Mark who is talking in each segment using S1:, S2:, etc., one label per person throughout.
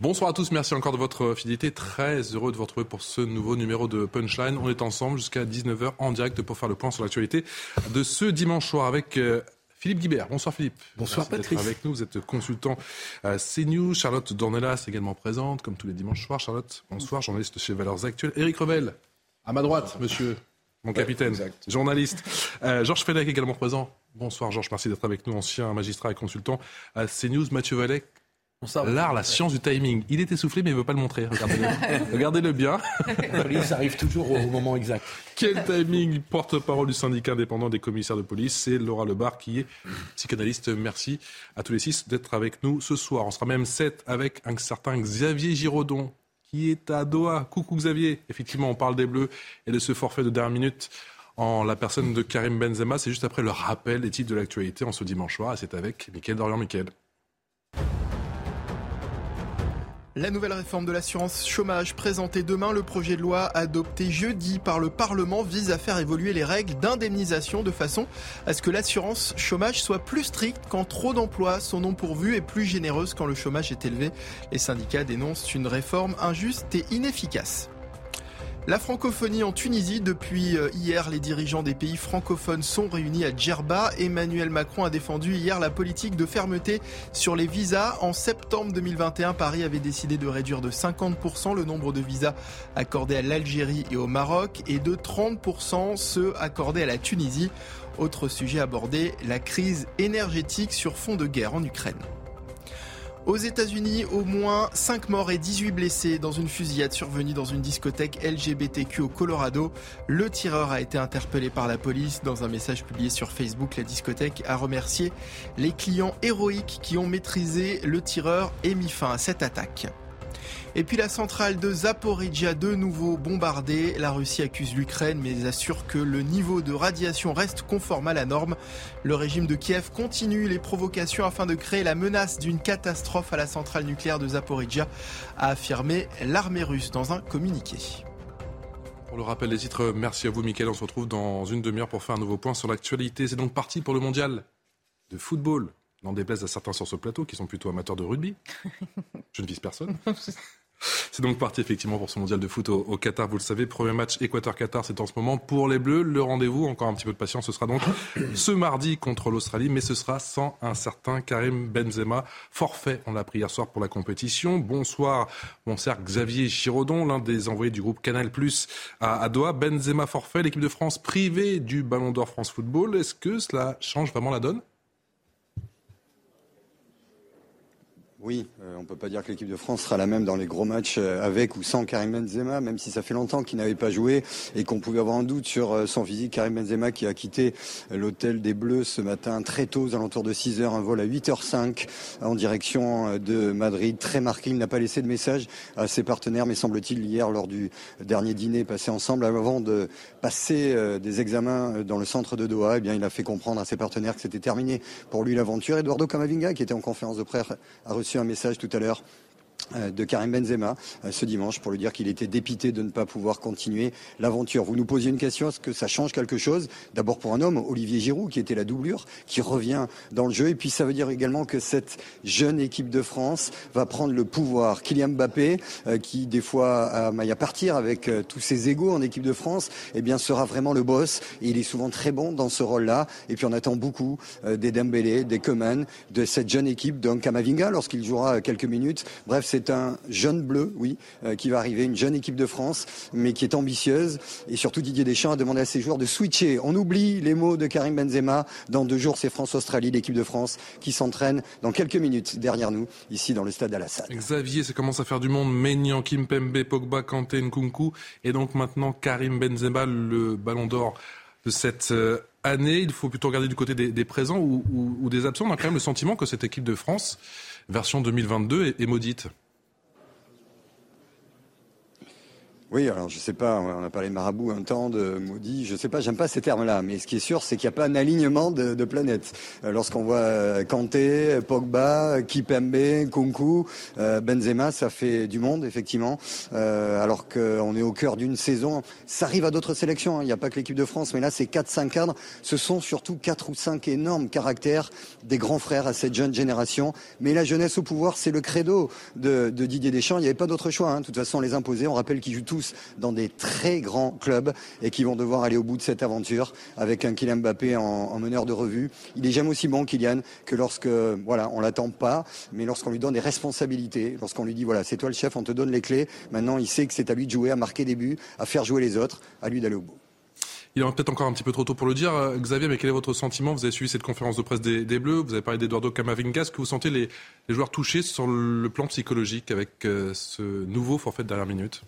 S1: Bonsoir à tous, merci encore de votre fidélité. Très heureux de vous retrouver pour ce nouveau numéro de Punchline. On est ensemble jusqu'à 19h en direct pour faire le point sur l'actualité de ce dimanche soir avec euh, Philippe Guibert. Bonsoir Philippe.
S2: Bonsoir
S1: Merci
S2: Patrice.
S1: avec nous. Vous êtes consultant à CNews. Charlotte Dornelas également présente, comme tous les dimanches soirs. Charlotte, bonsoir, journaliste chez Valeurs Actuelles. Éric Revel, à ma droite, monsieur, mon capitaine, journaliste. Euh, Georges Fenech également présent. Bonsoir Georges, merci d'être avec nous, ancien magistrat et consultant à CNews. Mathieu Vallet, l'art, la science du timing. Il est essoufflé mais il ne veut pas le montrer. Regardez-le Regardez-le bien.
S2: police arrive toujours au moment exact.
S1: Quel timing Porte-parole du syndicat indépendant des commissaires de police, c'est Laura Lebar qui est psychanalyste. Merci à tous les six d'être avec nous ce soir. On sera même sept avec un certain Xavier Giraudon qui est à Doha. Coucou Xavier. Effectivement, on parle des Bleus et de ce forfait de dernière minute en la personne de Karim Benzema. C'est juste après le rappel des titres de l'actualité en ce dimanche soir et c'est avec Mickaël Dorian. Mickaël.
S3: La nouvelle réforme de l'assurance chômage présentée demain, le projet de loi adopté jeudi par le Parlement vise à faire évoluer les règles d'indemnisation de façon à ce que l'assurance chômage soit plus stricte quand trop d'emplois sont non pourvus et plus généreuse quand le chômage est élevé. Les syndicats dénoncent une réforme injuste et inefficace. La francophonie en Tunisie, depuis euh, hier, les dirigeants des pays francophones sont réunis à Djerba. Emmanuel Macron a défendu hier la politique de fermeté sur les visas. En septembre 2021, Paris avait décidé de réduire de 50% le nombre de visas accordés à l'Algérie et au Maroc et de 30% ceux accordés à la Tunisie. Autre sujet abordé, la crise énergétique sur fond de guerre en Ukraine. Aux États-Unis, au moins 5 morts et 18 blessés dans une fusillade survenue dans une discothèque LGBTQ au Colorado. Le tireur a été interpellé par la police. Dans un message publié sur Facebook, la discothèque a remercié les clients héroïques qui ont maîtrisé le tireur et mis fin à cette attaque. Et puis la centrale de Zaporizhia de nouveau bombardée. La Russie accuse l'Ukraine mais assure que le niveau de radiation reste conforme à la norme. Le régime de Kiev continue les provocations afin de créer la menace d'une catastrophe à la centrale nucléaire de Zaporizhia, a affirmé l'armée russe dans un communiqué.
S1: Pour le rappel des titres, merci à vous Mickaël. On se retrouve dans une demi-heure pour faire un nouveau point sur l'actualité. C'est donc parti pour le mondial de football. N'en déplaise à certains sur ce plateau qui sont plutôt amateurs de rugby. Je ne vise personne. C'est donc parti effectivement pour ce mondial de foot au, au Qatar. Vous le savez, premier match Équateur-Qatar, c'est en ce moment pour les Bleus. Le rendez-vous, encore un petit peu de patience, ce sera donc ce mardi contre l'Australie, mais ce sera sans un certain Karim Benzema. Forfait, on l'a appris hier soir pour la compétition. Bonsoir, mon cher Xavier Giraudon, l'un des envoyés du groupe Canal Plus à, à Doha. Benzema forfait, l'équipe de France privée du Ballon d'Or France Football. Est-ce que cela change vraiment la donne?
S4: Oui, euh, on ne peut pas dire que l'équipe de France sera la même dans les gros matchs euh, avec ou sans Karim Benzema, même si ça fait longtemps qu'il n'avait pas joué et qu'on pouvait avoir un doute sur euh, son physique. Karim Benzema qui a quitté l'hôtel des Bleus ce matin très tôt, aux alentours de 6 heures, un vol à 8h05 en direction de Madrid, très marqué. Il n'a pas laissé de message à ses partenaires, mais semble-t-il hier lors du dernier dîner passé ensemble, avant de passer des examens dans le centre de Doha, eh il a fait comprendre à ses partenaires que c'était terminé pour lui l'aventure. Eduardo Camavinga, qui était en conférence de presse, a reçu un message tout à l'heure de Karim Benzema ce dimanche pour lui dire qu'il était dépité de ne pas pouvoir continuer l'aventure. Vous nous posiez une question, est-ce que ça change quelque chose? D'abord pour un homme, Olivier Giroud, qui était la doublure, qui revient dans le jeu. Et puis ça veut dire également que cette jeune équipe de France va prendre le pouvoir. Kylian Mbappé, euh, qui des fois a maille à partir avec euh, tous ses égaux en équipe de France, eh bien sera vraiment le boss. Et il est souvent très bon dans ce rôle-là. Et puis on attend beaucoup euh, des Dembélé, des Coman, de cette jeune équipe d'un Kamavinga lorsqu'il jouera quelques minutes. Bref, c'est un jeune bleu, oui, euh, qui va arriver, une jeune équipe de France, mais qui est ambitieuse. Et surtout, Didier Deschamps a demandé à ses joueurs de switcher. On oublie les mots de Karim Benzema. Dans deux jours, c'est France-Australie, l'équipe de France, qui s'entraîne dans quelques minutes derrière nous, ici dans le stade Alassane.
S1: Xavier, ça commence à faire du monde. Maignan, Kimpembe, Pogba, Kanté, Nkunku. Et donc maintenant, Karim Benzema, le ballon d'or de cette euh, année Il faut plutôt regarder du côté des, présents ou, des absents On a quand même le sentiment que cette équipe de France, version 2022, est maudite.
S4: Oui, alors je sais pas, on a parlé de marabout un temps, de maudit, je sais pas, j'aime pas ces termes-là, mais ce qui est sûr, c'est qu'il n'y a pas un alignement de, de planètes. Euh, lorsqu'on voit euh, Kanté, Pogba, Kipembe, Kunku, euh, Benzema, ça fait du monde, effectivement, alors qu'on est au cœur d'une saison. Ça arrive à d'autres sélections, hein. il n'y a pas que l'équipe de France, mais là, c'est 4-5 cadres. Ce sont surtout 4 ou 5 énormes caractères des grands frères à cette jeune génération. Mais la jeunesse au pouvoir, c'est le credo de, Didier Deschamps. Il n'y avait pas d'autre choix. Hein. De toute façon, on les imposait. On rappelle qu'ils jouent tous dans des très grands clubs et qui vont devoir aller au bout de cette aventure avec un Kylian Mbappé en, meneur de revue. Il est jamais aussi bon Kylian que lorsque voilà on l'attend pas, mais lorsqu'on lui donne des responsabilités, lorsqu'on lui dit voilà c'est toi le chef, on te donne les clés. Maintenant il sait que c'est à lui de jouer, à marquer des buts, à faire jouer les autres, à lui d'aller au bout.
S1: Il est peut-être encore un petit peu trop tôt pour le dire. Euh, Xavier, mais quel est votre sentiment? Vous avez suivi cette conférence de presse des, Bleus, vous avez parlé d'Eduardo Camavinga. Est-ce que vous sentez les, joueurs touchés sur le plan psychologique avec euh, ce nouveau forfait de dernière minute?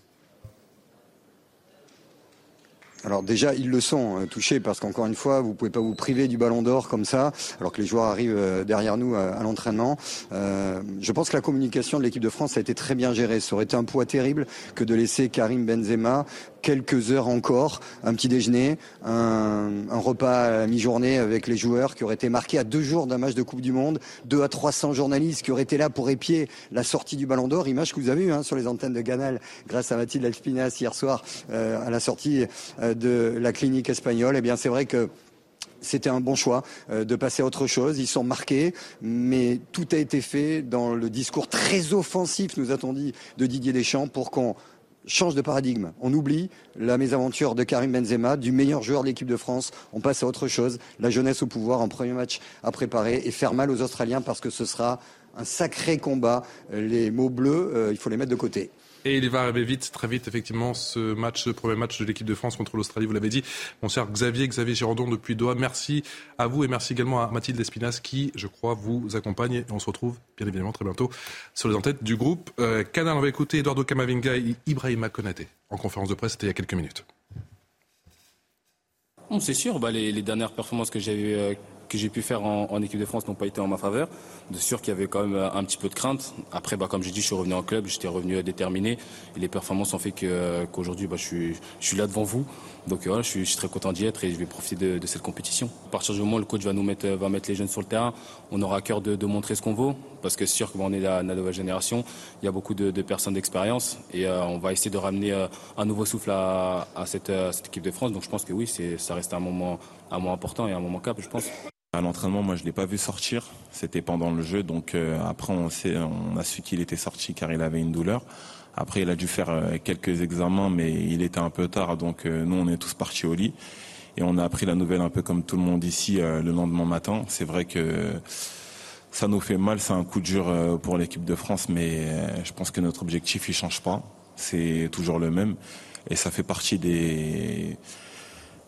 S4: Alors déjà, ils le sont euh, touchés parce qu'encore une fois, vous pouvez pas vous priver du ballon d'or comme ça, alors que les joueurs arrivent euh, derrière nous euh, à, l'entraînement. je pense que la communication de l'équipe de France a été très bien gérée. Ça aurait été un poids terrible que de laisser Karim Benzema quelques heures encore, un petit déjeuner, un, repas à mi-journée avec les joueurs qui auraient été marqués à deux jours d'un match de Coupe du Monde, deux à 300 journalistes qui auraient été là pour épier la sortie du Ballon d'Or, image que vous avez vue hein, sur les antennes de Canal grâce à Mathilde Alspinas hier soir à la sortie de la clinique espagnole. Eh bien, c'est vrai que c'était un bon choix euh, de passer à autre chose. Ils sont marqués, mais tout a été fait dans le discours très offensif, nous a-t-on dit, de Didier Deschamps pour qu'on change de paradigme. On oublie la mésaventure de Karim Benzema, du meilleur joueur de l'équipe de France. On passe à autre chose. La jeunesse au pouvoir, un premier match à préparer et faire mal aux Australiens parce que ce sera un sacré combat. Les mots bleus, euh, il faut les mettre de côté.
S1: Et il va arriver vite, très vite, effectivement, ce match, ce premier match de l'équipe de France contre l'Australie, vous l'avez dit. Mon cher Xavier, Xavier Girondon depuis Doha, merci à vous et merci également à Mathilde Espinas qui, je crois, vous accompagne. Et on se retrouve, bien évidemment, très bientôt sur les entêtes du groupe euh, Canal. On va écouter Eduardo Camavinga et Ibrahima Konaté en conférence de presse, c'était il y a quelques minutes.
S5: C'est sûr, bah, les, les, dernières performances que j'ai euh, que j'ai pu faire en, équipe de France n'ont pas été en ma faveur. De sûr qu'il y avait quand même un petit peu de crainte. Après, bah, comme j'ai dit, je suis revenu en club, j'étais revenu déterminé. Et les performances ont fait qu'aujourd'hui, bah, je, suis, je suis là devant vous. Donc voilà, je suis, très content d'y être et je vais profiter de, cette compétition. À partir du moment où le coach va nous mettre, va mettre les jeunes sur le terrain, on aura à cœur de, montrer ce qu'on vaut. Parce que c'est sûr qu'on est la, nouvelle génération, il y a beaucoup de, personnes d'expérience et euh, on va essayer de ramener euh, un nouveau souffle à, cette, cette, équipe de France. Donc je pense que oui, ça reste un moment, un moment important et un moment cap, je pense.
S6: À l'entraînement, moi, je l'ai pas vu sortir. C'était pendant le jeu, donc euh, après, on, sait, on a su qu'il était sorti car il avait une douleur. Après, il a dû faire euh, quelques examens, mais il était un peu tard, donc euh, nous, on est tous partis au lit et on a appris la nouvelle un peu comme tout le monde ici le lendemain matin. C'est vrai que ça nous fait mal, c'est un coup dur pour l'équipe de France, mais je pense que notre objectif il change pas. C'est toujours le même et ça fait partie des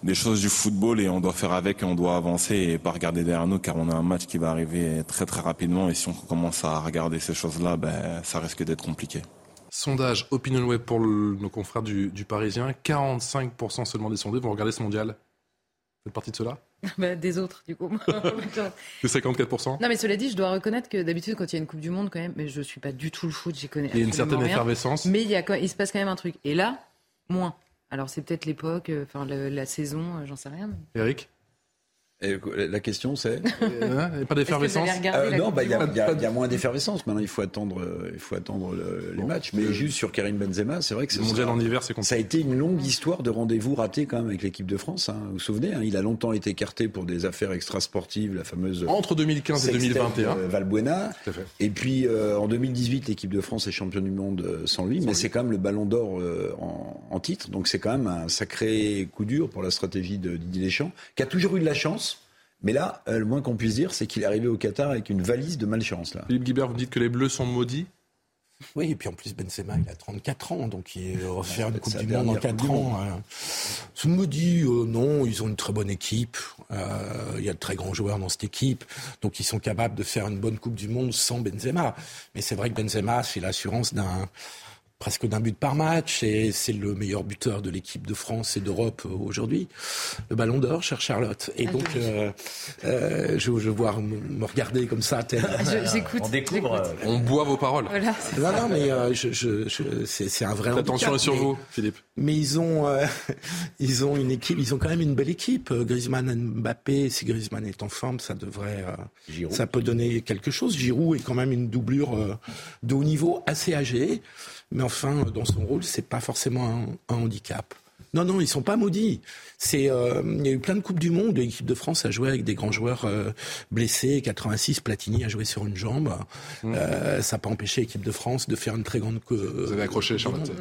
S6: des choses du football et on doit faire avec et on doit avancer et pas regarder derrière nous car on a un match qui va arriver très très rapidement et si on commence à regarder ces choses-là, ben, ça risque d'être compliqué.
S1: Sondage Opinion Web pour nos confrères du, Parisien, 45% seulement des sondés vont regarder ce mondial. Vous faites partie de cela?
S7: Bah, Des autres, du coup.
S1: de 54%
S7: Non, mais cela dit, je dois reconnaître que d'habitude, quand il y a une Coupe du Monde, quand même, mais je suis pas du tout le foot, j'y connais.
S1: Il y a une certaine effervescence.
S7: Mais il, y a, il se passe quand même un truc. Et là, moins. Alors c'est peut-être l'époque, euh, enfin la, saison, euh, j'en sais rien.
S1: Eric?
S2: La question c'est
S1: euh, Pas d'effervescence
S2: Non, bah, il y, a moins d'effervescence. Maintenant, il faut attendre, il faut attendre les matchs. Mais juste sur Karim Benzema, c'est vrai que
S1: le mondial en hiver, c'est
S2: Ça a été une longue histoire de rendez-vous raté quand même avec l'équipe de France. Hein. Vous vous souvenez hein, Il a longtemps été écarté pour des affaires extrasportives, la fameuse
S1: entre 2015 et 2021.
S2: Valbuena. Et puis en 2018, l'équipe de France est championne du monde sans lui, mais c'est quand même le Ballon d'Or en, en, titre. Donc c'est quand même un sacré coup dur pour la stratégie de Didier Deschamps, qui a toujours eu de la chance mais là, euh, le moins qu'on puisse dire, c'est qu'il est arrivé au Qatar avec une valise de malchance. Là.
S1: Philippe Guibert, vous dites que les Bleus sont maudits
S2: oui, et puis en plus, Benzema, il a 34 ans, donc il va faire une Coupe du Monde en 4 ans. Hein. Je me dis, euh, non, ils ont une très bonne équipe. Euh, il y a de très grands joueurs dans cette équipe. Donc ils sont capables de faire une bonne Coupe du Monde sans Benzema. Mais c'est vrai que Benzema, c'est l'assurance d'un
S8: presque d'un but par match et c'est le meilleur buteur de l'équipe de France et d'Europe aujourd'hui. Le Ballon d'Or, chère Charlotte. Et donc, euh, euh, je, je vois me regarder comme ça.
S7: J'écoute.
S9: On découvre. Euh,
S1: On boit vos paroles.
S7: Voilà,
S8: non, non, mais euh, je, je, je, c'est un vrai.
S1: Attention sur
S8: mais-
S1: vous, Philippe.
S8: Mais ils ont, euh, ils ont une équipe, ils ont quand même une belle équipe. Euh, Griezmann, Mbappé, si Griezmann est en forme, ça devrait, euh, ça peut donner quelque chose. Giroud est quand même une doublure euh, de haut niveau, assez âgée, mais enfin, dans son rôle, c'est pas forcément un, un handicap. Non, non, ils sont pas maudits. C'est, euh, il y a eu plein de coupes du monde. L'équipe de France a joué avec des grands joueurs euh, blessés. 86, Platini a joué sur une jambe. Euh, ça n'a pas empêché l'équipe de France de faire une très grande.
S1: Vous avez accroché, Charlotte.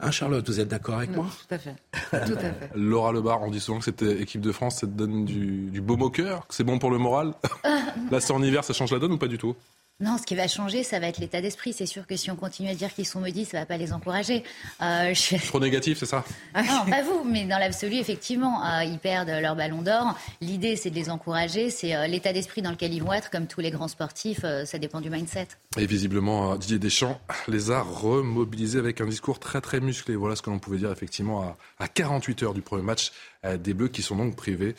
S8: Hein, Charlotte, vous êtes d'accord avec
S7: Non,
S8: moi?
S7: tout à fait. Tout à fait.
S1: Laura Lebar, on dit souvent que cette équipe de France, ça te donne du, du baume au cœur, que c'est bon pour le moral? Là, c'est en hiver, ça change la donne ou pas du tout?
S10: Non, ce qui va changer, ça va être l'état d'esprit. C'est sûr que si on continue à dire qu'ils sont maudits, ça va pas les encourager. Euh, je...
S1: Trop négatif, c'est ça?
S10: Non, pas vous, mais dans l'absolu, effectivement, euh, ils perdent leur ballon d'or. L'idée, c'est de les encourager. C'est euh, l'état d'esprit dans lequel ils vont être, comme tous les grands sportifs. euh, ça dépend du mindset.
S1: Et visiblement, Didier Deschamps les a remobilisés avec un discours très très musclé. Voilà ce que l'on pouvait dire effectivement à, à 48 heures du premier match des Bleus qui sont donc privés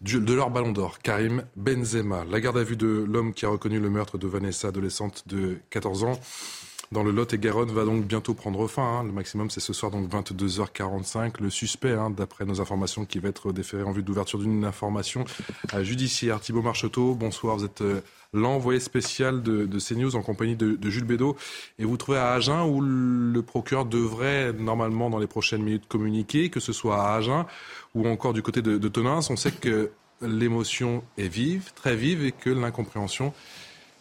S1: de leur ballon d'or. Karim Benzema, la garde à vue de l'homme qui a reconnu le meurtre de Vanessa, adolescente de 14 ans. Dans le Lot et Garonne va donc bientôt prendre fin. hein. Le maximum, c'est ce soir, donc 22h45. Le suspect, hein, d'après nos informations, qui va être déféré en vue d'ouverture d'une information judiciaire. Thibaut Marcheteau, bonsoir. Vous êtes euh, l'envoyé spécial de, CNews en compagnie de, de Jules Bédot. Et vous trouvez à Agen où le procureur devrait normalement, dans les prochaines minutes, communiquer, que ce soit à Agen ou encore du côté de, de Tonins. On sait que l'émotion est vive, très vive, et que l'incompréhension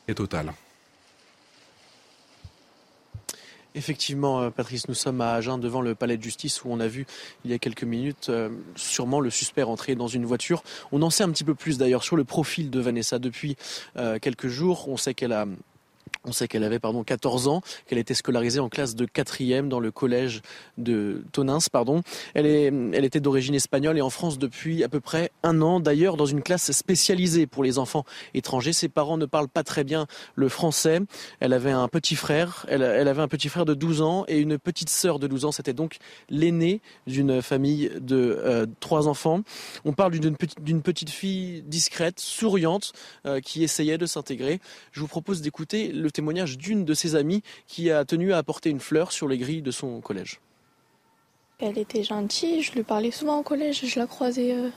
S1: est totale.
S11: Effectivement, euh, Patrice, nous sommes à Agen devant le palais de justice où on a vu il y a quelques minutes euh, sûrement le suspect rentrer dans une voiture. On en sait un petit peu plus d'ailleurs sur le profil de Vanessa depuis euh, quelques jours. On sait qu'elle a on sait qu'elle avait pardon 14 ans, qu'elle était scolarisée en classe de quatrième dans le collège de Tonins. Elle, était d'origine espagnole et en France depuis à peu près un an. D'ailleurs, dans une classe spécialisée pour les enfants étrangers. Ses parents ne parlent pas très bien le français. Elle avait un petit frère. Elle, avait un petit frère de 12 ans et une petite sœur de 12 ans. C'était donc l'aînée d'une famille de euh, trois enfants. On parle d'une petite, d'une petite fille discrète, souriante, euh, qui essayait de s'intégrer. Je vous propose d'écouter le témoignage d'une de ses amies qui a tenu à apporter une fleur sur les grilles de son collège.
S12: Elle était gentille, je lui parlais souvent au collège, je la croisais euh,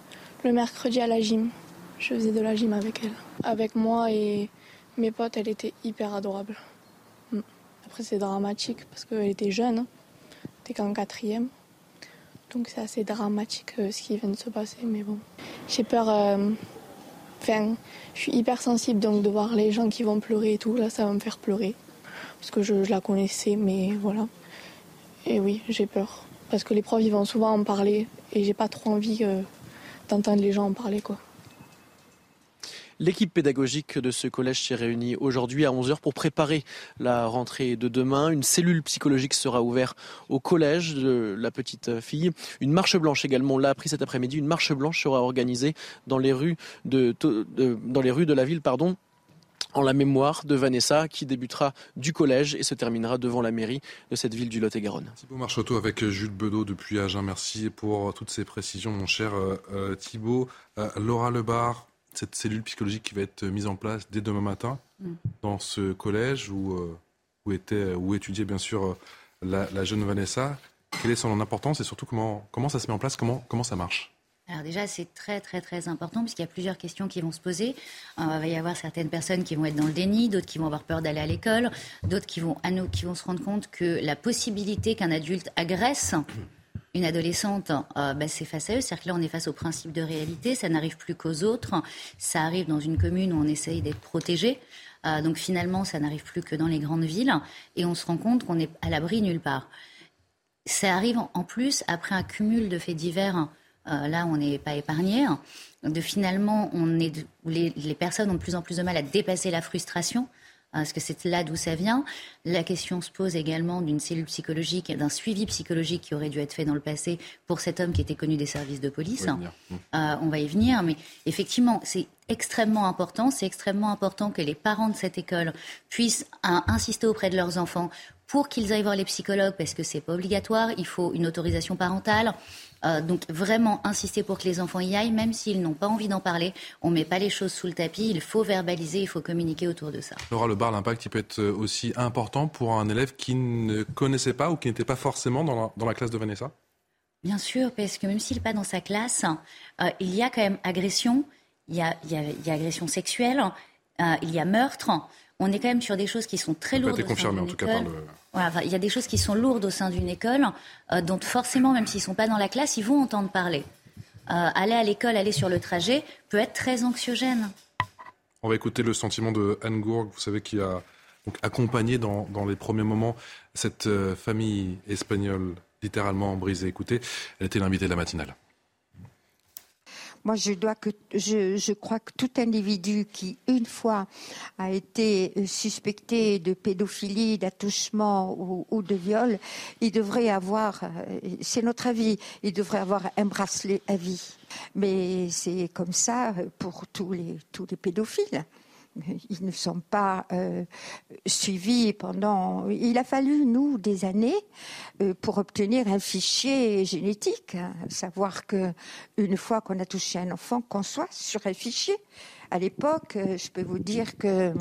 S12: le mercredi à la gym. Je faisais de la gym avec elle. Avec moi et mes potes, elle était hyper adorable. Mm. Après, c'est dramatique parce qu'elle était jeune, elle était qu'en quatrième. Donc c'est assez dramatique euh, ce qui vient de se passer, mais bon. J'ai peur. Enfin, je suis hyper sensible, donc de voir les gens qui vont pleurer et tout, là, ça va me faire pleurer. Parce que je, je la connaissais, mais voilà. Et oui, j'ai peur. Parce que les profs, ils vont souvent en parler. Et j'ai pas trop envie euh, d'entendre les gens en parler, quoi.
S11: L'équipe pédagogique de ce collège s'est réunie aujourd'hui à 11h pour préparer la rentrée de demain. Une cellule psychologique sera ouverte au collège de la petite fille. Une marche blanche également, l'a appris cet après-midi, une marche blanche sera organisée dans les rues de, la ville, pardon, en la mémoire de Vanessa qui débutera du collège et se terminera devant la mairie de cette ville du Lot-et-Garonne.
S1: Thibaut Marcheteau avec Jules Bedeau depuis Agen. Merci pour toutes ces précisions, mon cher euh, euh, Thibaut. Euh, Laura Lebar, cette cellule psychologique qui va être mise en place dès demain matin
S10: Mm.
S1: dans ce collège où, euh, où, était, où étudiait bien sûr euh, la, la jeune Vanessa. Quelle est son importance et surtout comment, comment ça se met en place, comment, comment ça marche?
S10: Alors déjà, c'est très très très important puisqu'il y a plusieurs questions qui vont se poser. Euh, il va y avoir certaines personnes qui vont être dans le déni, d'autres qui vont avoir peur d'aller à l'école, d'autres qui vont, qui vont se rendre compte que la possibilité qu'un adulte agresse une adolescente, euh, bah, c'est face à eux. C'est-à-dire que là, on est face au principe de réalité. Ça n'arrive plus qu'aux autres. Ça arrive dans une commune où on essaye d'être protégé. Euh, donc finalement, ça n'arrive plus que dans les grandes villes. Et on se rend compte qu'on est à l'abri nulle part. Ça arrive en- plus après un cumul de faits divers. euh, là, on n'est pas épargné. De finalement, on est les personnes ont de plus en plus de mal à dépasser la frustration. Euh, Parce que c'est là d'où ça vient? La question se pose également d'une cellule psychologique, d'un suivi psychologique qui aurait dû être fait dans le passé pour cet homme qui était connu des services de police.
S1: On va y venir. Mm.
S10: Euh, on va y venir, mais effectivement, c'est extrêmement important. C'est extrêmement important que les parents de cette école puissent hein, insister auprès de leurs enfants pour qu'ils aillent voir les psychologues, parce que c'est pas obligatoire, il faut une autorisation parentale. Euh, donc vraiment insister pour que les enfants y aillent, même s'ils n'ont pas envie d'en parler. On ne met pas les choses sous le tapis, il faut verbaliser, il faut communiquer autour de ça.
S1: Laura Le Bar, l'impact il peut être aussi important pour un élève qui ne connaissait pas ou qui n'était pas forcément dans la, classe de Vanessa?
S10: Bien sûr, parce que même s'il n'est pas dans sa classe, euh, il y a quand même agression, il y a, agression sexuelle, euh, il y a meurtre on est quand même sur des choses qui sont très lourdes.
S1: confirmé en tout cas
S10: par il y a des choses qui sont lourdes au sein d'une école, euh, dont forcément, même s'ils ne sont pas dans la classe, ils vont entendre parler. Euh, aller à l'école, aller sur le trajet, peut être très anxiogène.
S1: On va écouter le sentiment de Anne Gourg, vous savez, qui a accompagné dans, les premiers moments cette euh, famille espagnole littéralement brisée. Écoutez, elle était l'invitée de la matinale.
S9: Moi, je, dois que, je, je crois que tout individu qui, une fois, a été euh, suspecté de pédophilie, d'attouchement ou, de viol, il devrait avoir, euh, c'est notre avis, il devrait avoir un bracelet à vie. Mais c'est comme ça pour tous les, tous les pédophiles ils ne sont pas euh, suivis pendant. Il a fallu nous des années euh, pour obtenir un fichier génétique, hein. savoir que une fois qu'on a touché un enfant, qu'on soit sur un fichier. À l'époque, euh, je peux vous dire que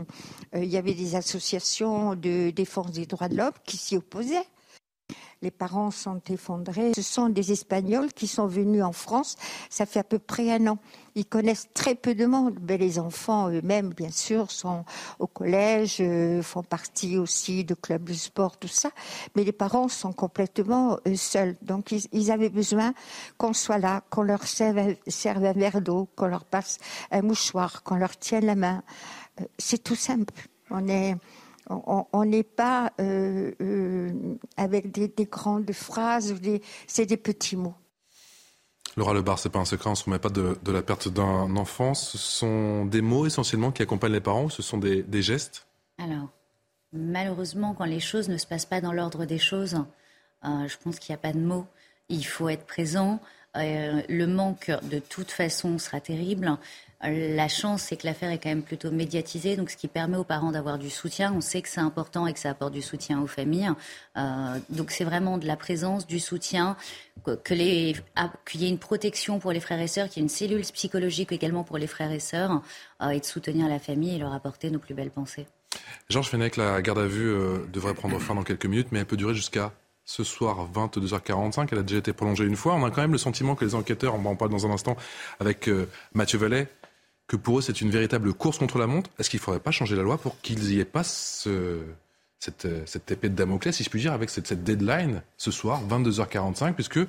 S9: il y avait des associations de défense des droits de l'homme qui s'y opposaient les parents sont effondrés. Ce sont des Espagnols qui sont venus en France, ça fait à peu près un an. Ils connaissent très peu de monde. Mais les enfants eux-mêmes, bien sûr, sont au collège, euh, font partie aussi de clubs de sport, tout ça. Mais les parents sont complètement euh, seuls. Donc ils, avaient besoin qu'on soit là, qu'on leur serve, un verre d'eau, qu'on leur passe un mouchoir, qu'on leur tienne la main. Euh, c'est tout simple. On est on n'est pas euh, euh, avec des, grandes phrases, c'est des petits mots.
S1: Laura Lebar, c'est pas un secret, on se remet pas de, la perte d'un enfant. Ce sont des mots essentiellement qui accompagnent les parents ou ce sont des, gestes?
S10: Alors, malheureusement, quand les choses ne se passent pas dans l'ordre des choses, euh, je pense qu'il n'y a pas de mots. Il faut être présent. Le manque, de toute façon, sera terrible. La chance, c'est que l'affaire est quand même plutôt médiatisée, donc ce qui permet aux parents d'avoir du soutien. On sait que c'est important et que ça apporte du soutien aux familles. Euh, donc c'est vraiment de la présence, du soutien, ah, qu'il y ait une protection pour les frères et sœurs, qu'il y ait une cellule psychologique également pour les frères et sœurs, euh, et de soutenir la famille et leur apporter nos plus belles pensées.
S1: Georges Fenech, la garde à vue euh, devrait prendre fin dans quelques minutes, mais elle peut durer jusqu'à ce soir 22h45. Elle a déjà été prolongée une fois. On a quand même le sentiment que les enquêteurs, on en parler dans un instant avec Mathieu Vallet, que pour eux c'est une véritable course contre la montre. Est-ce qu'il ne faudrait pas changer la loi pour qu'ils n'y aient pas cette, épée de Damoclès, si je puis dire, avec cette, deadline ce soir, 22h45, puisque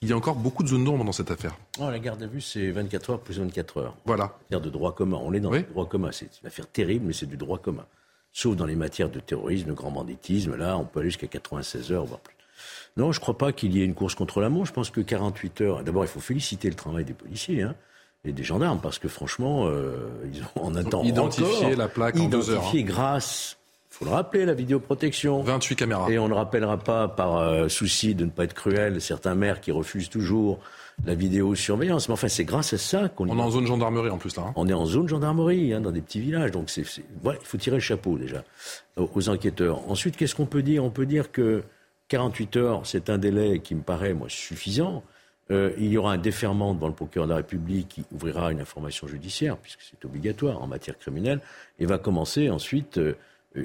S1: il y a encore beaucoup de zones d'ombre dans cette affaire.
S13: Oh, la garde à vue, c'est 24 heures plus 24 heures.
S1: Voilà.
S13: C'est de droit commun. On est dans le droit commun. C'est une affaire terrible, mais c'est du droit commun. Sauf dans les matières de terrorisme, de grand banditisme. Là, on peut aller jusqu'à 96 heures, voire plus. Non, je ne crois pas qu'il y ait une course contre la montre. Je pense que 48 heures. D'abord, il faut féliciter le travail des policiers. Hein et des gendarmes, parce que franchement, euh, ils ont, on attend
S1: identifié la plaque
S13: en
S1: deux heures.
S13: Hein. grâce, il faut le rappeler, la vidéoprotection.
S1: 28 caméras.
S13: Et on ne rappellera pas par euh, souci de ne pas être cruel certains maires qui refusent toujours la vidéosurveillance. Mais enfin, c'est grâce à ça qu'on...
S1: On est en zone gendarmerie en plus là. Hein.
S13: On est en zone gendarmerie, hein, dans des petits villages. Donc c'est, il faut tirer le chapeau déjà aux enquêteurs. Ensuite, qu'est-ce qu'on peut dire? On peut dire que 48 heures, c'est un délai qui me paraît, moi, suffisant. Euh, il y aura un déferment devant le procureur de la République qui ouvrira une information judiciaire, puisque c'est obligatoire en matière criminelle, et va commencer ensuite euh,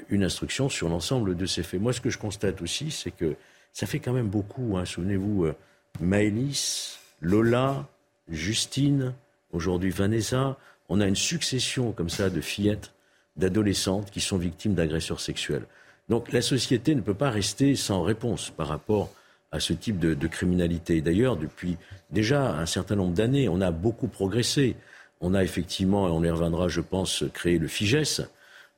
S13: une instruction sur l'ensemble de ces faits. Moi, ce que je constate aussi, c'est que ça fait quand même beaucoup. Hein. Souvenez-vous, euh, Maëlys, Lola, Justine, aujourd'hui Vanessa. On a une succession comme ça de fillettes, d'adolescentes qui sont victimes d'agresseurs sexuels. Donc la société ne peut pas rester sans réponse par rapport à ce type de, criminalité. D'ailleurs, depuis déjà un certain nombre d'années, on a beaucoup progressé. On a effectivement, et on y reviendra, je pense, créé le FIGES.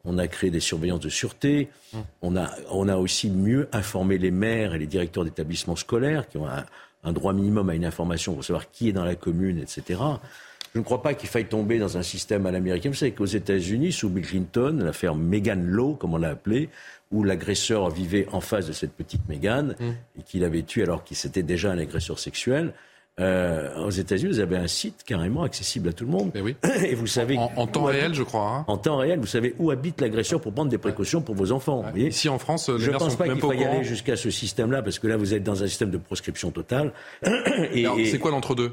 S13: On a créé des surveillances de sûreté. Mmh. On a, on a aussi mieux informé les maires et les directeurs d'établissements scolaires qui ont un, droit minimum à une information pour savoir qui est dans la commune, etc. Je ne crois pas qu'il faille tomber dans un système à l'américaine. Vous savez qu'aux États-Unis, sous Bill Clinton, l'affaire Megan Law, comme on l'a appelée, où l'agresseur vivait en face de cette petite Mégane mm. et qu'il avait tué alors qu'il c'était déjà un agresseur sexuel. Euh, aux États-Unis, vous avez un site carrément accessible à tout le monde.
S1: Eh oui.
S13: Et vous savez.
S1: En, temps réel, je crois. Hein.
S13: En temps réel, vous savez où habite l'agresseur pour prendre des précautions pour vos enfants.
S1: Ici en France, les
S13: je ne pense
S1: sont
S13: pas qu'il faut y aller jusqu'à ce système-là, parce que là, vous êtes dans un système de proscription totale. Et-
S1: C'est quoi l'entre-deux?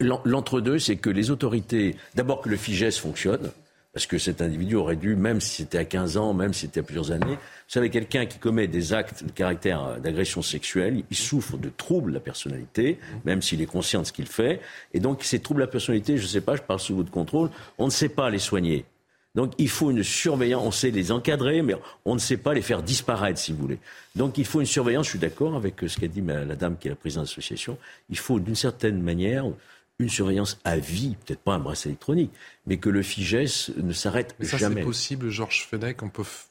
S13: L'en- L'entre-deux, c'est que les autorités, d'abord que le FIGES fonctionne, parce que cet individu aurait dû, même si c'était à 15 ans, même si c'était à plusieurs années, vous savez, quelqu'un qui commet des actes de caractère euh, d'agression sexuelle, il souffre de troubles de la personnalité, même s'il est conscient de ce qu'il fait. Et donc, ces troubles de la personnalité, je ne sais pas, je parle sous votre contrôle, on ne sait pas les soigner. Donc il faut une surveillance, on sait les encadrer, mais on ne sait pas les faire disparaître, si vous voulez. Donc il faut une surveillance, je suis d'accord avec euh, ce qu'a dit la dame qui est la présidente de l'association, il faut d'une certaine manière une surveillance à vie, peut-être pas un bracelet électronique, mais que le FIGES ne s'arrête
S1: Mais ça,
S13: jamais.
S1: c'est possible, Georges Fenech. On peut f-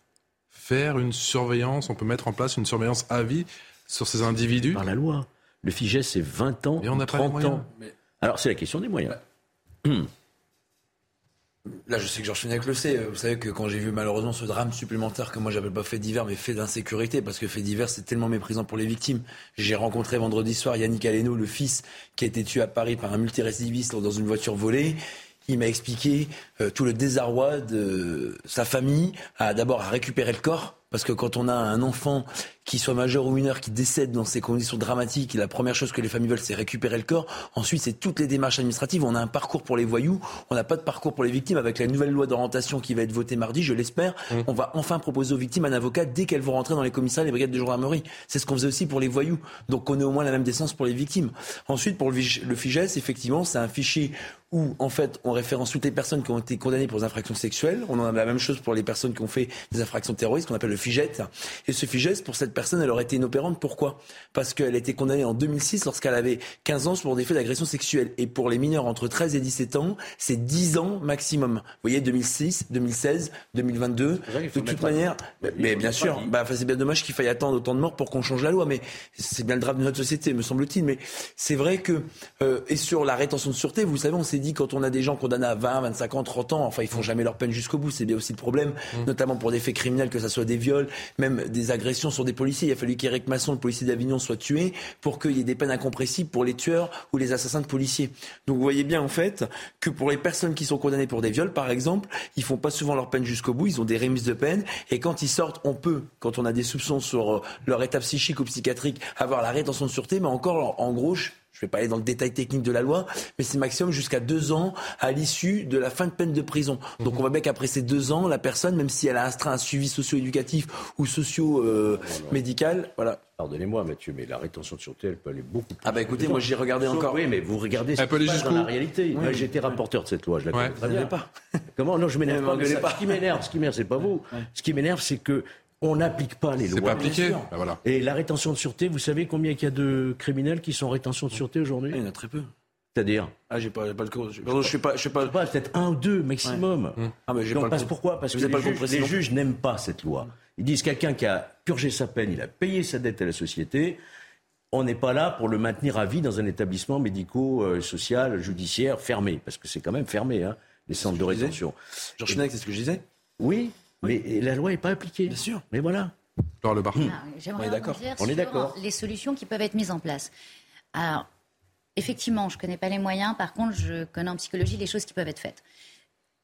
S1: faire une surveillance, on peut mettre en place une surveillance à vie sur ces individus.
S13: Par la loi. Le FIGES, c'est 20 ans,
S1: Et on n'a pas les
S13: 30
S1: moyens.
S13: ans. Alors c'est la question des moyens.
S14: Là, je sais que Georges Fenech le sait. Vous savez que quand j'ai vu malheureusement ce drame supplémentaire que moi j'appelle pas fait divers, mais fait d'insécurité, parce que fait divers c'est tellement méprisant pour les victimes. J'ai rencontré vendredi soir Yannick Aleno, le fils qui a été tué à Paris par un multirécidiviste dans une voiture volée. Il m'a expliqué euh, tout le désarroi de sa famille d'abord à récupérer le corps. Parce que quand on a un enfant qui soit majeur ou mineur qui décède dans ces conditions dramatiques, la première chose que les familles veulent, c'est récupérer le corps. Ensuite, c'est toutes les démarches administratives. On a un parcours pour les voyous, on n'a pas de parcours pour les victimes. Avec la nouvelle loi d'orientation qui va être votée mardi, je l'espère, on va enfin proposer aux victimes un avocat dès qu'elles vont rentrer dans les commissariats, les brigades de gendarmerie. C'est ce qu'on faisait aussi pour les voyous. Donc on ait au moins la même décence pour les victimes. Ensuite, pour le, FIGES, effectivement, c'est un fichier où, en fait, on référence toutes les personnes qui ont été condamnées pour des infractions sexuelles. On en a la même chose pour les personnes qui ont fait des infractions terroristes, qu'on appelle le FIGET. Et ce FIGET, pour cette personne, elle aurait été inopérante. Pourquoi? Parce qu'elle a été condamnée en 2006 lorsqu'elle avait 15 ans pour des faits d'agression sexuelle. Et pour les mineurs entre 13 et 17 ans, c'est 10 ans maximum. Vous voyez, 2006, 2016, 2022.
S13: vrai qu'il faut
S14: De toute manière, mais, mais bien sûr, bah, c'est bien dommage qu'il faille attendre autant de morts pour qu'on change la loi, mais c'est bien le drame de notre société, me semble-t-il. Mais c'est vrai que, euh, et sur la rétention de sûreté, vous savez, on s'est dit quand on a des gens condamnés à 20, 25 ans, 30 ans, enfin, ils font jamais leur peine jusqu'au bout, c'est bien aussi le problème, notamment pour des faits criminels, que ce soit des viols, même des agressions sur des Il a fallu qu'Éric Masson, le policier d'Avignon, soit tué pour qu'il y ait des peines incompressibles pour les tueurs ou les assassins de policiers. Donc vous voyez bien, en fait, que pour les personnes qui sont condamnées pour des viols, par exemple, ils font pas souvent leur peine jusqu'au bout, ils ont des remises de peine, et quand ils sortent, on peut, quand on a des soupçons sur euh, leur état psychique ou psychiatrique, avoir la rétention de sûreté, mais encore, en gros, je je vais pas aller dans le détail technique de la loi, mais c'est maximum jusqu'à deux ans à l'issue de la fin de peine de prison. Donc on voit bien qu'après ces deux ans, la personne, même si elle a astreint un suivi socio-éducatif ou socio-médical, voilà.
S13: Pardonnez-moi, Mathieu, mais la rétention de sûreté, elle peut aller beaucoup plus.
S14: Ah bah écoutez, moi j'ai regardé
S13: Sauf-
S14: encore.
S13: Oui, mais vous regardez ce
S1: Elle peut
S13: qui
S1: aller
S13: se passe dans
S1: jusqu'où
S13: la réalité.
S14: Oui.
S13: Été rapporteur de cette loi, je la
S1: Ouais.
S13: connais très bien.
S14: pas.
S13: Comment Non, je m'énerve
S14: Ne
S13: pas.
S14: pas.
S13: Ce qui m'énerve, ce qui m'énerve, c'est pas vous. Ce qui m'énerve, c'est que on n'applique pas les lois.
S1: C'est pas appliqué.
S14: sûr.
S1: Bah, voilà.
S13: Et la rétention de sûreté, vous savez combien il y a de criminels qui sont en rétention de sûreté aujourd'hui
S14: Il y en a très peu.
S13: C'est-à-dire
S14: Ah, j'ai pas, j'ai pas le compte. Pardon, je suis pas, je suis pas.
S13: pas peut-être un ou deux maximum.
S14: Ah, mais j'ai pas le
S13: parce
S14: compte.
S13: pourquoi Parce
S14: Vous
S13: que
S14: pas
S13: les, juges, les n'aiment pas cette loi. Ils disent quelqu'un qui a purgé sa peine, il a payé sa dette à la société. On n'est pas là pour le maintenir à vie dans un établissement médico-social, judiciaire fermé, parce que c'est quand même fermé, hein, les centres de rétention.
S14: Georges Fenech, c'est ce que je disais.
S13: Oui, mais la loi n'est pas appliquée.
S14: Bien sûr.
S13: Mais voilà.
S1: Laure Le Bar.
S10: Ah, J'aimerais
S14: On est d'accord.
S13: On est d'accord.
S10: les solutions qui peuvent être mises en place. Alors, effectivement, je ne connais pas les moyens. Par contre, je connais en psychologie les choses qui peuvent être faites.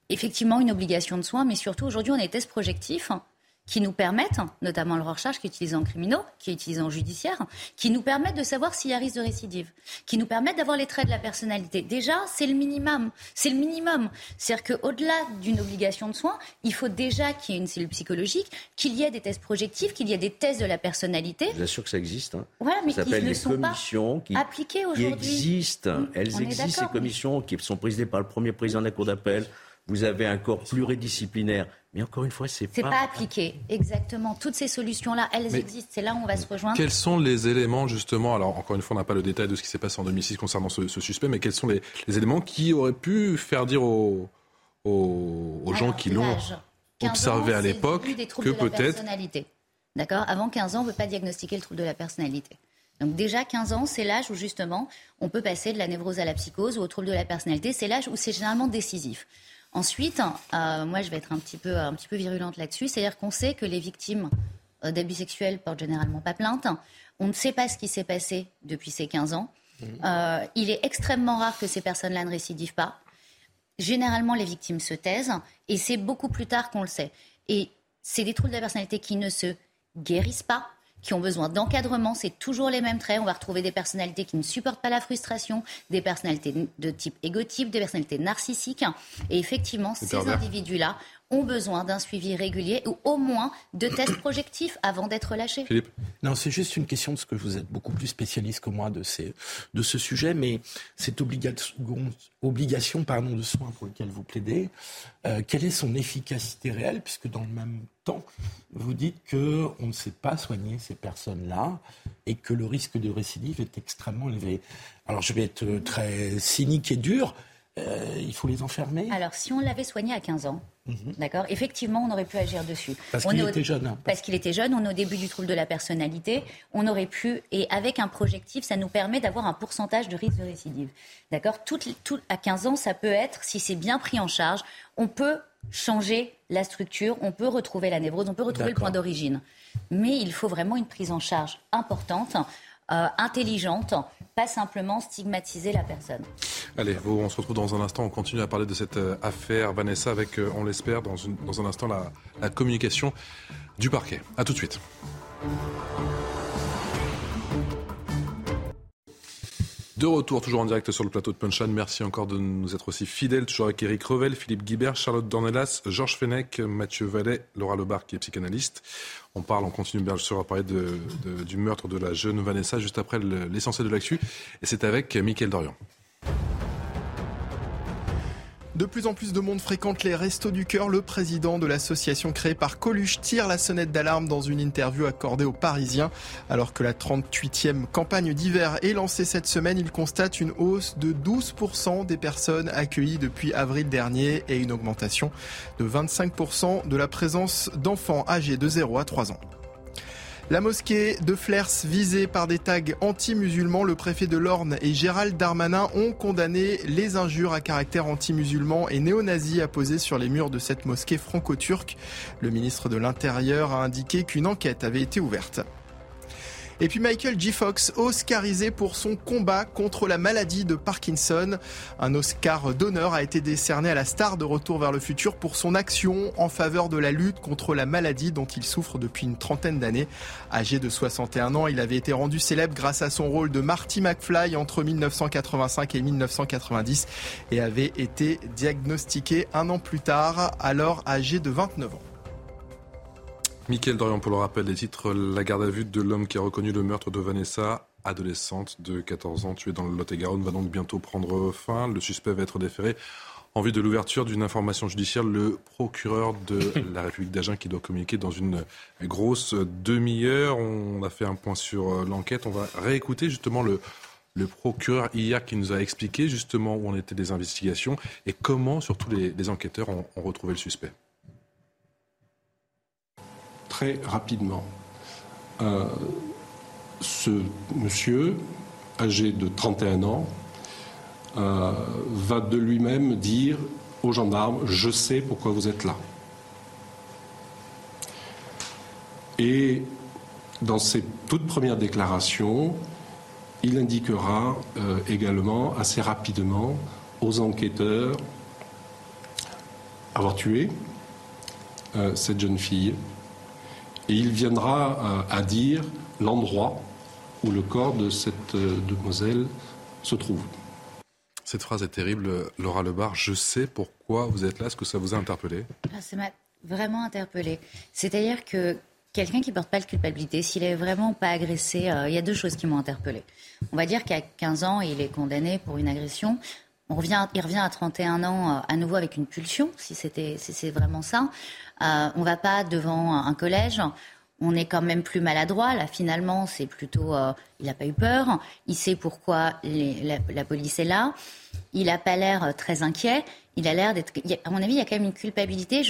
S10: Effectivement, une obligation de soins, mais surtout, aujourd'hui, on a des tests projectifs hein, qui nous permettent, notamment le recharge qui est utilisé en criminaux, qui est utilisé en judiciaire, qui nous permettent de savoir s'il y a risque de récidive, qui nous permettent d'avoir les traits de la personnalité. Déjà, c'est le minimum. C'est le minimum. C'est-à-dire qu'au-delà d'une obligation de soins, il faut déjà qu'il y ait une cellule psychologique, qu'il y ait des tests projectifs, qu'il y ait des tests de la personnalité.
S13: Je vous assure que ça existe. hein.
S10: Voilà, mais
S13: ça
S10: qui
S13: s'appelle
S10: ne sont pas
S13: commissions qui,
S10: appliquées aujourd'hui.
S13: existent.
S10: Mm,
S13: Elles existent, ces
S10: mais-
S13: commissions qui sont présidées par le premier président de la Cour d'appel. Vous avez un corps pluridisciplinaire. Mais encore une fois, c'est
S10: C'est
S13: pas...
S10: pas appliqué, exactement. Toutes ces solutions-là, elles
S1: Mais
S10: existent. C'est là où on va se rejoindre.
S1: Quels sont les éléments, justement, alors encore une fois, on n'a pas le détail de ce qui s'est passé en 2006 concernant ce, ce suspect, mais quels sont les, les éléments qui auraient pu faire dire aux, aux, aux gens
S10: Alors,
S1: qui l'ont
S10: l'âge. 15
S1: observé
S10: ans,
S1: à l'époque que peut-être.
S10: D'accord? Avant 15 ans, on ne peut pas diagnostiquer le trouble de la personnalité. Donc déjà 15 ans, c'est l'âge où justement on peut passer de la névrose à la psychose ou au trouble de la personnalité. C'est l'âge où c'est généralement décisif. Ensuite, euh, moi je vais être un petit peu, un petit peu virulente là-dessus, c'est-à-dire qu'on sait que les victimes euh, d'abus sexuels portent généralement pas plainte. On ne sait pas ce qui s'est passé depuis ces 15 ans. Euh, il est extrêmement rare que ces personnes-là ne récidivent pas. Généralement, les victimes se taisent et c'est beaucoup plus tard qu'on le sait. Et c'est des troubles de la personnalité qui ne se guérissent pas, qui ont besoin d'encadrement. C'est toujours les mêmes traits. On va retrouver des personnalités qui ne supportent pas la frustration, des personnalités de type égotype, des personnalités narcissiques. Et effectivement, ces individus-là ont besoin d'un suivi régulier ou au moins de tests projectifs avant d'être lâchés.
S1: Philippe
S8: Non, c'est juste une question parce que vous êtes beaucoup plus spécialiste que moi de, ces, de ce sujet, mais cette obligation, obligation pardon, de soins pour lequel vous plaidez, euh, quelle est son efficacité réelle Puisque dans le même temps, vous dites qu'on ne sait pas soigner ces personnes-là et que le risque de récidive est extrêmement élevé. Alors je vais être très cynique et dur. Euh, il faut les enfermer?
S10: Alors, si on l'avait soigné à 15 ans, mhm. d'accord, effectivement, on aurait pu agir dessus.
S8: Parce qu'il était jeune. Hein.
S10: parce qu'il était jeune, on est au début du trouble de la personnalité, on aurait pu, et avec un projectif, ça nous permet d'avoir un pourcentage de risque de récidive. D'accord tout, À 15 ans, ça peut être, si c'est bien pris en charge, on peut changer la structure, on peut retrouver la névrose, on peut retrouver le point d'origine. Mais il faut vraiment une prise en charge importante, euh, intelligente, pas simplement stigmatiser la personne.
S1: Allez, on se retrouve dans un instant. On continue à parler de cette euh, affaire, Vanessa, avec, euh, on l'espère, dans, un instant, la, la communication du parquet. A tout de suite. De retour, toujours en direct sur le plateau de Punchline. Merci encore de nous être aussi fidèles, toujours avec Eric Revel, Philippe Guibert, Charlotte Dornelas, Georges Fenech, Mathieu Vallet, Laura Lebar qui est psychanalyste. On parle, on continue bien sûr à parler du meurtre de la jeune Vanessa juste après l'essentiel de l'actu. Et c'est avec Mickaël Dorian.
S3: De plus en plus de monde fréquente les Restos du Cœur. Le président de l'association créée par Coluche tire la sonnette d'alarme dans une interview accordée aux Parisiens. Alors que la 38e campagne d'hiver est lancée cette semaine, il constate une hausse de 12% des personnes accueillies depuis avril dernier et une augmentation de 25% de la présence d'enfants âgés de 0 à 3 ans. La mosquée de Flers visée par des tags anti-musulmans, le préfet de l'Orne et Gérald Darmanin ont condamné les injures à caractère anti-musulman et néo-nazi apposées sur les murs de cette mosquée franco-turque. Le ministre de l'Intérieur a indiqué qu'une enquête avait été ouverte. Et puis Michael G. Fox, oscarisé pour son combat contre la maladie de Parkinson. Un Oscar d'honneur a été décerné à la star de Retour vers le futur pour son action en faveur de la lutte contre la maladie dont il souffre depuis une trentaine d'années. Âgé de 61 ans, il avait été rendu célèbre grâce à son rôle de Marty McFly entre 1985 et 1990 et avait été diagnostiqué un an plus tard, alors âgé de 29 ans.
S1: Mickaël Dorian, pour le rappel des titres, la garde à vue de l'homme qui a reconnu le meurtre de Vanessa, adolescente de 14 ans, tuée dans le Lot-et-Garonne, va donc bientôt prendre fin. Le suspect va être déféré en vue de l'ouverture d'une information judiciaire. Le procureur de la République d'Agen qui doit communiquer dans une grosse demi-heure. On a fait un point sur euh, l'enquête. On va réécouter justement le, le procureur hier qui nous a expliqué justement où en étaient les investigations et comment surtout les, enquêteurs ont retrouvé le suspect
S15: très rapidement. Euh, ce monsieur, âgé de 31 ans, euh, va de lui-même dire aux gendarmes, je sais pourquoi vous êtes là. Et dans ses toutes premières déclarations, il indiquera euh, également assez rapidement aux enquêteurs avoir tué cette jeune fille et il viendra à, dire l'endroit où le corps de cette euh, demoiselle se trouve.
S1: Cette phrase est terrible, Laura Lebar. Je sais pourquoi vous êtes là. Est-ce que ça vous a interpellé?
S10: Ah, Ça m'a vraiment interpellé. C'est-à-dire que quelqu'un qui ne porte pas de culpabilité, s'il est vraiment pas agressé, euh, il y a deux choses qui m'ont interpellé. On va dire qu'à 15 ans, il est condamné pour une agression. On revient, il revient à 31 ans euh, à nouveau avec une pulsion, si c'était, c'est vraiment ça. Euh, on va pas devant un collège. On est quand même plus maladroit. Là, finalement, c'est plutôt. Euh, il n'a pas eu peur. Il sait pourquoi la, police est là. Il n'a pas l'air très inquiet. Il a l'air d'être. À mon avis, il y a quand même une culpabilité.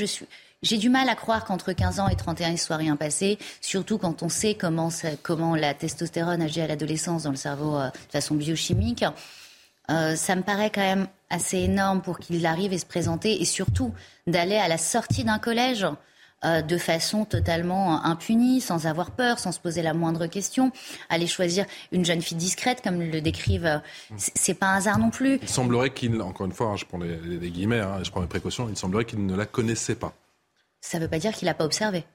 S10: J'ai du mal à croire qu'entre 15 ans et 31, il soit rien passé, surtout quand on sait comment, comment la testostérone agit à l'adolescence dans le cerveau de façon biochimique. Euh, ça me paraît quand même assez énorme pour qu'il arrive et se présenter et surtout d'aller à la sortie d'un collège euh, de façon totalement impunie, sans avoir peur, sans se poser la moindre question. Aller choisir une jeune fille discrète, comme le décrivent, euh, c'est pas un hasard non plus.
S1: Il semblerait qu'il, encore une fois, hein, je prends les, guillemets, hein, je prends mes précautions, il semblerait qu'il ne la connaissait pas.
S10: Ça ne veut pas dire qu'il n'a pas observé.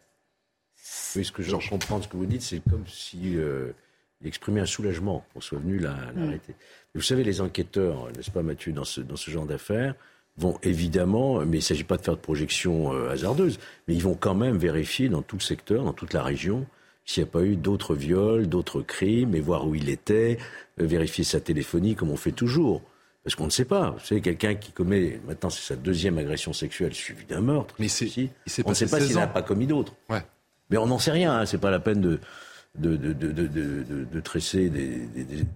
S13: Oui, ce que je comprends de ce que vous dites, c'est comme si euh, il exprimait un soulagement qu'on soit venu mm. l'arrêter. Vous savez, les enquêteurs, n'est-ce pas Mathieu, dans ce, dans ce genre d'affaires, vont évidemment, mais il ne s'agit pas de faire de projections euh, hasardeuses, mais ils vont quand même vérifier dans tout le secteur, dans toute la région, s'il n'y a pas eu d'autres viols, d'autres crimes, et voir où il était, euh, vérifier sa téléphonie comme on fait toujours. Parce qu'on ne sait pas. Vous savez, quelqu'un qui commet, maintenant c'est sa deuxième agression sexuelle suivie d'un meurtre.
S1: Mais il
S13: on ne sait pas s'il n'a pas commis d'autres.
S1: Ouais.
S13: Mais on n'en sait rien, hein. c'est pas la peine de, de, de, de, de tresser des,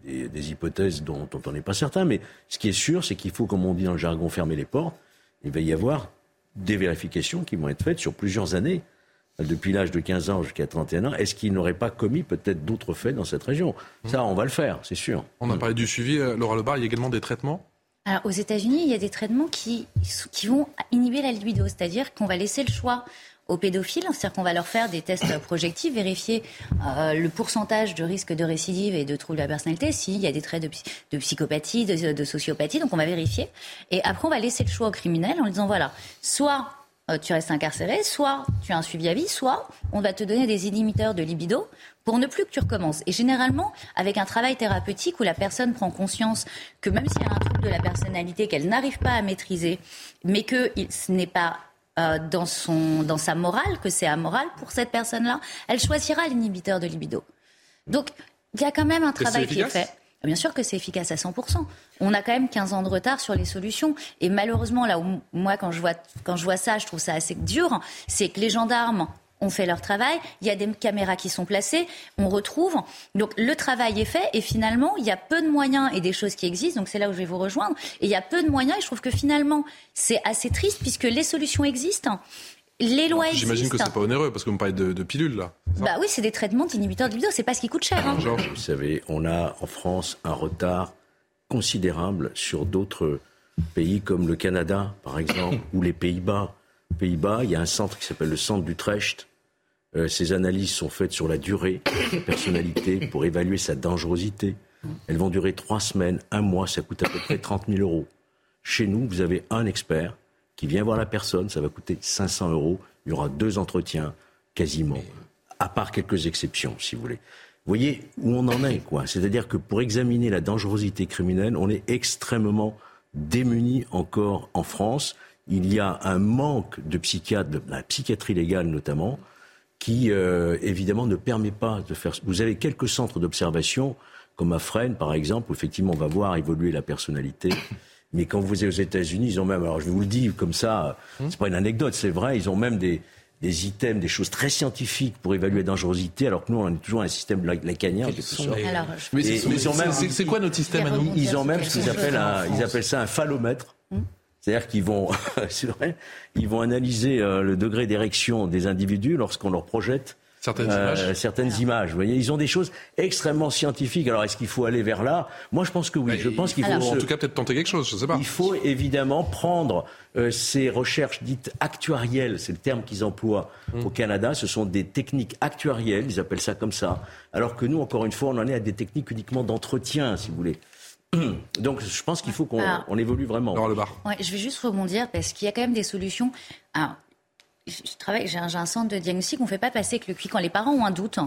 S13: des, des, hypothèses dont, dont on n'est pas certain. Mais ce qui est sûr, c'est qu'il faut, comme on dit dans le jargon, fermer les portes. Il va y avoir des vérifications qui vont être faites sur plusieurs années, depuis l'âge de 15 ans jusqu'à 31 ans. Est-ce qu'il n'aurait pas commis peut-être d'autres faits dans cette région? Ça, on va le faire, c'est sûr.
S1: On a parlé du suivi. euh, Laura Lebar, il y a également des traitements?
S10: Alors, aux États-Unis, il y a des traitements qui, qui vont inhiber la libido, c'est-à-dire qu'on va laisser le choix aux pédophiles, c'est-à-dire qu'on va leur faire des tests projectifs, vérifier euh, le pourcentage de risque de récidive et de trouble de la personnalité, s'il y a des traits de, psychopathie, de, sociopathie, donc on va vérifier. Et après, on va laisser le choix au criminel en disant, voilà, soit euh, tu restes incarcéré, soit tu as un suivi à vie, soit on va te donner des inhibiteurs de libido pour ne plus que tu recommences. Et généralement, avec un travail thérapeutique où la personne prend conscience que même s'il y a un trouble de la personnalité qu'elle n'arrive pas à maîtriser, mais que ce n'est pas euh, dans, son, dans sa morale, que c'est amoral pour cette personne-là, elle choisira l'inhibiteur de libido. Donc, il y a quand même un travail qui est fait. Bien sûr que c'est efficace à 100%. On a quand même 15 ans de retard sur les solutions. Et malheureusement, là où moi, quand je vois, quand je vois ça, je trouve ça assez dur, c'est que les gendarmes ont fait leur travail, il y a des caméras qui sont placées, on retrouve. Donc le travail est fait et finalement, il y a peu de moyens et des choses qui existent, donc c'est là où je vais vous rejoindre, et il y a peu de moyens et je trouve que finalement, c'est assez triste puisque les solutions existent. Les lois existent.
S1: J'imagine que c'est pas onéreux parce que vous parlez de, de pilules là.
S10: Bah oui, c'est des traitements d'inhibiteurs de libido, c'est pas ce qui coûte cher. Hein.
S13: Vous savez, on a en France un retard considérable sur d'autres pays comme le Canada, par exemple, ou les Pays-Bas. Pays-Bas, il y a un centre qui s'appelle le centre d'Utrecht. Euh, ces analyses sont faites sur la durée de personnalité pour évaluer sa dangerosité. Elles vont durer trois semaines, un mois, ça coûte à peu près 30 000 euros. Chez nous, vous avez un expert qui vient voir la personne, ça va coûter 500 euros. Il y aura deux entretiens, quasiment, à part quelques exceptions, si vous voulez. Vous voyez où on en est, quoi. C'est-à-dire que pour examiner la dangerosité criminelle, on est extrêmement démuni encore en France il y a un manque de psychiatres, de la psychiatrie légale notamment, qui euh, évidemment ne permet pas de faire. Vous avez quelques centres d'observation, comme à Fresnes par exemple, où effectivement on va voir évoluer la personnalité. Mais quand vous êtes aux États-Unis, ils ont même, alors je vous le dire comme ça, hum. c'est pas une anecdote, c'est vrai, ils ont même des, des items, des choses très scientifiques pour évaluer la dangerosité, alors que nous, on est toujours un système lacanien.
S1: C'est quoi notre système à nous
S13: Ils ont même ce qu'ils appellent, ils appellent ça un phallomètre. Hum. C'est-à-dire qu'ils vont, vrai, ils vont analyser euh, le degré d'érection des individus lorsqu'on leur projette
S1: certaines, euh, images.
S13: certaines images. Vous voyez, ils ont des choses extrêmement scientifiques. Alors, est-ce qu'il faut aller vers là? Moi, je pense que oui. je pense qu'il faut.
S1: En tout cas, peut-être tenter quelque chose. Je sais pas.
S13: Il faut évidemment prendre euh, ces recherches dites actuarielles. C'est le terme qu'ils emploient mmh. au Canada. Ce sont des techniques actuarielles. Ils appellent ça comme ça. Alors que nous, encore une fois, on en est à des techniques uniquement d'entretien, si vous voulez. Donc je pense qu'il faut qu'on évolue vraiment.
S1: le bar.
S10: je vais juste rebondir parce qu'il y a quand même des solutions. Je travaille, j'ai un, centre de diagnostic, on ne fait pas passer que le QI quand les parents ont un doute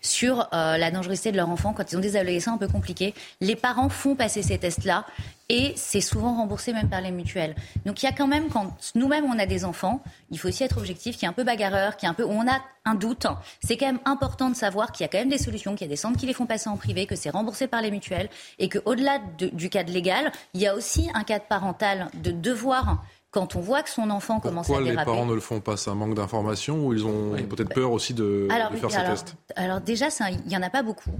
S10: sur euh, la dangerosité de leur enfant, quand ils ont des adolescents un peu compliqués. Les parents font passer ces tests-là et c'est souvent remboursé même par les mutuelles. Donc il y a quand même, quand nous-mêmes on a des enfants, il faut aussi être objectif, qui est un peu bagarreur, qui est un peu, on a un doute. C'est quand même important de savoir qu'il y a quand même des solutions, qu'il y a des centres qui les font passer en privé, que c'est remboursé par les mutuelles et qu'au-delà du cadre légal, il y a aussi un cadre parental de devoir quand on voit que son enfant commence à déraper.
S1: Pourquoi les parents ne le font pas? C'est un manque d'information ou ils ont peut-être peur aussi de, faire ces tests?
S10: Alors déjà, il n'y en a pas beaucoup.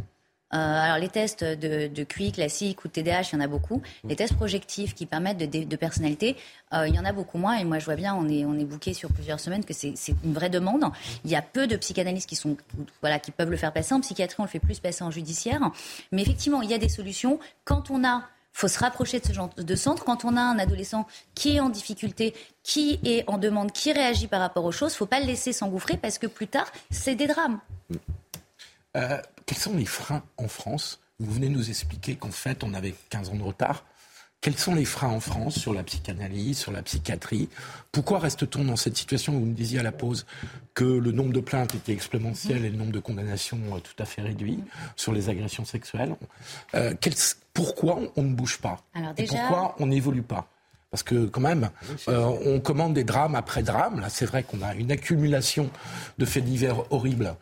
S10: Euh, alors les tests de, de QI classique ou de TDAH, il y en a beaucoup. Les tests projectifs qui permettent de, de, personnalité, euh, il y en a beaucoup moins. Et moi, je vois bien, on est, on est booké sur plusieurs semaines, que c'est une vraie demande. Il y a peu de psychanalystes qui, sont, voilà, qui peuvent le faire passer en psychiatrie. On le fait plus passer en judiciaire. Mais effectivement, il y a des solutions. Quand on a faut se rapprocher de ce genre de centre. Quand on a un adolescent qui est en difficulté, qui est en demande, qui réagit par rapport aux choses, faut pas le laisser s'engouffrer parce que plus tard, c'est des drames.
S8: Euh, quels sont les freins en France? Vous venez nous expliquer qu'en fait, on avait 15 ans de retard. Quels sont les freins en France sur la psychanalyse, sur la psychiatrie? Pourquoi reste-t-on dans cette situation Vous me disiez à la pause que le nombre de plaintes était exponentiel et le nombre de condamnations euh, tout à fait réduit sur les agressions sexuelles? Euh, pourquoi on ne bouge pas? Et Pourquoi on n'évolue pas? Parce que quand même, euh, on commande des drames après drames. Là, c'est vrai qu'on a une accumulation de faits divers horribles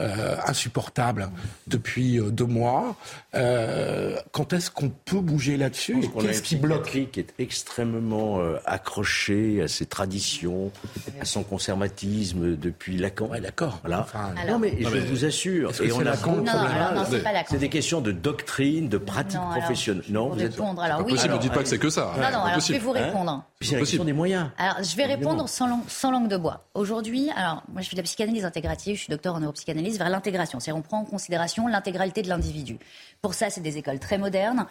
S8: euh, insupportable depuis euh, deux mois. Euh, quand est-ce qu'on peut bouger là-dessus Qu'est-ce qui bloque
S13: qui est extrêmement accroché à ses traditions, à son conservatisme depuis Lacan.
S8: Ouais, d'accord.
S13: Voilà. non, mais je vous assure.
S10: Et on a
S13: c'est des questions de doctrine, de pratique professionnelle. non,
S10: vous êtes
S1: alors, oui. ne dites pas que c'est que ça.
S10: Non, non. Alors je vais vous répondre.
S13: Hein c'est la question des moyens.
S10: Alors je vais répondre sans langue, sans langue de bois. Aujourd'hui, alors moi je fais de la psychanalyse intégrative, je suis docteur en neuropsychanalyse vers l'intégration. C'est-à-dire on prend en considération l'intégralité de l'individu. Pour ça, c'est des écoles très modernes.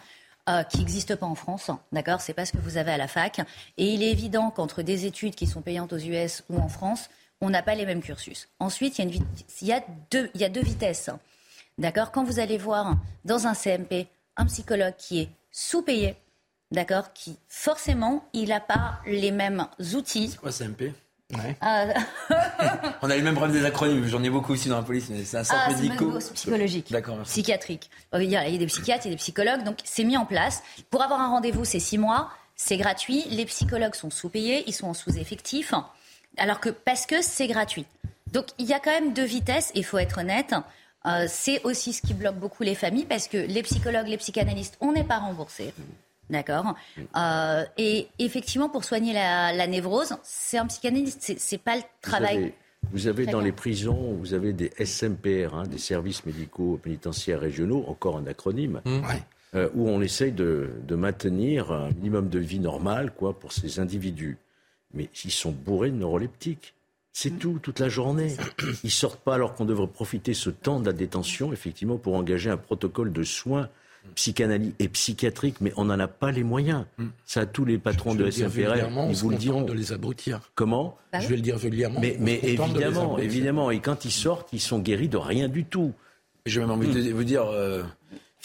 S10: Euh, qui n'existent pas en France, d'accord? C'est pas ce que vous avez à la fac. Et il est évident qu'entre des études qui sont payantes aux US ou en France, on n'a pas les mêmes cursus. Ensuite, il y a, deux vitesses, d'accord? Quand vous allez voir dans un CMP un psychologue qui est sous-payé, d'accord? Qui forcément, il n'a pas les mêmes outils.
S14: C'est quoi CMP ah. On a eu le même problème des acronymes. J'en ai beaucoup aussi dans la police, mais c'est un centre ah, médico
S10: psychologique, D'accord, psychiatrique. Il y a des psychiatres, il y a des psychologues, donc c'est mis en place. Pour avoir un rendez-vous, c'est six mois, c'est gratuit. Les psychologues sont sous-payés, ils sont en sous-effectif, alors que parce que c'est gratuit. Donc il y a quand même deux vitesses. Il faut être honnête. Euh, c'est aussi ce qui bloque beaucoup les familles parce que les psychologues, les psychanalystes, on n'est pas remboursés. D'accord. Euh, et effectivement, pour soigner la, névrose, c'est un psychanalyste, c'est pas le travail.
S13: Vous avez, dans les prisons, vous avez des SMPR, hein, des services médicaux pénitentiaires régionaux, encore un acronyme, mmh. euh, où on essaye de, maintenir un minimum de vie normale, quoi, pour ces individus. Mais ils sont bourrés de neuroleptiques. C'est mmh. tout, toute la journée. Ils sortent pas alors qu'on devrait profiter ce temps de la détention, effectivement, pour engager un protocole de soins psychanalyse et psychiatrique, mais on n'en a pas les moyens. Hmm. Ça, tous les patrons de SFRR, ils vous le diront.
S8: de les abrutir.
S13: Comment?
S8: Bah Je vais le dire vulgairement.
S13: Mais, mais évidemment, évidemment. Et quand ils sortent, ils sont guéris de rien du tout.
S14: J'ai même envie de vous dire, euh,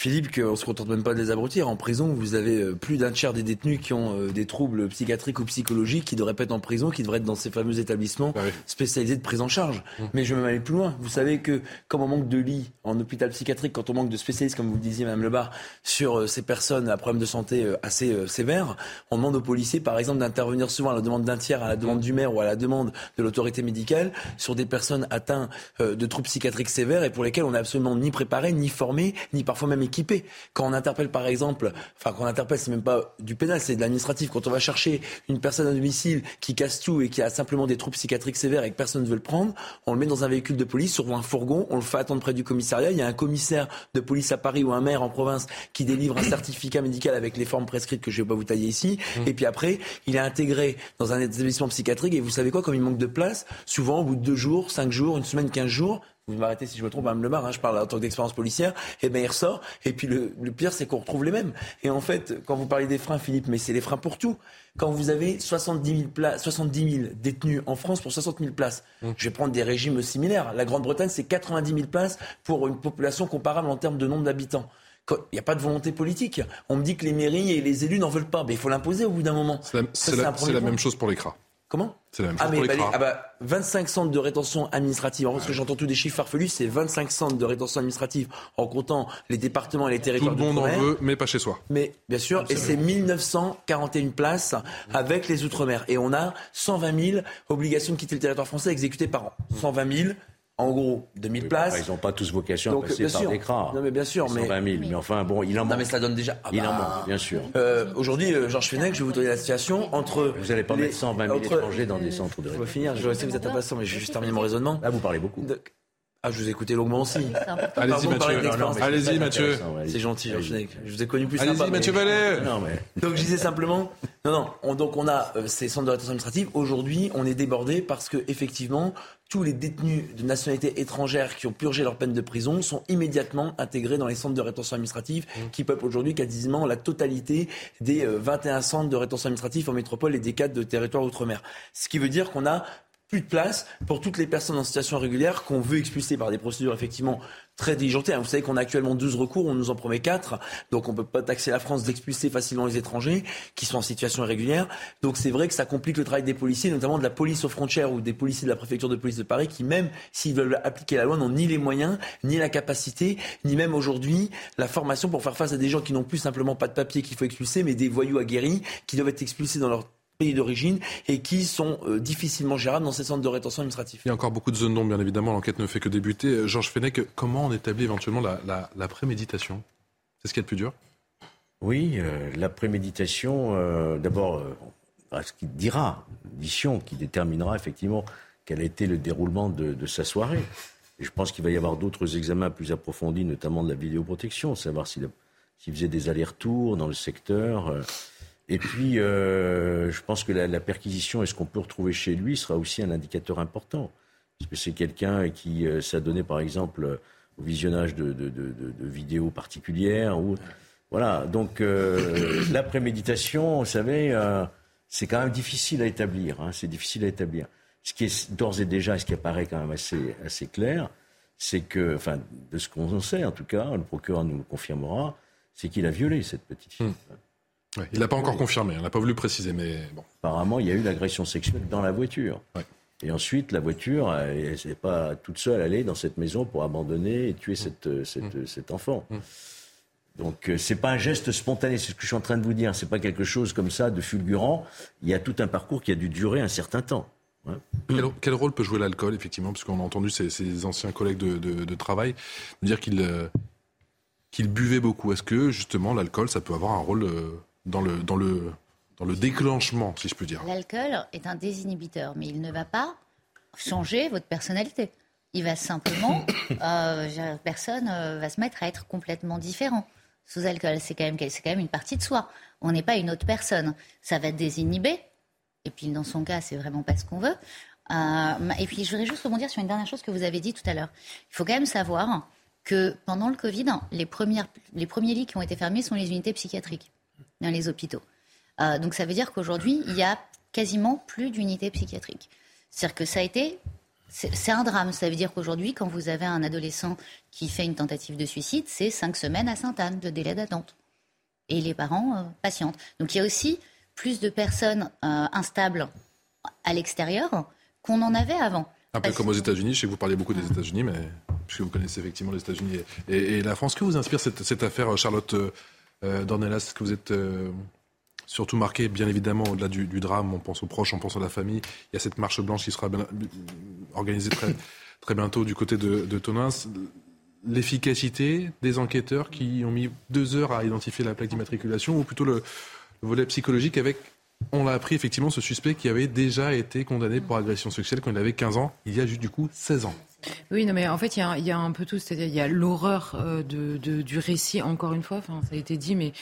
S14: Philippe, qu'on se contente même pas de les abrutir. En prison, vous avez euh, plus d'un tiers des détenus qui ont euh, des troubles psychiatriques ou psychologiques, qui devraient pas être en prison, qui devraient être dans ces fameux établissements bah spécialisés de prise en charge. Mmh. Mais je vais même aller plus loin. Vous savez que, comme on manque de lits en hôpital psychiatrique, quand on manque de spécialistes, comme vous le disiez, Mme Lebar, sur euh, ces personnes à problème de santé assez sévères, on demande aux policiers, par exemple, d'intervenir souvent à la demande d'un tiers, à la demande du maire ou à la demande de l'autorité médicale, sur des personnes atteintes de troubles psychiatriques sévères et pour lesquelles on n'est absolument ni préparé, ni formé, ni parfois même Quand on interpelle, par exemple, enfin, quand on interpelle, c'est même pas du pénal, c'est de l'administratif. Quand on va chercher une personne à domicile qui casse tout et qui a simplement des troubles psychiatriques sévères et que personne ne veut le prendre, on le met dans un véhicule de police, sur un fourgon, on le fait attendre près du commissariat. Il y a un commissaire de police à Paris ou un maire en province qui délivre un certificat médical avec les formes prescrites que je vais pas vous tailler ici. Mmh. Et puis après, il est intégré dans un établissement psychiatrique et vous savez quoi, comme il manque de place, souvent au bout de deux jours, cinq jours, une semaine, quinze jours, vous m'arrêtez si je me trompe, Mme Lemar, hein, je parle en tant d'expérience policière, et ben il ressort, et puis le, pire c'est qu'on retrouve les mêmes. Et en fait, quand vous parlez des freins, Philippe, mais c'est les freins pour tout. Quand vous avez 70 000, places, 70 000 détenus en France pour 60 000 places, mmh. je vais prendre des régimes similaires. La Grande-Bretagne, c'est 90 000 places pour une population comparable en termes de nombre d'habitants. Il n'y a pas de volonté politique. On me dit que les mairies et les élus n'en veulent pas. Mais il faut l'imposer au bout d'un moment.
S1: C'est la, même chose pour les CRA.
S14: Comment
S1: C'est la même chose ah, pour les
S14: ah bah, 25 centres de rétention administrative. En parce que j'entends tous des chiffres farfelus, c'est 25 centres de rétention administrative en comptant les départements et les territoires.
S1: Tout le monde en veut, mais pas chez soi.
S14: Mais bien sûr, et c'est 1941 places avec les outre-mer. Et on a 120 000 obligations de quitter le territoire français exécutées par an. 120 000 en gros 2000 places.
S13: ils n'ont pas tous vocation à passer par des
S14: Non mais bien sûr, mais
S13: 120 000. Mais enfin bon, il en manque.
S14: Non mais ça donne déjà.
S13: il en bah, manque, bien sûr.
S14: Euh, Aujourd'hui, euh, Georges Fenech, je vais vous donner la situation entre.
S13: Vous n'allez pas mettre 120 000 étrangers dans des centres de.
S14: Je vais finir. Je sais que vous êtes impatient, mais je vais juste terminer mon raisonnement.
S13: Là, vous parlez beaucoup.
S14: Ah, je vous ai écouté longuement aussi.
S1: Allez-y, Mathieu. Allez-y, Mathieu.
S14: C'est gentil, Je vous ai connu plus
S1: Allez-y, Mathieu Vallet.
S14: Non, mais... Donc, je disais simplement, non, non, on, donc on a euh, ces centres de rétention administrative. Aujourd'hui, on est débordé parce que, effectivement, tous les détenus de nationalité étrangère qui ont purgé leur peine de prison sont immédiatement intégrés dans les centres de rétention administrative mmh. qui peuplent aujourd'hui quasiment la totalité des 21 euh, centres de rétention administrative en métropole et des cadres de territoire outre-mer. Ce qui veut dire qu'on a plus de place pour toutes les personnes en situation régulière qu'on veut expulser par des procédures effectivement très diligentées. Vous savez qu'on a actuellement 12 recours, on nous en promet 4, donc on ne peut pas taxer la France d'expulser facilement les étrangers qui sont en situation irrégulière. Donc c'est vrai que ça complique le travail des policiers, notamment de la police aux frontières ou des policiers de la préfecture de police de Paris qui même s'ils veulent appliquer la loi n'ont ni les moyens, ni la capacité, ni même aujourd'hui la formation pour faire face à des gens qui n'ont plus simplement pas de papier qu'il faut expulser, mais des voyous aguerris qui doivent être expulsés dans leur pays d'origine et qui sont euh, difficilement gérables dans ces centres de rétention administrative.
S1: Il y a encore beaucoup de zones d'ombre, bien évidemment. L'enquête ne fait que débuter. Euh, Georges Fenech, comment on établit éventuellement la, préméditation? C'est ce qui est le plus dur?
S13: Oui, euh, la préméditation, d'abord, ce qui dira, mission qui déterminera effectivement quel a été le déroulement de, sa soirée. Et je pense qu'il va y avoir d'autres examens plus approfondis, notamment de la vidéoprotection, savoir s'il faisait des allers-retours dans le secteur. Et puis, euh, je pense que la, perquisition et ce qu'on peut retrouver chez lui sera aussi un indicateur important. Parce que c'est quelqu'un qui euh, s'adonnait, par exemple, au visionnage de, vidéos particulières. Ou, voilà. Donc, euh, la préméditation, vous savez, c'est quand même difficile à établir. Hein. c'est difficile à établir. Ce qui est d'ores et déjà, ce qui apparaît quand même assez, assez clair, c'est que, enfin, de ce qu'on en sait en tout cas, le procureur nous le confirmera, c'est qu'il a violé cette petite fille.
S1: Il n'a pas encore confirmé, on n'a pas voulu préciser, mais bon.
S13: Apparemment, il y a eu l'agression sexuelle dans la voiture. Et ensuite, la voiture, elle n'est pas toute seule allée dans cette maison pour abandonner et tuer cette, euh, cette, mmh. cet enfant. Mmh. Donc, euh, c'est pas un geste spontané, c'est ce que je suis en train de vous dire. C'est pas quelque chose comme ça de fulgurant. Il y a tout un parcours qui a dû durer un certain temps.
S1: Quel, rôle peut jouer l'alcool, effectivement, puisqu'on a entendu ces, anciens collègues de, de, travail dire qu'ils euh, qu'ils buvaient beaucoup. Est-ce que, justement, l'alcool, ça peut avoir un rôle dans le, dans le, dans le déclenchement, si je peux dire.
S10: L'alcool est un désinhibiteur, mais il ne va pas changer votre personnalité. Il va simplement, euh, personne euh, va se mettre à être complètement différent. Sous alcool, c'est quand, même, c'est quand même une partie de soi. On n'est pas une autre personne. Ça va désinhiber. Et puis, dans son cas, c'est vraiment pas ce qu'on veut. Euh, et puis, je voudrais juste rebondir sur une dernière chose que vous avez dit tout à l'heure. Il faut quand même savoir que pendant le Covid, les, premières, les premiers lits qui ont été fermés sont les unités psychiatriques dans les hôpitaux. Euh, donc ça veut dire qu'aujourd'hui, il y a quasiment plus d'unités psychiatriques. C'est-à-dire que ça a été... C'est un drame. Ça veut dire qu'aujourd'hui, quand vous avez un adolescent qui fait une tentative de suicide, c'est cinq semaines à Sainte-Anne de délai d'attente. Et les parents euh, patientent. Donc il y a aussi plus de personnes euh, instables à l'extérieur qu'on en avait avant.
S1: Un peu comme aux États-Unis. Je sais que vous parlez beaucoup des États-Unis, mais puisque vous connaissez effectivement les États-Unis et, la France, que vous inspire cette, cette affaire, Charlotte euh, Dornelas, est-ce que vous êtes euh, surtout marqué, bien évidemment, au-delà du, drame, on pense aux proches, on pense à la famille. Il y a cette marche blanche qui sera organisée très, très bientôt du côté de, de Tonins. L'efficacité des enquêteurs qui ont mis deux heures à identifier la plaque d'immatriculation, ou plutôt le, volet psychologique avec on l'a appris effectivement ce suspect qui avait déjà été condamné pour agression sexuelle quand il avait 15 ans, il y a juste du coup 16 ans.
S7: Oui, non, mais en fait, il y a, un peu tout. C'est-à-dire, il y a l'horreur euh, de, du récit, encore une fois. Enfin, ça a été dit, mais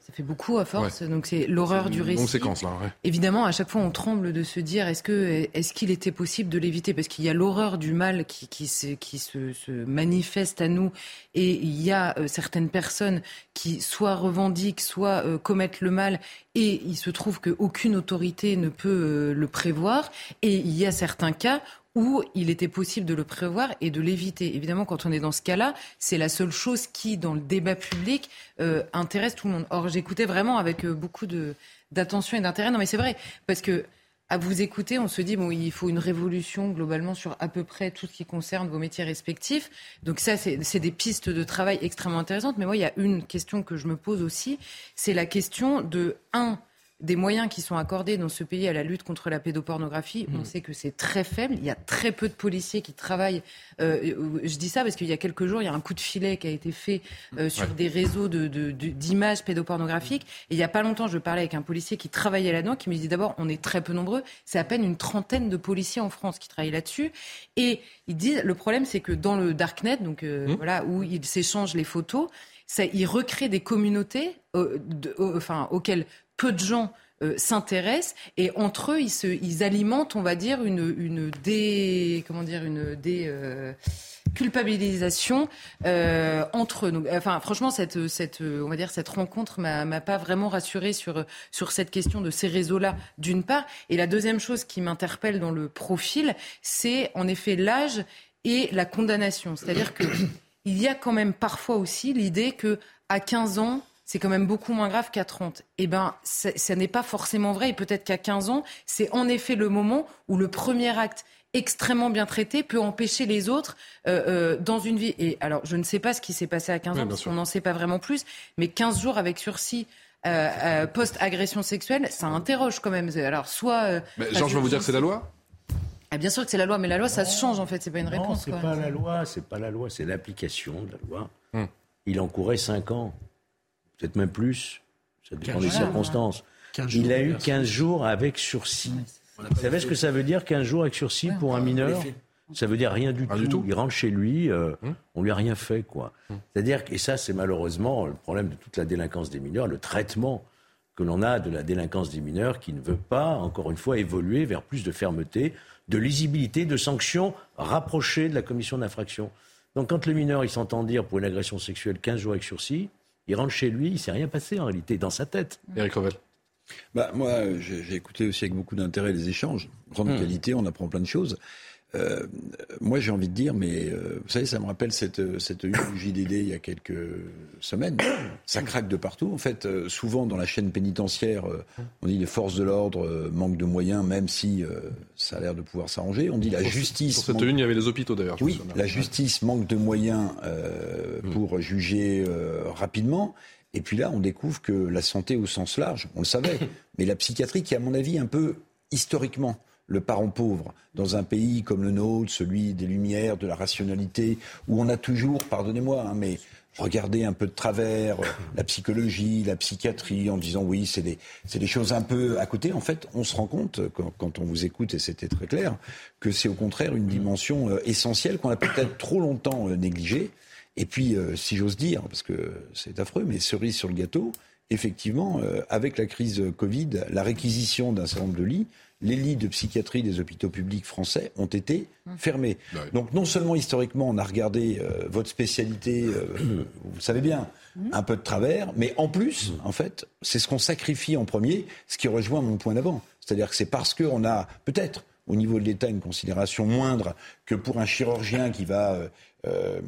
S7: ça fait beaucoup à force. Donc, c'est l'horreur du récit.
S1: Conséquence, là.
S7: Évidemment, à chaque fois, on tremble de se dire est-ce que est-ce qu'il était possible de l'éviter? Parce qu'il y a l'horreur du mal qui, qui, se, qui se, se, manifeste à nous, et il y a euh, certaines personnes qui soit revendiquent, soit euh, commettent le mal, et il se trouve qu'aucune autorité ne peut le prévoir. Et il y a certains cas où il était possible de le prévoir et de l'éviter. Évidemment, quand on est dans ce cas-là, c'est la seule chose qui, dans le débat public, euh, intéresse tout le monde. Or, j'écoutais vraiment avec euh, beaucoup d'attention et d'intérêt. Non, mais c'est vrai, parce que à vous écouter, on se dit bon, il faut une révolution globalement sur à peu près tout ce qui concerne vos métiers respectifs. Donc ça, c'est des pistes de travail extrêmement intéressantes. Mais moi, il y a une question que je me pose aussi, c'est la question de un des moyens qui sont accordés dans ce pays à la lutte contre la pédopornographie, on mmh. sait que c'est très faible. Il y a très peu de policiers qui travaillent. Euh, je dis ça parce qu'il y a quelques jours, il y a un coup de filet qui a été fait euh, sur des réseaux d'images de, pédopornographiques. Et il n'y a pas longtemps, je parlais avec un policier qui travaillait là-dedans, qui me dit d'abord, on est très peu nombreux. C'est à peine une trentaine de policiers en France qui travaillent là-dessus. Et ils disent, le problème, c'est que dans le darknet, donc euh, mmh. voilà, où ils s'échangent les photos, ça, ils recréent des communautés enfin, auxquelles peu de gens euh, s'intéressent et entre eux ils, se, ils alimentent on va dire une, une dé comment dire une dé euh, euh, entre nous. Enfin, franchement, cette, cette, on va dire, cette rencontre m'a pas vraiment rassurée sur, sur cette question de ces réseaux-là, d'une part. Et la deuxième chose qui m'interpelle dans le profil, c'est en effet l'âge et la condamnation. C'est-à-dire que il y a quand même parfois aussi l'idée que à 15 ans, c'est quand même beaucoup moins grave qu'à 30. Eh bien, ça n'est pas forcément vrai. Et peut-être qu'à 15 ans, c'est en effet le moment où le premier acte extrêmement bien traité peut empêcher les autres euh, euh, dans une vie. Et alors, je ne sais pas ce qui s'est passé à 15 ans, parce qu'on n'en sait pas vraiment plus, mais 15 jours avec sursis. Euh, post-agression sexuelle, ça interroge quand même. Alors, soit.
S1: Jean, je vais vous dire que c'est la loi?
S7: Ah, bien sûr que c'est la loi, mais la loi, ça se change en fait, c'est pas une réponse.
S13: Non, c'est pas la loi, c'est pas la loi, c'est l'application de la loi. Hum. Il encourait 5 ans peut-être même plus, ça dépend des circonstances. Il a eu 15 jours avec sursis. Vous savez ce que ça veut dire 15 jours avec sursis pour un mineur ça veut dire rien du, tout. Il rentre chez lui, euh, hum. on lui a rien fait, quoi. Hum. C'est-à-dire que, et ça, c'est malheureusement le problème de toute la délinquance des mineurs, le traitement que l'on a de la délinquance des mineurs qui ne veut pas, encore une fois, évoluer vers plus de fermeté, de lisibilité, de sanctions rapprochées de la commission d'infraction. Donc, quand le mineur, il s'entend dire pour une agression sexuelle 15 jours avec sursis, il rentre chez lui, il ne s'est rien passé en réalité, dans sa tête.
S1: Eric Revel.
S2: Bah, moi, j'ai écouté aussi avec beaucoup d'intérêt les échanges. Grande hmm. qualité, on apprend plein de choses. Euh, moi, j'ai envie de dire, mais euh, vous savez, ça me rappelle cette, cette du JDD il y a quelques semaines. Ça craque de partout. En fait, euh, souvent dans la chaîne pénitentiaire, on dit les forces de l'ordre manquent de moyens, même si ça a l'air de pouvoir s'arranger. On dit la justice.
S1: Pour cette une, il y avait les hôpitaux d'ailleurs.
S2: Oui, la justice manque de moyens hmm. pour juger rapidement. Et puis là, on découvre que la santé au sens large, on le savait, mais la psychiatrie qui, à mon avis, un peu historiquement, le parent pauvre dans un pays comme le nôtre, celui des Lumières, de la rationalité, où on a toujours, pardonnez-moi, hein, mais regardé un peu de travers euh, la psychologie, la psychiatrie, en disant oui, c'est des, des choses un peu à côté. En fait, on se rend compte, quand, on vous écoute, et c'était très clair, que c'est au contraire une dimension euh, essentielle qu'on a peut-être trop longtemps euh, négligée. Et puis, si j'ose dire, parce que c'est affreux, mais cerise sur le gâteau, effectivement, avec la crise Covid, la réquisition d'un certain nombre de lits les lits de psychiatrie des hôpitaux publics français ont été mmh. fermés. Bah Donc non seulement historiquement on a regardé euh, votre spécialité, euh, vous savez bien, mmh. un peu de travers, mais en plus, mmh. en fait, c'est ce qu'on sacrifie en premier, ce qui rejoint mon point d'avant. C'est-à-dire que c'est parce qu'on a peut-être au niveau de l'État une considération moindre que pour un chirurgien qui va euh,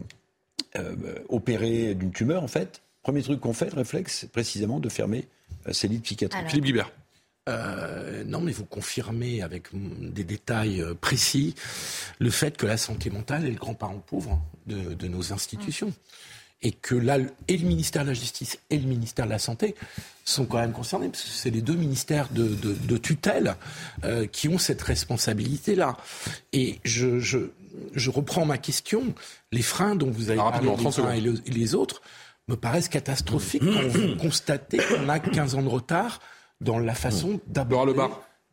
S2: opérer d'une tumeur, en fait. Premier truc qu'on fait, le réflexe, c'est précisément de fermer ces lits de psychiatrie.
S1: Philippe Guibert.
S8: Euh, non, mais vous confirmez avec des détails euh, précis le fait que la santé mentale est le grand parent pauvre de, nos institutions. Et que là, et le ministère de la Justice et le ministère de la Santé sont quand même concernés, parce que c'est les deux ministères de, tutelle euh, qui ont cette responsabilité-là. Et je, je, reprends ma question. Les freins dont vous avez parlé, les et, les autres, me paraissent catastrophiques quand vous constatez qu'on a 15 ans de retard dans la façon d'aborder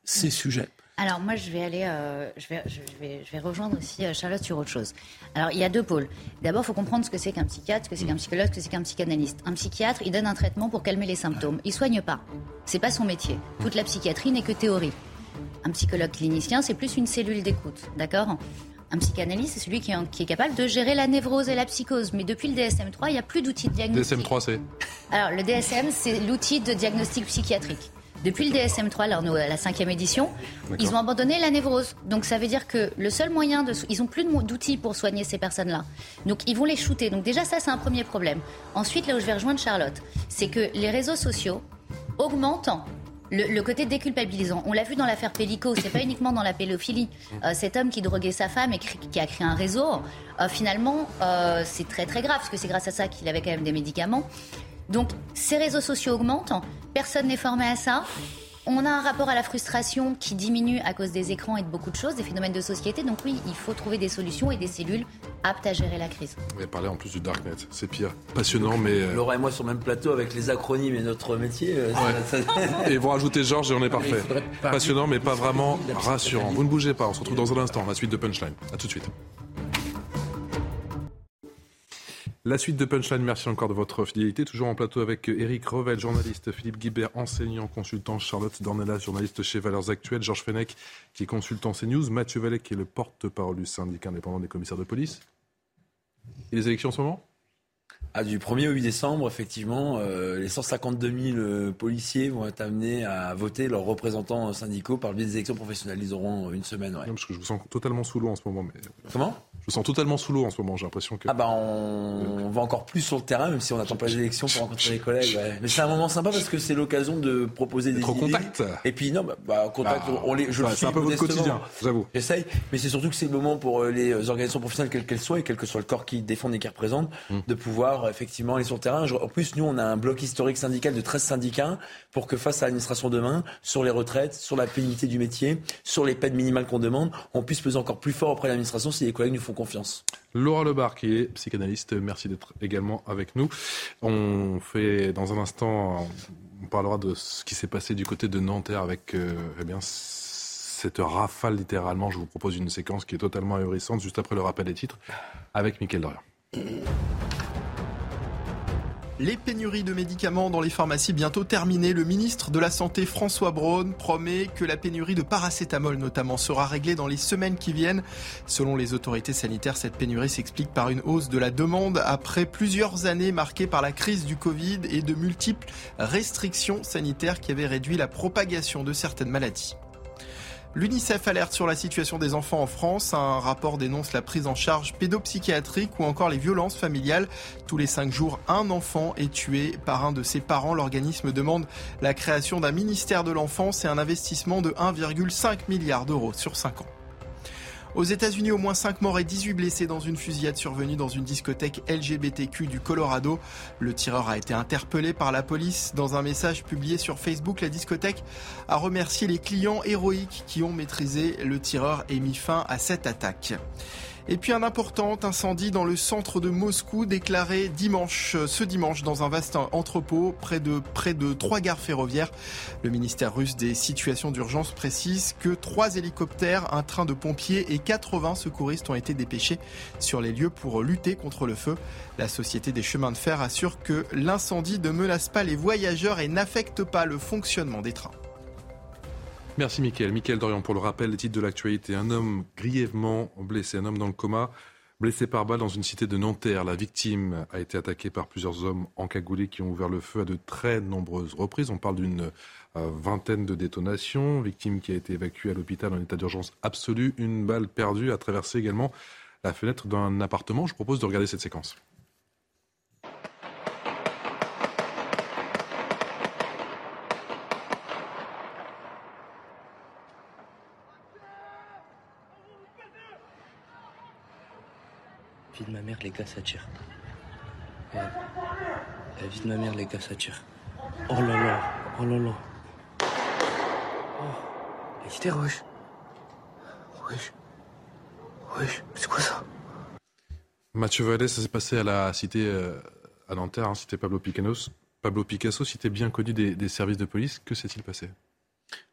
S8: ces sujets.
S10: Alors moi, je vais aller, euh, je, vais, je, vais, je vais rejoindre aussi euh, Charlotte sur autre chose. Alors il y a deux pôles. D'abord, il faut comprendre ce que c'est qu'un psychiatre, ce que c'est qu'un psychologue, ce que c'est qu'un psychanalyste. Un psychiatre, il donne un traitement pour calmer les symptômes. Il soigne pas. C'est pas son métier. Toute la psychiatrie n'est que théorie. Un psychologue clinicien, c'est plus une cellule d'écoute, d'accord? Un psychanalyste, c'est celui qui est, capable de gérer la névrose et la psychose. Mais depuis le DSM-3, il n'y a plus d'outils de diagnostic.
S1: DSM-3, c'est
S10: Alors, le DSM, c'est l'outil de diagnostic psychiatrique. Depuis le DSM-3, alors la cinquième édition, ils ont abandonné la névrose. Donc ça veut dire que le seul moyen de... Ils ont plus d'outils pour soigner ces personnes-là. Donc ils vont les shooter. Donc déjà ça, c'est un premier problème. Ensuite, là où je vais rejoindre Charlotte, c'est que les réseaux sociaux augmentent le, côté déculpabilisant. On l'a vu dans l'affaire Pellico, c'est pas uniquement dans la pédophilie. Euh, cet homme qui droguait sa femme et qui a créé un réseau, euh, finalement, euh, c'est très très grave, parce que c'est grâce à ça qu'il avait quand même des médicaments. Donc, ces réseaux sociaux augmentent, personne n'est formé à ça. On a un rapport à la frustration qui diminue à cause des écrans et de beaucoup de choses, des phénomènes de société. Donc oui, il faut trouver des solutions et des cellules aptes à gérer la crise.
S1: On va parler en plus du Darknet. C'est pire. Passionnant, mais... Euh,
S14: Laura et moi sur le même plateau avec les acronymes et notre métier. Euh,
S1: et vous rajoutez Georges et on est parfait. Passionnant, mais pas vraiment rassurant. Vous ne bougez pas. On se retrouve dans un instant. La suite de Punchline. A tout de suite. La suite de Punchline, merci encore de votre fidélité. Toujours en plateau avec Eric Revel, journaliste, Philippe Guibert, enseignant, consultant, Charlotte Dornelas, journaliste chez Valeurs Actuelles, Georges Fenech, qui est consultant CNews, Mathieu Vallet, qui est le porte-parole du syndicat indépendant des commissaires de police. Et les élections en ce moment?
S14: Ah, du 1er au 8 décembre, effectivement, euh, les 152 000 euh, policiers vont être amenés à voter leurs représentants syndicaux par le biais des élections professionnelles. Ils auront une semaine. Ouais.
S1: parce que je vous sens totalement sous l'eau en ce moment. Mais...
S14: Comment?
S1: Je me sens totalement sous l'eau en ce moment, j'ai l'impression que.
S14: Ah bah on... va encore plus sur le terrain, même si on n'attend pas les élections pour rencontrer les collègues. Mais c'est un moment sympa parce que c'est l'occasion de proposer des idées.
S1: contact.
S14: Et puis non, bah, bah contact, ah. on les, je
S1: C'est un peu votre quotidien, j'avoue.
S14: J'essaye, mais c'est surtout que c'est le moment pour euh, les organisations professionnelles, quelles qu'elles soient, et quel que soit le corps qui défendent et qui représentent, hmm. de pouvoir effectivement aller sur le terrain. En plus, nous, on a un bloc historique syndical de 13 syndicats pour que face à l'administration demain, sur les retraites, sur la pénibilité du métier, sur les peines minimales qu'on demande, on puisse peser encore plus fort auprès de l'administration si les collègues nous font confiance.
S1: Laura Lebar, qui est psychanalyste, merci d'être également avec nous. On fait dans un instant, on parlera de ce qui s'est passé du côté de Nanterre avec euh, eh bien, cette rafale littéralement. Je vous propose une séquence qui est totalement ahurissante juste après le rappel des titres avec Mickaël Dorian.
S3: Les pénuries de médicaments dans les pharmacies bientôt terminées. Le ministre de la Santé François Braun promet que la pénurie de paracétamol notamment sera réglée dans les semaines qui viennent. Selon les autorités sanitaires, cette pénurie s'explique par une hausse de la demande après plusieurs années marquées par la crise du Covid et de multiples restrictions sanitaires qui avaient réduit la propagation de certaines maladies. L'UNICEF alerte sur la situation des enfants en France. Un rapport dénonce la prise en charge pédopsychiatrique ou encore les violences familiales. Tous les cinq jours, un enfant est tué par un de ses parents. L'organisme demande la création d'un ministère de l'enfance et un investissement de 1,5 milliard d'euros sur cinq ans. Aux États-Unis, au moins 5 morts et 18 blessés dans une fusillade survenue dans une discothèque LGBTQ du Colorado. Le tireur a été interpellé par la police. Dans un message publié sur Facebook, la discothèque a remercié les clients héroïques qui ont maîtrisé le tireur et mis fin à cette attaque. Et puis un important incendie dans le centre de Moscou déclaré dimanche, ce dimanche dans un vaste entrepôt près de près de trois gares ferroviaires. Le ministère russe des situations d'urgence précise que trois hélicoptères, un train de pompiers et 80 secouristes ont été dépêchés sur les lieux pour lutter contre le feu. La société des chemins de fer assure que l'incendie ne menace pas les voyageurs et n'affecte pas le fonctionnement des trains.
S1: Merci Mickaël. Mickaël Dorian pour le rappel des titres de l'actualité. Un homme grièvement blessé, un homme dans le coma, blessé par balle dans une cité de Nanterre. La victime a été attaquée par plusieurs hommes encagoulés qui ont ouvert le feu à de très nombreuses reprises. On parle d'une euh, vingtaine de détonations. Victime qui a été évacuée à l'hôpital en état d'urgence absolue. Une balle perdue a traversé également la fenêtre d'un appartement. Je propose de regarder cette séquence.
S16: Vie de ma mère, les gars, ça tire. La vie de ma mère, les gars, ça tire. Oh là là, oh là là. Oh, était rouge. Rouge. Rouge, c'est quoi ça?
S1: Mathieu Vallée, ça s'est passé à la cité euh, à Nanterre, hein, cité Pablo Picasso. Pablo Picasso, cité bien connu des services de police. Que s'est-il passé?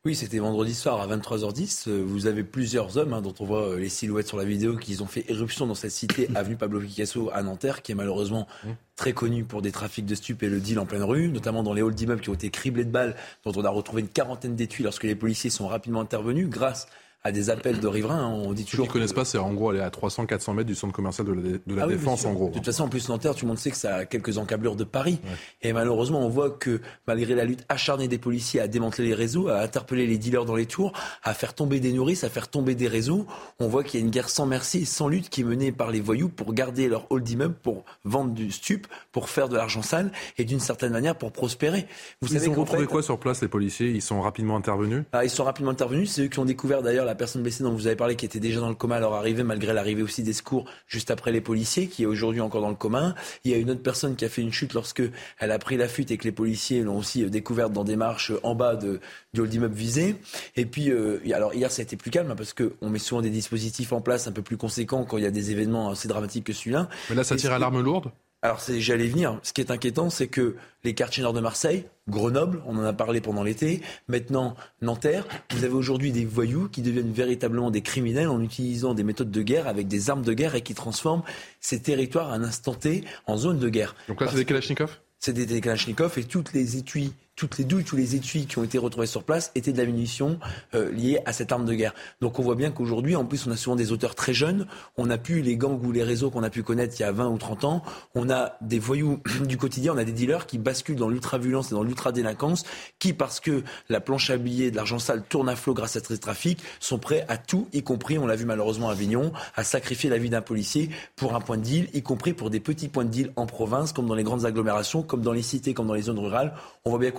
S14: Oui, c'était vendredi soir à 23h10. Euh, vous avez plusieurs hommes hein, dont on voit euh, les silhouettes sur la vidéo qui ont fait éruption dans cette cité avenue Pablo Picasso à Nanterre, qui est malheureusement mmh. très connue pour des trafics de stupes et le deal en pleine rue, notamment dans les halls d'immeubles qui ont été criblés de balles, dont on a retrouvé une quarantaine d'étuis lorsque les policiers sont rapidement intervenus grâce à des appels de riverains. Hein. On dit toujours.
S1: Ceux qui ne connaissent pas, c'est en gros aller à 300-400 mètres du centre commercial de la, ah Défense, en gros.
S14: De toute façon, en plus, Nanterre, tout le monde sait que ça a quelques encablures de Paris. Et malheureusement, on voit que malgré la lutte acharnée des policiers à démanteler les réseaux, à interpeller les dealers dans les tours, à faire tomber des nourrices, à faire tomber des réseaux, on voit qu'il y a une guerre sans merci et sans lutte qui est menée par les voyous pour garder leur hall d'immeuble, pour vendre du stup, pour faire de l'argent sale et d'une certaine manière pour prospérer.
S1: Vous Ils ont retrouvé quoi sur place, les policiers? Ils sont rapidement intervenus?
S14: Ah, Ils sont rapidement intervenus. C'est eux qui ont découvert d'ailleurs la personne blessée dont vous avez parlé qui était déjà dans le coma à leur arrivée, malgré l'arrivée aussi des secours juste après les policiers, qui est aujourd'hui encore dans le coma. Il y a une autre personne qui a fait une chute lorsque elle a pris la fuite et que les policiers l'ont aussi euh, découverte dans des marches en bas de, du hall d'immeuble visé. Et puis, euh, alors hier, ça a été plus calme hein, parce qu'on met souvent des dispositifs en place un peu plus conséquents quand il y a des événements assez dramatiques que celui-là.
S1: Mais là, ça tire à l'arme lourde?
S14: Alors j'allais venir. Ce qui est inquiétant, c'est que les quartiers nord de Marseille, Grenoble, on en a parlé pendant l'été, maintenant Nanterre, vous avez aujourd'hui des voyous qui deviennent véritablement des criminels en utilisant des méthodes de guerre avec des armes de guerre et qui transforment ces territoires à un instant T en zone de guerre.
S1: Donc là, c'est des Kalachnikov
S14: C'est des Kalachnikov et toutes les étuis toutes les douilles, tous les étuis qui ont été retrouvés sur place étaient de la munition euh, liée à cette arme de guerre. Donc on voit bien qu'aujourd'hui, en plus, on a souvent des auteurs très jeunes. On n'a plus les gangs ou les réseaux qu'on a pu connaître il y a 20 ou 30 ans. On a des voyous du quotidien, on a des dealers qui basculent dans l'ultra-violence et dans l'ultra-délinquance, qui, parce que la planche à billets de l'argent sale tourne à flot grâce à ce trafic, sont prêts à tout, y compris, on l'a vu malheureusement à Avignon, à sacrifier la vie d'un policier pour un point de deal, y compris pour des petits points de deal en province, comme dans les grandes agglomérations, comme dans les cités, comme dans les zones rurales. On voit bien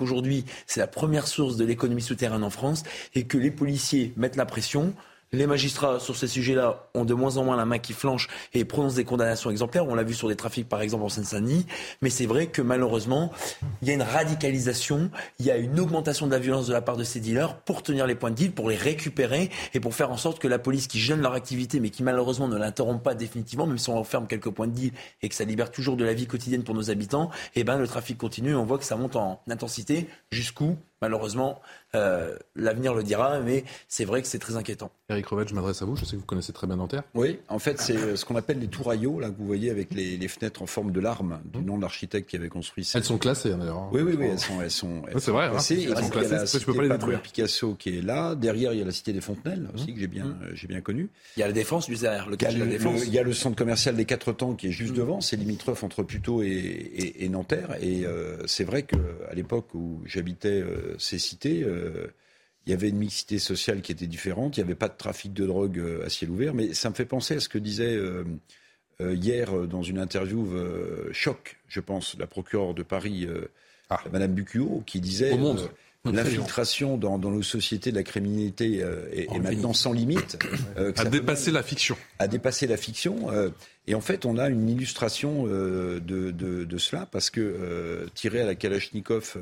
S14: c'est la première source de l'économie souterraine en France et que les policiers mettent la pression. Les magistrats, sur ces sujets-là, ont de moins en moins la main qui flanche et prononcent des condamnations exemplaires. On l'a vu sur des trafics, par exemple, en Seine-Saint-Denis. Mais c'est vrai que malheureusement, il y a une radicalisation, il y a une augmentation de la violence de la part de ces dealers pour tenir les points de deal, pour les récupérer et pour faire en sorte que la police qui gêne leur activité, mais qui malheureusement ne l'interrompt pas définitivement, même si on enferme quelques points de deal et que ça libère toujours de la vie quotidienne pour nos habitants, eh ben, le trafic continue et on voit que ça monte en intensité. Jusqu'où Malheureusement, euh, l'avenir le dira, mais c'est vrai que c'est très inquiétant.
S1: Eric Revet, je m'adresse à vous. Je sais que vous connaissez très bien Nanterre.
S2: Oui, en fait, c'est euh, ce qu'on appelle les touraillots, là, que vous voyez avec les, fenêtres en forme de larme, du nom de l'architecte qui avait construit ça.
S1: Elles sont classées, hein, d'ailleurs.
S2: Oui, oui, oui, elles sont. Elles sont
S1: c'est vrai,
S2: classées.
S1: Elles sont classées.
S2: Il y a la
S1: cité peux pas les détruire.
S2: Picasso qui est là. Derrière, il y a la cité des Fontenelles aussi, que j'ai bien, euh, j'ai bien connu.
S14: Il y a la Défense, juste derrière, le
S2: il y, a
S14: de la Défense.
S2: il y a le centre commercial des Quatre Temps qui est juste devant. C'est limitrophe entre Puteaux et, et, et Nanterre. Et c'est vrai qu'à l'époque où j'habitais ces cités, euh, il y avait une mixité sociale qui était différente, il n'y avait pas de trafic de drogue euh, à ciel ouvert, mais ça me fait penser à ce que disait euh, hier dans une interview choc, je pense, la procureure de Paris, ah. Madame Bucuot, qui disait l'infiltration dans, nos sociétés de la criminalité est, maintenant sans limite.
S1: à dépasser la fiction.
S2: À dépasser la fiction. et en fait, on a une illustration de, de, cela, parce que tiré à la Kalachnikov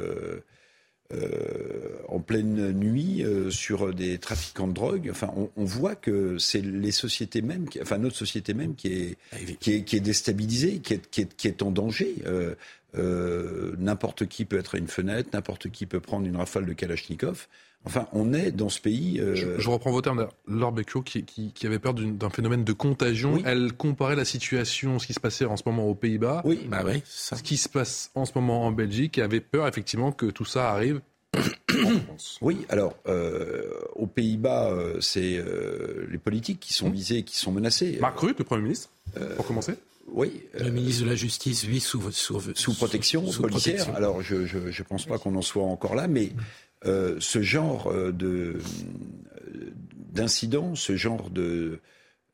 S2: euh, en pleine nuit euh, sur des trafiquants de drogue. Enfin, on, voit que c'est les sociétés mêmes, enfin notre société même qui est, ah, qui est, qui est déstabilisée, qui est, qui est, qui est en danger. Euh, n'importe qui peut être à une fenêtre, n'importe qui peut prendre une rafale de Kalachnikov. Enfin, on est dans ce pays.
S1: Je, reprends vos termes. Laure Becchio, qui, qui, avait peur d'un phénomène de contagion, elle comparait la situation, ce qui se passait en ce moment aux Pays-Bas,
S2: oui, bah oui,
S1: ce qui se passe en ce moment en Belgique, et avait peur effectivement que tout ça arrive en France.
S2: Oui, alors euh, aux Pays-Bas, euh, c'est euh, les politiques qui sont visés, qui sont menacés.
S1: Marc Rutte, le Premier ministre, pour commencer
S2: oui.
S8: Le ministre de la Justice, lui, sous, sous,
S2: sous protection sous policière. Protection. Alors, je ne pense pas qu'on en soit encore là, mais ce genre de d'incidents, ce genre de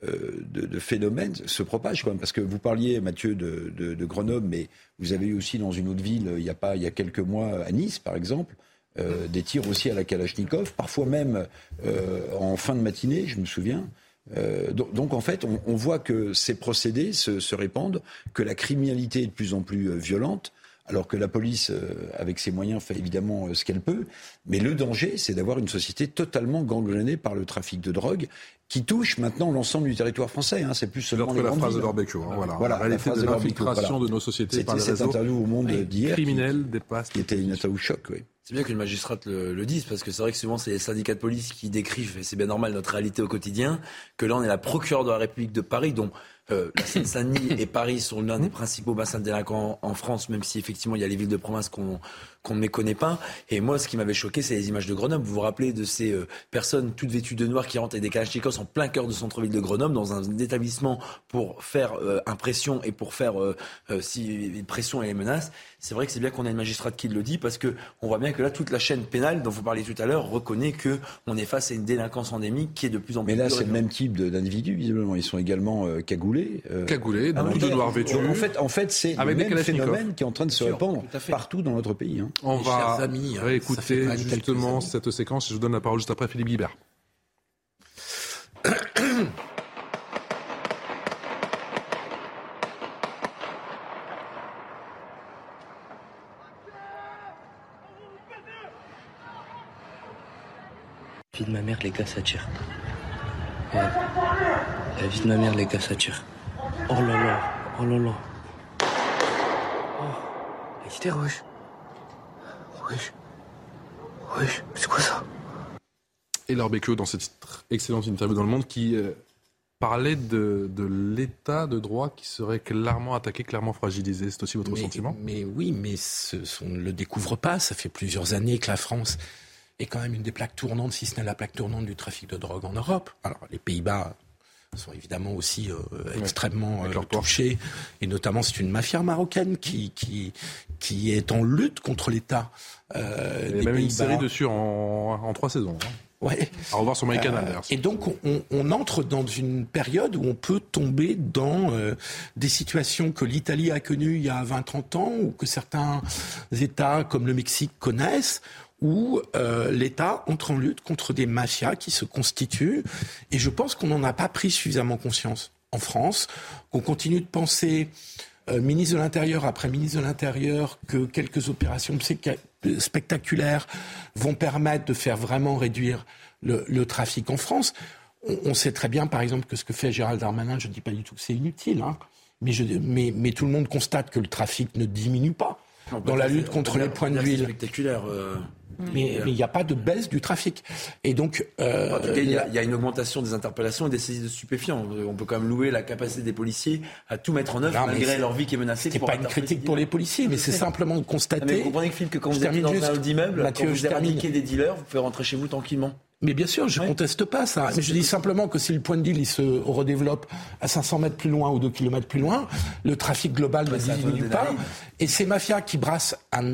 S2: de, de, phénomène se propage quand même. Parce que vous parliez, Mathieu, de, de, Grenoble, mais vous avez eu aussi dans une autre ville, il y a, pas, il y a quelques mois, à Nice, par exemple, euh, des tirs aussi à la Kalachnikov, parfois même euh, en fin de matinée, je me souviens. Euh, donc, en fait, on, voit que ces procédés se, se, répandent, que la criminalité est de plus en plus violente, alors que la police, avec ses moyens, fait évidemment ce qu'elle peut. Mais le danger, c'est d'avoir une société totalement gangrenée par le trafic de drogue, qui touche maintenant l'ensemble du territoire français. Hein. C'est plus seulement les
S1: la phrase
S2: de
S1: Lorbecchio. Hein, voilà. voilà. La réalité de l'infiltration de nos sociétés par les
S2: cette interview au Monde d'hier
S1: criminel dépasse.
S2: Qui était une interview choc, oui.
S14: C'est bien qu'une magistrate le, le, dise, parce que c'est vrai que souvent c'est les syndicats de police qui décrivent, et c'est bien normal, notre réalité au quotidien, que là on est la procureure de la République de Paris, dont euh, la Seine-Saint-Denis et Paris sont l'un des principaux bassins de délinquants en France, même si effectivement il y a les villes de province qu'on qu'on ne méconnaît pas. Et moi, ce qui m'avait choqué, c'est les images de Grenoble. Vous vous rappelez de ces euh, personnes toutes vêtues de noir qui rentrent avec des kalachnikovs en plein cœur de centre-ville de Grenoble, dans un établissement pour faire euh, impression et pour faire euh, si, pression et les menaces. C'est vrai que c'est bien qu'on ait une magistrate qui le dit, parce que on voit bien que là, toute la chaîne pénale dont vous parliez tout à l'heure reconnaît que on est face à une délinquance endémique qui est de plus en plus.
S2: Mais là, c'est le même type d'individus, visiblement. Ils sont également cagoulés.
S1: Cagoulés, ah, de noirs vêtus.
S2: En fait, en fait c'est le même phénomène qui est en train de se répandre partout dans notre pays. Hein.
S1: On va amis, hein, réécouter justement cette séquence. Je vous donne la parole juste après Philippe Guibert.
S16: vie de ma mère, les gars, ça tire. La vie de ma mère, les gars, ça tire. Oh là là, oh là là. Oh, il était rouge. Rouge. Rouge, c'est quoi ça?
S1: Et Laure Becchio, dans cette excellente interview dans Le Monde, qui euh, parlait de, de l'état de droit qui serait clairement attaqué, clairement fragilisé. C'est aussi votre
S8: mais,
S1: sentiment?
S8: Mais oui, mais ce, on ne le découvre pas. Ça fait plusieurs années que la France est quand même une des plaques tournantes, si ce n'est la plaque tournante du trafic de drogue en Europe. Alors, les Pays-Bas sont évidemment aussi euh, extrêmement euh, touchés, et notamment c'est une mafia marocaine qui, qui, qui est en lutte contre l'État.
S1: Euh, Il y a même une série dessus en, en trois saisons. Hein.
S8: Ouais.
S1: À revoir sur MyCanal,
S8: euh, Et donc, on, on, entre dans une période où on peut tomber dans euh, des situations que l'Italie a connues il y a 20-30 ans, ou que certains États comme le Mexique connaissent, où euh, l'État entre en lutte contre des mafias qui se constituent. Et je pense qu'on n'en a pas pris suffisamment conscience en France, qu'on continue de penser, euh, ministre de l'Intérieur après ministre de l'Intérieur, que quelques opérations spectaculaires vont permettre de faire vraiment réduire le, le trafic en France. On, on, sait très bien, par exemple, que ce que fait Gérald Darmanin, je ne dis pas du tout que c'est inutile, hein, mais, je, mais, mais tout le monde constate que le trafic ne diminue pas. dans la lutte contre les points d'huile.
S14: spectaculaire. Euh...
S8: Mais il n'y a pas de baisse du trafic. Et donc,
S14: euh, en tout cas, il y, a, y, a une augmentation des interpellations et des saisies de stupéfiants. On peut quand même louer la capacité des policiers à tout mettre en œuvre non, malgré leur vie qui est menacée.
S8: C'est pas une critique pour les policiers, mais c'est simplement de constater. Mais
S14: vous comprenez, Philippe, que quand vous êtes dans un immeuble, Mathieu, quand vous éradiquez des dealers, vous pouvez rentrer chez vous tranquillement.
S8: Mais bien sûr, je ne oui. conteste pas ça. Mais je dis simplement que si le point de deal il se redéveloppe à 500 mètres plus loin ou 2 km plus loin, le trafic global ne diminue pas. Et ces mafias qui brassent un,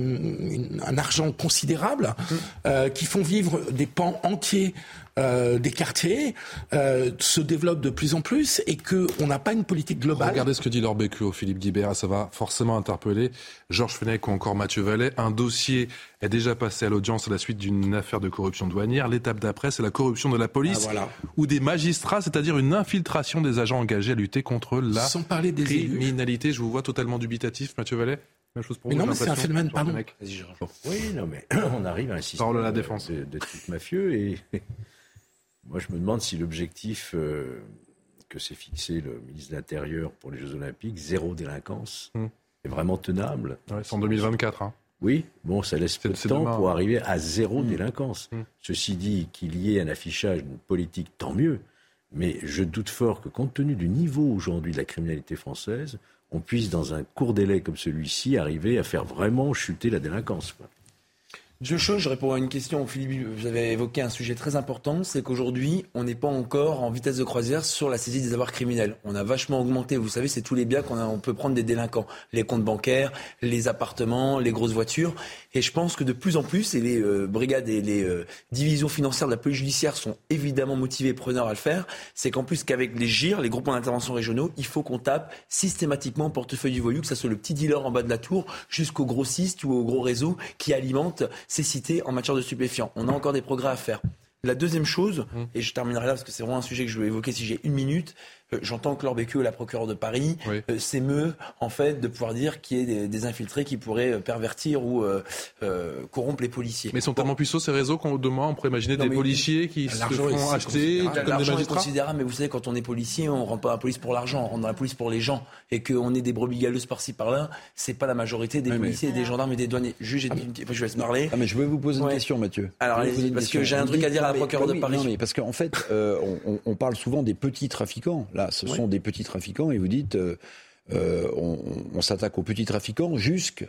S8: un argent considérable, mmh. euh, qui font vivre des pans entiers euh, des quartiers euh, se développent de plus en plus et qu'on n'a pas une politique globale.
S1: Regardez ce que dit Laure Becqueux, Philippe Guibert, ça va forcément interpeller Georges Fenech ou encore Mathieu Vallet. Un dossier est déjà passé à l'audience à la suite d'une affaire de corruption douanière. L'étape d'après, c'est la corruption de la police
S8: ah, voilà.
S1: ou des magistrats, c'est-à-dire une infiltration des agents engagés à lutter contre la
S8: Sans parler des
S1: criminalité. Élus. Je vous vois totalement dubitatif, Mathieu Vallet.
S8: Même chose pour mais vous, non, mais c'est un phénomène, pardon.
S13: Oui, non, mais on arrive à un système
S1: Parole à la défense.
S13: de, de type mafieux et moi, je me demande si l'objectif euh, que s'est fixé le ministre de l'Intérieur pour les Jeux Olympiques, zéro délinquance,
S1: Hmm.
S13: mmh. est vraiment tenable?
S1: Ouais, c'est en 2024. Hein.
S13: Oui, bon, ça laisse peu de temps
S1: demain,
S13: pour arriver à zéro
S1: Mmh.
S13: délinquance.
S1: Mmh.
S13: Ceci dit, qu'il y ait un affichage d'une politique, tant mieux. Mais je doute fort que, compte tenu du niveau aujourd'hui de la criminalité française, on puisse, dans un court délai comme celui-ci, arriver à faire vraiment chuter la délinquance. Quoi.
S14: Deux choses, je réponds à une question. Philippe, vous avez évoqué un sujet très important, c'est qu'aujourd'hui, on n'est pas encore en vitesse de croisière sur la saisie des avoirs criminels. On a vachement augmenté, vous savez, c'est tous les biens qu'on on peut prendre des délinquants. Les comptes bancaires, les appartements, les grosses voitures. Et je pense que de plus en plus, et les euh, brigades et les euh, divisions financières de la police judiciaire sont évidemment motivées et preneurs à le faire, c'est qu'en plus qu'avec les GIR, les groupements d'intervention régionaux, il faut qu'on tape systématiquement au portefeuille du voyou, que ce soit le petit dealer en bas de la tour jusqu'au grossiste ou au gros réseau qui alimente ces cités en matière de stupéfiants. On a encore des progrès à faire. La deuxième chose, et je terminerai là parce que c'est vraiment un sujet que je veux évoquer si j'ai une minute, j'entends que Becqueux, la procureure de Paris,
S1: Oui.
S14: euh, s'émeut en fait de pouvoir dire qu'il y ait des, des infiltrés qui pourraient euh, pervertir ou euh, euh, corrompre les policiers.
S1: Mais ils sont tellement puissants ces réseaux qu'on demain on pourrait imaginer
S14: Non,
S1: des policiers qui se
S14: L'argent est-
S1: font acheter
S14: considérable.
S1: comme des
S14: L'argent est
S1: magistrats.
S14: considérable, mais vous savez, quand on est policier, on rentre pas dans la police pour l'argent, on rentre dans la police pour les gens. Et qu'on ait des brebis galeuses par-ci par-là, c'est pas la majorité des
S2: mais-
S14: policiers, des gendarmes et des douaniers. Juge, dit une- je vais laisse parler.
S2: Ah, mais je voulais vous poser une
S14: Ouais.
S2: question, Mathieu.
S14: Alors, allez-y,
S2: vous poser une
S14: parce que j'ai un truc à dire à la procureure de Paris.
S2: Non, mais parce qu'en fait, euh, on parle souvent des petits trafiquants. Là, ce sont des petits trafiquants, et vous dites. euh, euh, on, on s'attaque aux petits trafiquants jusqu'à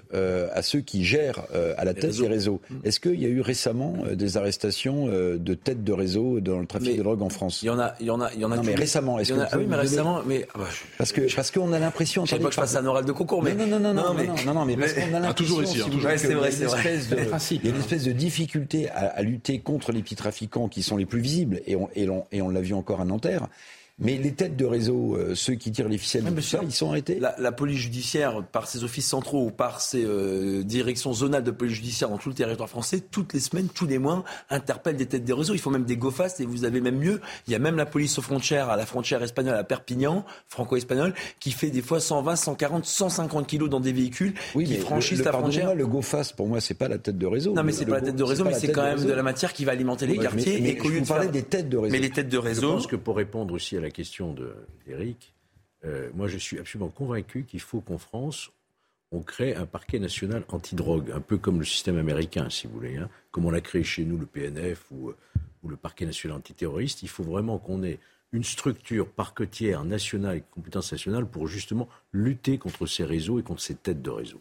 S2: ceux qui gèrent euh, à la tête
S14: réseaux.
S2: les réseaux. Est-ce qu'il y a eu récemment euh, des arrestations euh, de têtes de réseau dans le trafic
S14: Mais
S2: de drogue en France?
S14: Il y en a, il y en a, il y en a.
S2: Non, mais récemment, est-ce que
S14: a- ah oui, mais récemment, mais ah bah,
S2: Parce que parce qu'on a l'impression.
S14: je savais pas que je fasse un oral de concours, mais
S2: non, non, non, non, non,
S14: mais-
S2: non, non, non, mais parce qu'on a
S1: Ah,
S2: l'impression,
S1: toujours ici,
S2: si
S1: hein, toujours.
S2: voulez,
S14: Ouais, c'est vrai, c'est vrai.
S2: de- Il y a une espèce de difficulté à, à lutter contre les petits trafiquants qui sont les plus visibles, et on, et et on l'a vu encore à Nanterre. Mais les têtes de réseau, euh, ceux qui tirent les ficelles, ça, ils sont arrêtés
S14: la, la, police judiciaire, par ses offices centraux ou par ses euh, directions zonales de police judiciaire dans tout le territoire français, toutes les semaines, tous les mois, interpellent des têtes de réseau. Il faut même des go-fast et vous avez même mieux. Il y a même la police aux frontières, à la frontière espagnole, à Perpignan, franco-espagnole, qui fait des fois 120, 140, 150 kilos dans des véhicules
S2: oui,
S14: qui franchissent
S2: le,
S14: la frontière.
S2: Le go-fast, pour moi, c'est pas la tête de réseau.
S14: Non, mais c'est pas la tête de réseau, mais c'est quand même de la matière qui va alimenter les quartiers.
S2: Mais,
S14: et de
S2: parler
S14: faire...
S2: des têtes de réseau.
S14: Mais les têtes de réseau.
S13: Je pense que pour répondre aussi à la question d'Éric, euh, moi je suis absolument convaincu qu'il faut qu'en France, on crée un parquet national antidrogue, un peu comme le système américain, si vous voulez, hein, comme on l'a créé chez nous, le PNF ou, ou le parquet national antiterroriste. Il faut vraiment qu'on ait une structure parquetière nationale et compétence nationale pour justement lutter contre ces réseaux et contre ces têtes de réseau.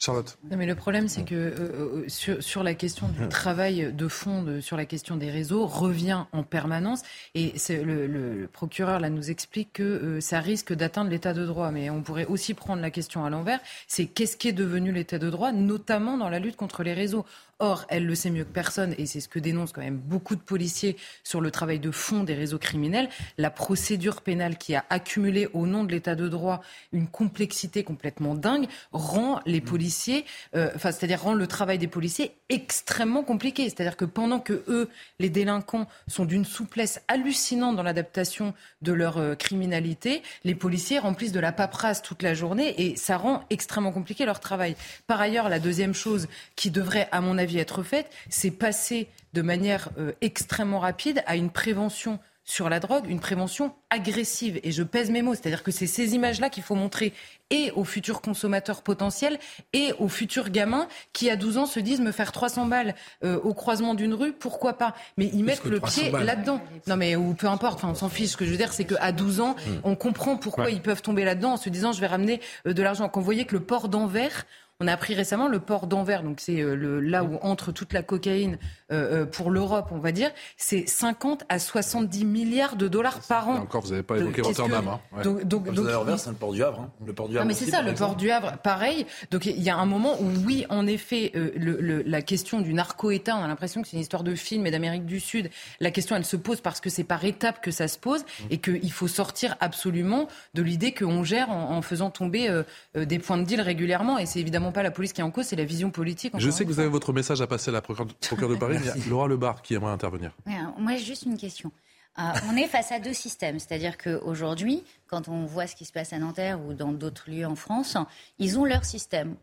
S1: Charlotte.
S7: Non, mais le problème, c'est que euh, sur, sur, la question du travail de fond, de, sur la question des réseaux, revient en permanence. Et le, le, le, procureur là nous explique que euh, ça risque d'atteindre l'état de droit. Mais on pourrait aussi prendre la question à l'envers. C'est qu'est-ce qui est devenu l'état de droit, notamment dans la lutte contre les réseaux. Or, elle le sait mieux que personne, et c'est ce que dénoncent quand même beaucoup de policiers sur le travail de fond des réseaux criminels. La procédure pénale qui a accumulé au nom de l'état de droit une complexité complètement dingue rend les policiers, euh, enfin, c'est-à-dire rend le travail des policiers extrêmement compliqué. C'est-à-dire que pendant que eux, les délinquants, sont d'une souplesse hallucinante dans l'adaptation de leur euh, criminalité, les policiers remplissent de la paperasse toute la journée et ça rend extrêmement compliqué leur travail. Par ailleurs, la deuxième chose qui devrait, à mon avis, être faite, c'est passer de manière euh, extrêmement rapide à une prévention sur la drogue, une prévention agressive. Et je pèse mes mots, c'est-à-dire que c'est ces images-là qu'il faut montrer et aux futurs consommateurs potentiels et aux futurs gamins qui, à 12 ans, se disent me faire 300 balles euh, au croisement d'une rue, pourquoi pas? Mais ils mettent le pied là-dedans. Non, mais ou peu importe, enfin, on s'en fiche. Ce que je veux dire, c'est qu'à 12 ans, mmh. on comprend pourquoi ouais. ils peuvent tomber là-dedans en se disant je vais ramener euh, de l'argent. Quand vous voyez que le port d'Anvers, on a appris récemment le port d'Anvers, donc c'est euh, là où entre toute la cocaïne euh, pour l'Europe, on va dire, c'est 50 à 70 milliards de dollars par an.
S1: Et encore, vous n'avez pas évoqué Rotterdam.
S14: Que...
S1: Hein.
S14: Ouais. Donc, donc, donc Anvers, c'est le port du Havre. Hein. Le port du Havre.
S7: Non, mais c'est ça, le port du Havre, pareil. Donc il y a un moment où, oui, en effet, euh, le, le, la question du narco-État, on a l'impression que c'est une histoire de film et d'Amérique du Sud. La question, elle se pose parce que c'est par étapes que ça se pose et qu'il faut sortir absolument de l'idée qu'on gère en, en, faisant tomber euh, des points de deal régulièrement. Et c'est évidemment pas la police qui est en cause, c'est la vision politique.
S1: Je sais que vous avez votre message à passer à la procureure de Paris. Il y a Laura Lebar qui aimerait intervenir.
S10: Ouais, moi, j'ai juste une question. Euh, on est face à deux systèmes, c'est-à-dire qu'aujourd'hui, quand on voit ce qui se passe à Nanterre ou dans d'autres lieux en France, ils ont leur système,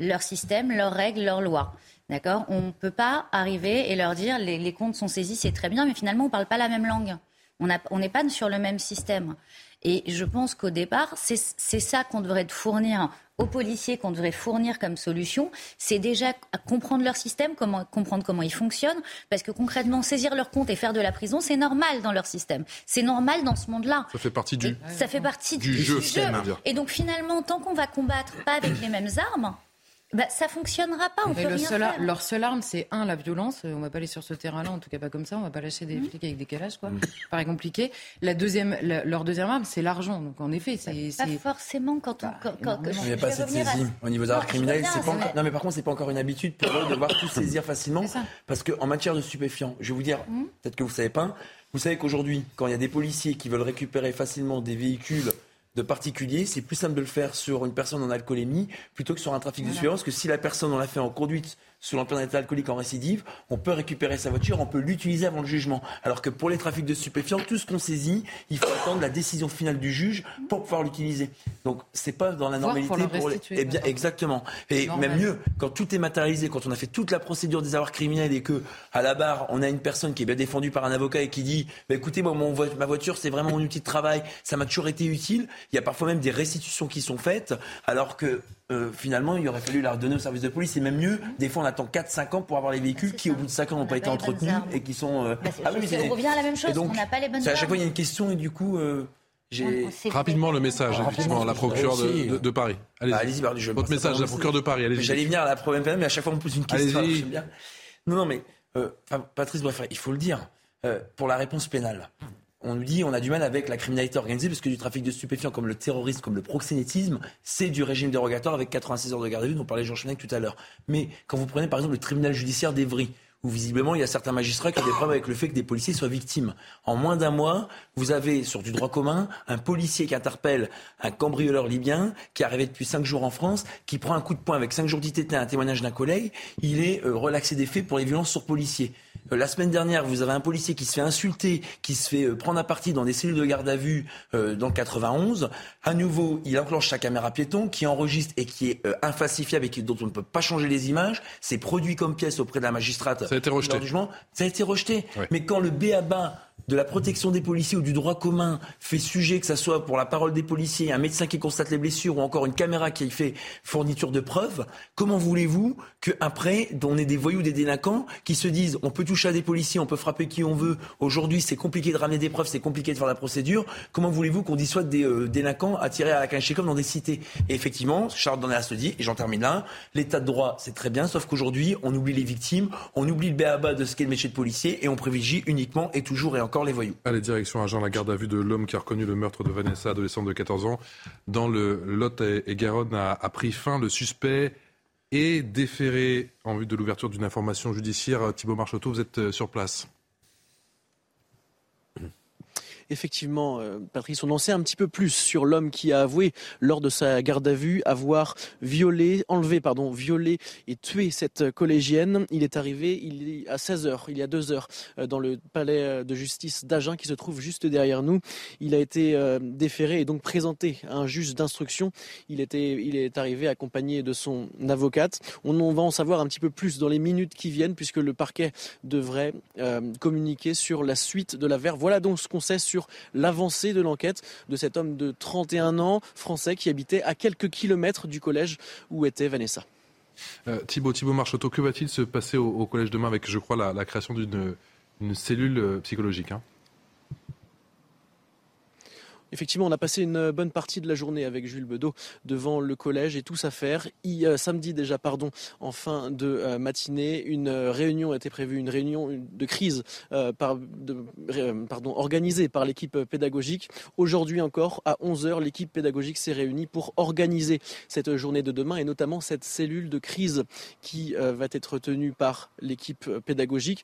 S10: leur système, leurs règles, leurs lois. D'accord? On ne peut pas arriver et leur dire les, les comptes sont saisis, c'est très bien, mais finalement, on ne parle pas la même langue. On n'est pas sur le même système. Et je pense qu'au départ, c'est ça qu'on devrait fournir aux policiers, qu'on devrait fournir comme solution. C'est déjà comprendre leur système, comment, comprendre comment ils fonctionnent. Parce que concrètement, saisir leur compte et faire de la prison, c'est normal dans leur système. C'est normal dans ce monde-là.
S1: Ça fait partie du,
S10: ça fait partie
S1: du,
S10: du
S1: jeu.
S10: jeu. Et donc finalement, tant qu'on va combattre pas avec les mêmes armes, bah, ça fonctionnera pas. On
S7: Mais
S10: peut
S7: le
S10: rien
S7: seul,
S10: faire.
S7: leur seule arme, c'est un, la violence. On va pas aller sur ce terrain-là, en tout cas pas comme ça. On va pas lâcher
S10: Mmh.
S7: des flics avec des calages, quoi. Paraît compliqué. La deuxième, la- leur deuxième arme, c'est l'argent. Donc en effet, c'est.
S10: Pas forcément quand on. quand- quand-
S14: Il n'y a pas
S10: à-
S14: saisie au niveau des arts criminels. C'est pas encore... Non, mais par contre, c'est pas encore une habitude pour eux de voir tout saisir facilement. Parce qu'en matière de stupéfiants, je vais vous dire,
S10: Mmh.
S14: peut-être que vous savez pas, vous savez qu'aujourd'hui, quand il y a des policiers qui veulent récupérer facilement des véhicules de particuliers, c'est plus simple de le faire sur une personne en alcoolémie plutôt que sur un trafic de. Parce que si la personne, on l'a fait en conduite sous l'empire d'un état alcoolique en récidive, on peut récupérer sa voiture, on peut l'utiliser avant le jugement. Alors que pour les trafics de stupéfiants, tout ce qu'on saisit, il faut attendre la décision finale du juge pour pouvoir l'utiliser. Donc c'est pas dans la normalité
S7: pour le
S14: les... Eh bien, exactement. Et
S7: Normal.
S14: même mieux, quand tout est matérialisé, quand on a fait toute la procédure des avoirs criminels et que à la barre, on a une personne qui est bien défendue par un avocat et qui dit bah, écoutez, moi, mon ma voiture, c'est vraiment mon outil de travail, ça m'a toujours été utile. Il y a parfois même des restitutions qui sont faites, alors que euh, finalement, il aurait fallu la redonner au service de police. Et même mieux, des fois, on attend 4-5 ans pour avoir les véhicules qui, au bout de 5 ans, n'ont pas été entretenus et qui sont. euh,
S10: Bah, c'est-
S14: ah oui,
S10: c'est-
S14: c'est-
S10: on revient à la même chose,
S14: donc,
S10: on n'a pas les bonnes
S14: c'est À chaque fois, il y a une question et du coup, euh, j'ai.
S10: C'est-
S1: Rapidement le message, effectivement, la procureure de, de- de Paris. Allez-y.
S14: Bah, allez-y, bah, je
S1: Votre message, la procureure de Paris. Allez-y.
S14: J'allais venir à la problème, mais à chaque fois on me pose une question. Bien. Non, non, mais euh, Patrice Boisfray, il faut le dire, euh, pour la réponse pénale. On nous dit on a du mal avec la criminalité organisée parce que du trafic de stupéfiants comme le terrorisme, comme le proxénétisme, c'est du régime dérogatoire avec 86 heures de garde à vue dont parlait Jean Chenec tout à l'heure. Mais quand vous prenez par exemple le tribunal judiciaire d'Evry, où visiblement il y a certains magistrats qui ont des problèmes avec le fait que des policiers soient victimes. En moins d'un mois, vous avez sur du droit commun un policier qui interpelle un cambrioleur libyen qui est arrivé depuis cinq jours en France, qui prend un coup de poing avec cinq jours d'ITT, un témoignage d'un collègue, il est euh, relaxé des faits pour les violences sur policiers. Euh, la semaine dernière, vous avez un policier qui se fait insulter, qui se fait euh, prendre à partie dans des cellules de garde à vue dans le 91. À nouveau, il enclenche sa caméra piéton qui enregistre et qui est infalsifiable et dont on ne peut pas changer les images. C'est produit comme pièce auprès de la magistrate.
S1: Ça a été rejeté.
S14: Ça a été rejeté. Mais quand le BABA de la protection des policiers ou du droit commun fait sujet, que ce soit pour la parole des policiers, un médecin qui constate les blessures ou encore une caméra qui fait fourniture de preuves, comment voulez-vous qu'après, on ait des voyous, des délinquants qui se disent on peut toucher à des policiers, on peut frapper qui on veut, aujourd'hui c'est compliqué de ramener des preuves, c'est compliqué de faire la procédure, comment voulez-vous qu'on dissuade des euh, délinquants tirer à la comme dans des cités. Et effectivement, Charles Dornelas se dit, et j'en termine là, l'état de droit c'est très bien, sauf qu'aujourd'hui on oublie les victimes, on oublie le béaba de ce qu'est le métier de policier et on privilégie uniquement et toujours et encore les voyous.
S1: Allez, direction agent la garde à vue de l'homme qui a reconnu le meurtre de Vanessa, adolescente de 14 ans, dans le Lot et Garonne a, pris fin. Le suspect est déféré en vue de l'ouverture d'une information judiciaire. Thibault Marcheteau, vous êtes euh, sur place
S11: effectivement, euh, Patrice, on en sait un petit peu plus sur l'homme qui a avoué lors de sa garde à vue avoir violé, enlevé, pardon, violé et tué cette collégienne. Il est arrivé il, à 16 heures, il y a deux heures, euh, dans le palais de justice d'Agen qui se trouve juste derrière nous. Il a été euh, déféré et donc présenté à un juge d'instruction. Il était, il est arrivé accompagné de son avocate. On, va en savoir un petit peu plus dans les minutes qui viennent puisque le parquet devrait communiquer sur la suite de l'affaire. Voilà donc ce qu'on sait sur l'avancée de l'enquête de cet homme de 31 ans français qui habitait à quelques kilomètres du collège où était Vanessa.
S1: Euh, Thibaut, Thibaut Marchoteau, que va-t-il se passer au, collège demain avec, je crois, la, création d'une cellule euh, psychologique hein?
S11: Effectivement, on a passé une bonne partie de la journée avec Jules Bedeau devant le collège et tous à faire. Euh, samedi déjà, pardon, en fin de euh, matinée, une euh, réunion a été prévue, une réunion de crise organisée par l'équipe pédagogique. Aujourd'hui encore, à 11h, l'équipe pédagogique s'est réunie pour organiser cette journée de demain et notamment cette cellule de crise qui va être tenue par l'équipe pédagogique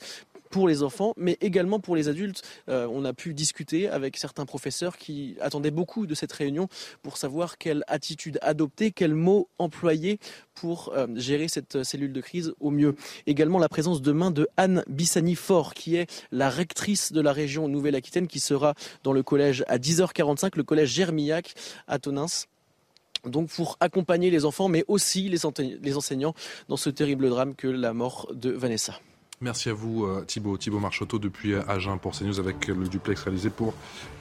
S11: pour les enfants, mais également pour les adultes. Euh, on a pu discuter avec certains professeurs qui attendaient beaucoup de cette réunion pour savoir quelle attitude adopter, quels mots employer pour euh, gérer cette cellule de crise au mieux. Également la présence demain de Anne Bissani-Fort, qui est la rectrice de la région Nouvelle-Aquitaine, qui sera dans le collège à 10h45, le collège Germillac à Tonins donc pour accompagner les enfants, mais aussi les enseignants dans ce terrible drame que la mort de Vanessa.
S1: Merci à vous euh, Thibaut, Thibaut Marchoteau depuis euh, Agen pour CNews avec le duplex réalisé pour,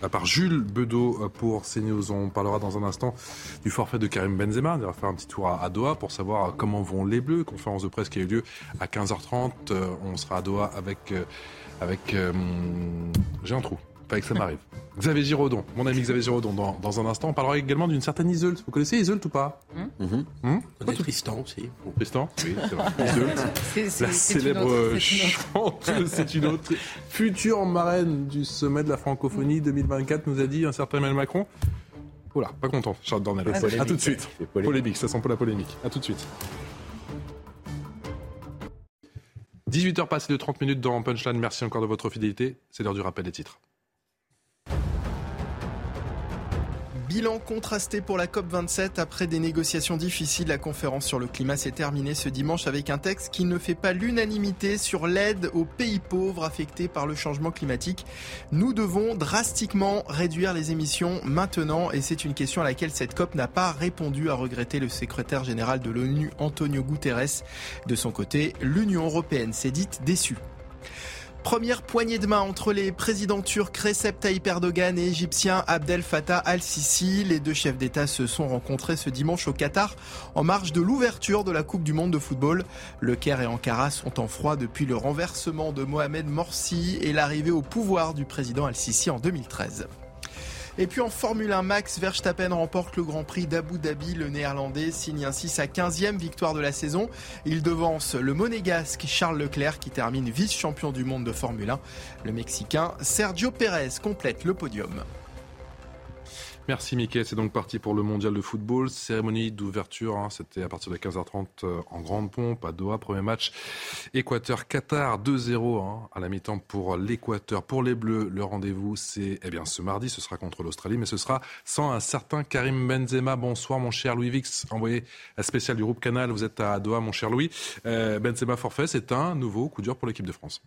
S1: euh, par Jules Bedeau pour CNews. On parlera dans un instant du forfait de Karim Benzema. On va faire un petit tour à, Doha pour savoir comment vont les Bleus. Conférence de presse qui a eu lieu à 15h30. On sera à Doha avec... avec J'ai un trou pas que ça m'arrive. Xavier Giraudon, mon ami Xavier Giraudon, dans, dans un instant, on parlera également d'une certaine Iseult. Vous connaissez Iseult ou pas
S8: mmh. Mmh. Tristan aussi.
S1: Tristan Oui, c'est vrai. la célèbre chanteuse, c'est une autre. Future marraine du sommet de la francophonie 2024, nous a dit un certain Emmanuel Macron. Oula, pas content, Charles Dornel. A tout de suite. Polémique. ça sent pas la polémique. A tout de suite. 18h passées de 30 minutes dans Punchline. Merci encore de votre fidélité. C'est l'heure du rappel des titres.
S3: Bilan contrasté pour la COP27 après des négociations difficiles. La conférence sur le climat s'est terminée ce dimanche avec un texte qui ne fait pas l'unanimité sur l'aide aux pays pauvres affectés par le changement climatique. Nous devons drastiquement réduire les émissions maintenant et c'est une question à laquelle cette COP n'a pas répondu, a regretté le secrétaire général de l'ONU Antonio Guterres. De son côté, l'Union européenne s'est dite déçue. Première poignée de main entre les présidents turcs Recep Tayyip Erdogan et égyptien Abdel Fattah al-Sisi. Les deux chefs d'État se sont rencontrés ce dimanche au Qatar en marge de l'ouverture de la Coupe du Monde de football. Le Caire et Ankara sont en froid depuis le renversement de Mohamed Morsi et l'arrivée au pouvoir du président al-Sisi en 2013. Et puis en Formule 1, Max Verstappen remporte le Grand Prix d'Abu Dhabi. Le Néerlandais signe ainsi sa 15e victoire de la saison. Il devance le monégasque Charles Leclerc qui termine vice-champion du monde de Formule 1. Le Mexicain Sergio Pérez complète le podium.
S1: Merci Mickaël, c'est donc parti pour le mondial de football. Cérémonie d'ouverture, hein, c'était à partir de 15h30 euh, en grande pompe à Doha. Premier match Équateur-Qatar 2-0 hein, à la mi-temps pour l'Équateur. Pour les Bleus, le rendez-vous c'est eh bien ce mardi, ce sera contre l'Australie, mais ce sera sans un certain Karim Benzema. Bonsoir mon cher Louis Vix, envoyé spécial du groupe Canal. Vous êtes à Doha mon cher Louis. Euh, Benzema forfait, c'est un nouveau coup dur pour l'équipe de France.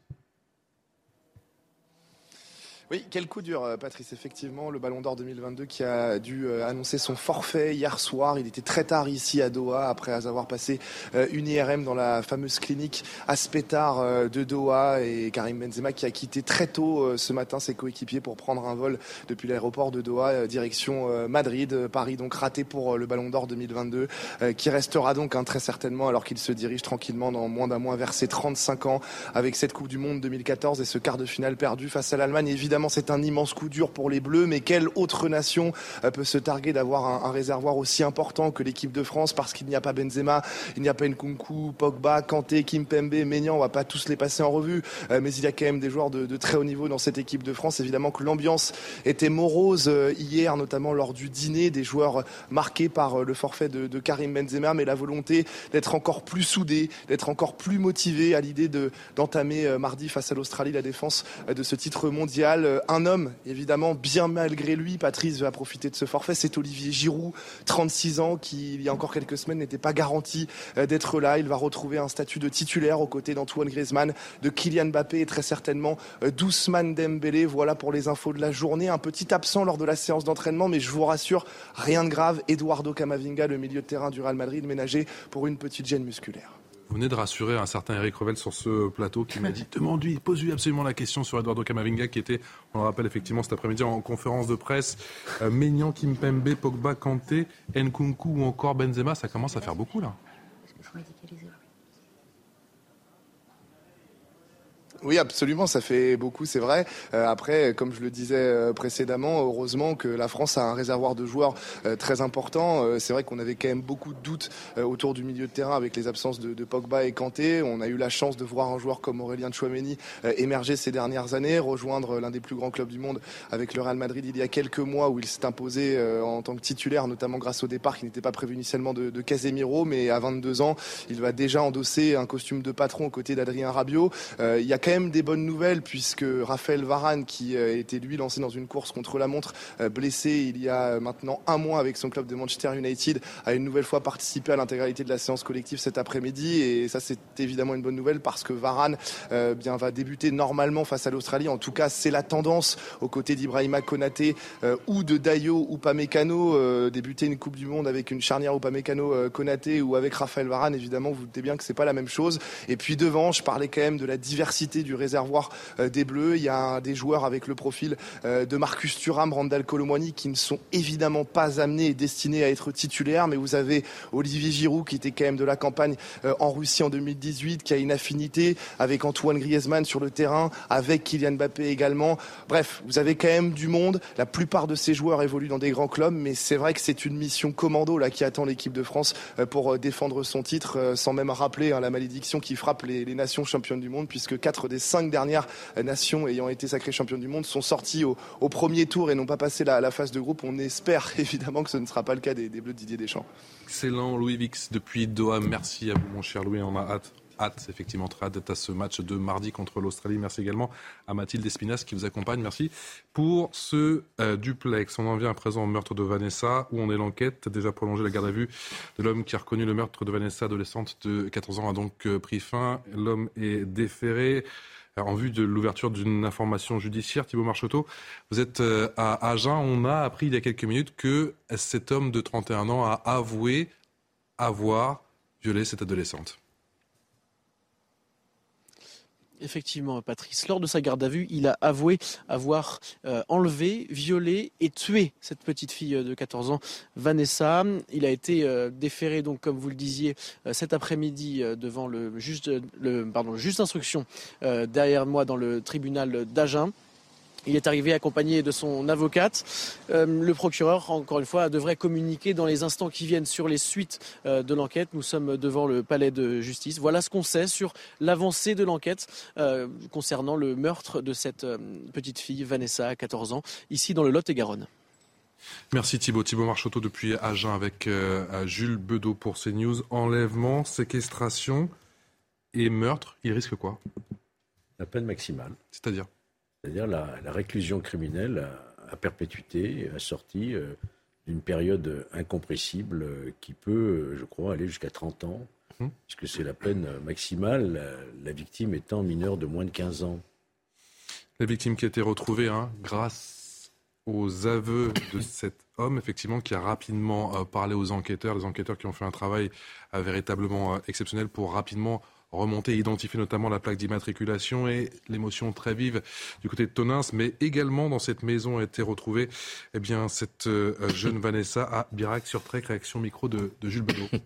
S17: Oui, quel coup dur, euh, Patrice. Effectivement, le Ballon d'Or 2022 qui a dû euh, annoncer son forfait hier soir. Il était très tard ici à Doha après avoir passé euh, une IRM dans la fameuse clinique Aspetar de Doha et Karim Benzema qui a quitté très tôt ce matin ses coéquipiers pour prendre un vol depuis l'aéroport de Doha direction Madrid. Paris donc raté pour le Ballon d'Or 2022 qui restera donc hein, très certainement alors qu'il se dirige tranquillement dans moins d'un mois vers ses 35 ans avec cette Coupe du Monde 2014 et ce quart de finale perdu face à l'Allemagne. Évidemment, c'est un immense coup dur pour les Bleus, mais quelle autre nation euh, peut se targuer d'avoir un, réservoir aussi important que l'équipe de France? Parce qu'il n'y a pas Benzema, il n'y a pas Nkunku, Pogba, Kanté, Kimpembe, Maignan, on va pas tous les passer en revue, euh, mais il y a quand même des joueurs de, très haut niveau dans cette équipe de France. Évidemment que l'ambiance était morose euh, hier, notamment lors du dîner, des joueurs marqués par le forfait de, Karim Benzema, mais la volonté d'être encore plus soudé, d'être encore plus motivé à l'idée d'entamer mardi face à l'Australie la défense de ce titre mondial. Euh, un homme, évidemment, bien malgré lui, Patrice va profiter de ce forfait, c'est Olivier Giroud, 36 ans, qui il y a encore quelques semaines n'était pas garanti euh, d'être là. Il va retrouver un statut de titulaire aux côtés d'Antoine Griezmann, de Kylian Mbappé et très certainement euh, d'Ousmane Dembélé. Voilà pour les infos de la journée. Un petit absent lors de la séance d'entraînement, mais je vous rassure, rien de grave. Eduardo Camavinga, le milieu de terrain du Real Madrid, ménagé pour une petite gêne musculaire.
S1: Vous venez de rassurer un certain Eric Revel sur ce plateau qui m'a dit demande-lui, pose-lui absolument la question sur Eduardo Camavinga qui était, on le rappelle effectivement cet après-midi en conférence de presse. Euh, Maignan, Kimpembe, Pogba, Kanté, Nkunku ou encore Benzema, ça commence à faire beaucoup là.
S17: Oui, absolument, ça fait beaucoup, c'est vrai. Euh, après, comme je le disais euh, précédemment, heureusement que la France a un réservoir de joueurs euh, très important. c'est vrai qu'on avait quand même beaucoup de doutes autour du milieu de terrain avec les absences de, de, Pogba et Kanté. On a eu la chance de voir un joueur comme Aurélien Chouameni émerger ces dernières années, rejoindre l'un des plus grands clubs du monde avec le Real Madrid il y a quelques mois où il s'est imposé en tant que titulaire, notamment grâce au départ qui n'était pas prévu initialement de, de Casemiro, mais à 22 ans, il va déjà endosser un costume de patron aux côtés d'Adrien Rabiot. il y a quand même des bonnes nouvelles puisque Raphaël Varane, qui euh, était lui lancé dans une course contre la montre, euh, blessé il y a maintenant un mois avec son club de Manchester United, a une nouvelle fois participé à l'intégralité de la séance collective cet après-midi. Et ça, c'est évidemment une bonne nouvelle parce que Varane euh, bien, va débuter normalement face à l'Australie. En tout cas, c'est la tendance aux côtés d'Ibrahima Konaté ou de Dayo ou Pamecano. débuter une Coupe du Monde avec une charnière ou Pamecano Konaté ou avec Raphaël Varane, évidemment, vous, vous doutez bien que c'est pas la même chose. Et puis devant, je parlais quand même de la diversité du réservoir euh, des Bleus. Il y a des joueurs avec le profil euh, de Marcus Thuram, Randall Colomwani qui ne sont évidemment pas amenés et destinés à être titulaires, mais vous avez Olivier Giroud qui était quand même de la campagne euh, en Russie en 2018, qui a une affinité avec Antoine Griezmann sur le terrain, avec Kylian Mbappé également. Bref, vous avez quand même du monde. La plupart de ces joueurs évoluent dans des grands clubs, mais c'est vrai que c'est une mission commando là qui attend l'équipe de France pour défendre son titre, sans même rappeler hein, la malédiction qui frappe les, les nations championnes du monde, puisque quatre des cinq dernières nations ayant été sacrées championnes du monde sont sorties au, premier tour et n'ont pas passé la, phase de groupe. On espère évidemment que ce ne sera pas le cas des, Bleus de Didier Deschamps.
S1: Excellent, Louis Vix, depuis Doha. Merci à vous, mon cher Louis. On a hâte hâte, effectivement, très hâte à ce match de mardi contre l'Australie. Merci également à Mathilde Espinas qui vous accompagne. Merci pour ce euh, duplex. On en vient à présent au meurtre de Vanessa, où on est l'enquête. Déjà prolongé la garde à vue de l'homme qui a reconnu le meurtre de Vanessa, adolescente de 14 ans, a donc euh, pris fin. L'homme est déféré en vue de l'ouverture d'une information judiciaire. Thibault Marcheteau, vous êtes euh, à Agen. On a appris il y a quelques minutes que cet homme de 31 ans a avoué avoir violé cette adolescente.
S11: Effectivement, Patrice. Lors de sa garde à vue, il a avoué avoir euh, enlevé, violé et tué cette petite fille de 14 ans, Vanessa. Il a été euh, déféré, donc, comme vous le disiez, euh, cet après-midi devant le juge, pardon, le juge d'instruction derrière moi dans le tribunal d'Agen. Il est arrivé accompagné de son avocate. Euh, le procureur, encore une fois, devrait communiquer dans les instants qui viennent sur les suites euh, de l'enquête. Nous sommes devant le palais de justice. Voilà ce qu'on sait sur l'avancée de l'enquête euh, concernant le meurtre de cette petite fille, Vanessa, à 14 ans, ici dans le Lot-et-Garonne.
S1: Merci Thibault. Thibault Marchoteau depuis Agen avec euh, Jules Bedeau pour CNews. Enlèvement, séquestration et meurtre, il risque quoi?
S13: La peine maximale.
S1: C'est-à-dire?
S13: C'est-à-dire la, réclusion criminelle à, perpétuité, assortie euh, d'une période incompressible euh, qui peut, je crois, aller jusqu'à 30 ans, hum. puisque c'est la peine maximale, la, victime étant mineure de moins de 15 ans.
S1: La victime qui a été retrouvée hein, grâce aux aveux de cet homme, effectivement, qui a rapidement euh, parlé aux enquêteurs, les enquêteurs qui ont fait un travail euh, véritablement euh, exceptionnel pour rapidement remonter, identifier notamment la plaque d'immatriculation et l'émotion très vive du côté de Tonins, mais également dans cette maison a été retrouvée eh bien, cette jeune Vanessa à Birac sur Trek, réaction micro de, Jules Bedot.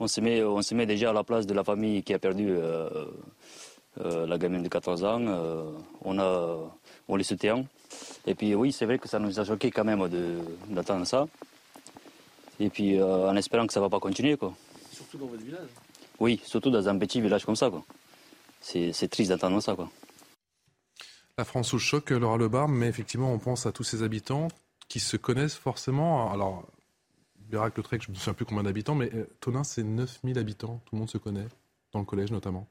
S18: On se, met, on se met déjà à la place de la famille qui a perdu la gamine de 14 ans. on, a, on les soutient. Et puis oui, c'est vrai que ça nous a choqué quand même d'attendre ça. Et puis euh, en espérant que ça ne va pas continuer. Quoi.
S11: Surtout dans votre village
S18: Oui, surtout dans un petit village comme ça. C'est triste d'attendre ça. Quoi.
S1: La France sous le choc, Laura Lebar, mais effectivement, on pense à tous ces habitants qui se connaissent forcément. Alors, Birac-le-Trec, je ne me souviens plus combien d'habitants, mais euh, Tonin, c'est 9000 habitants. Tout le monde se connaît, dans le collège notamment.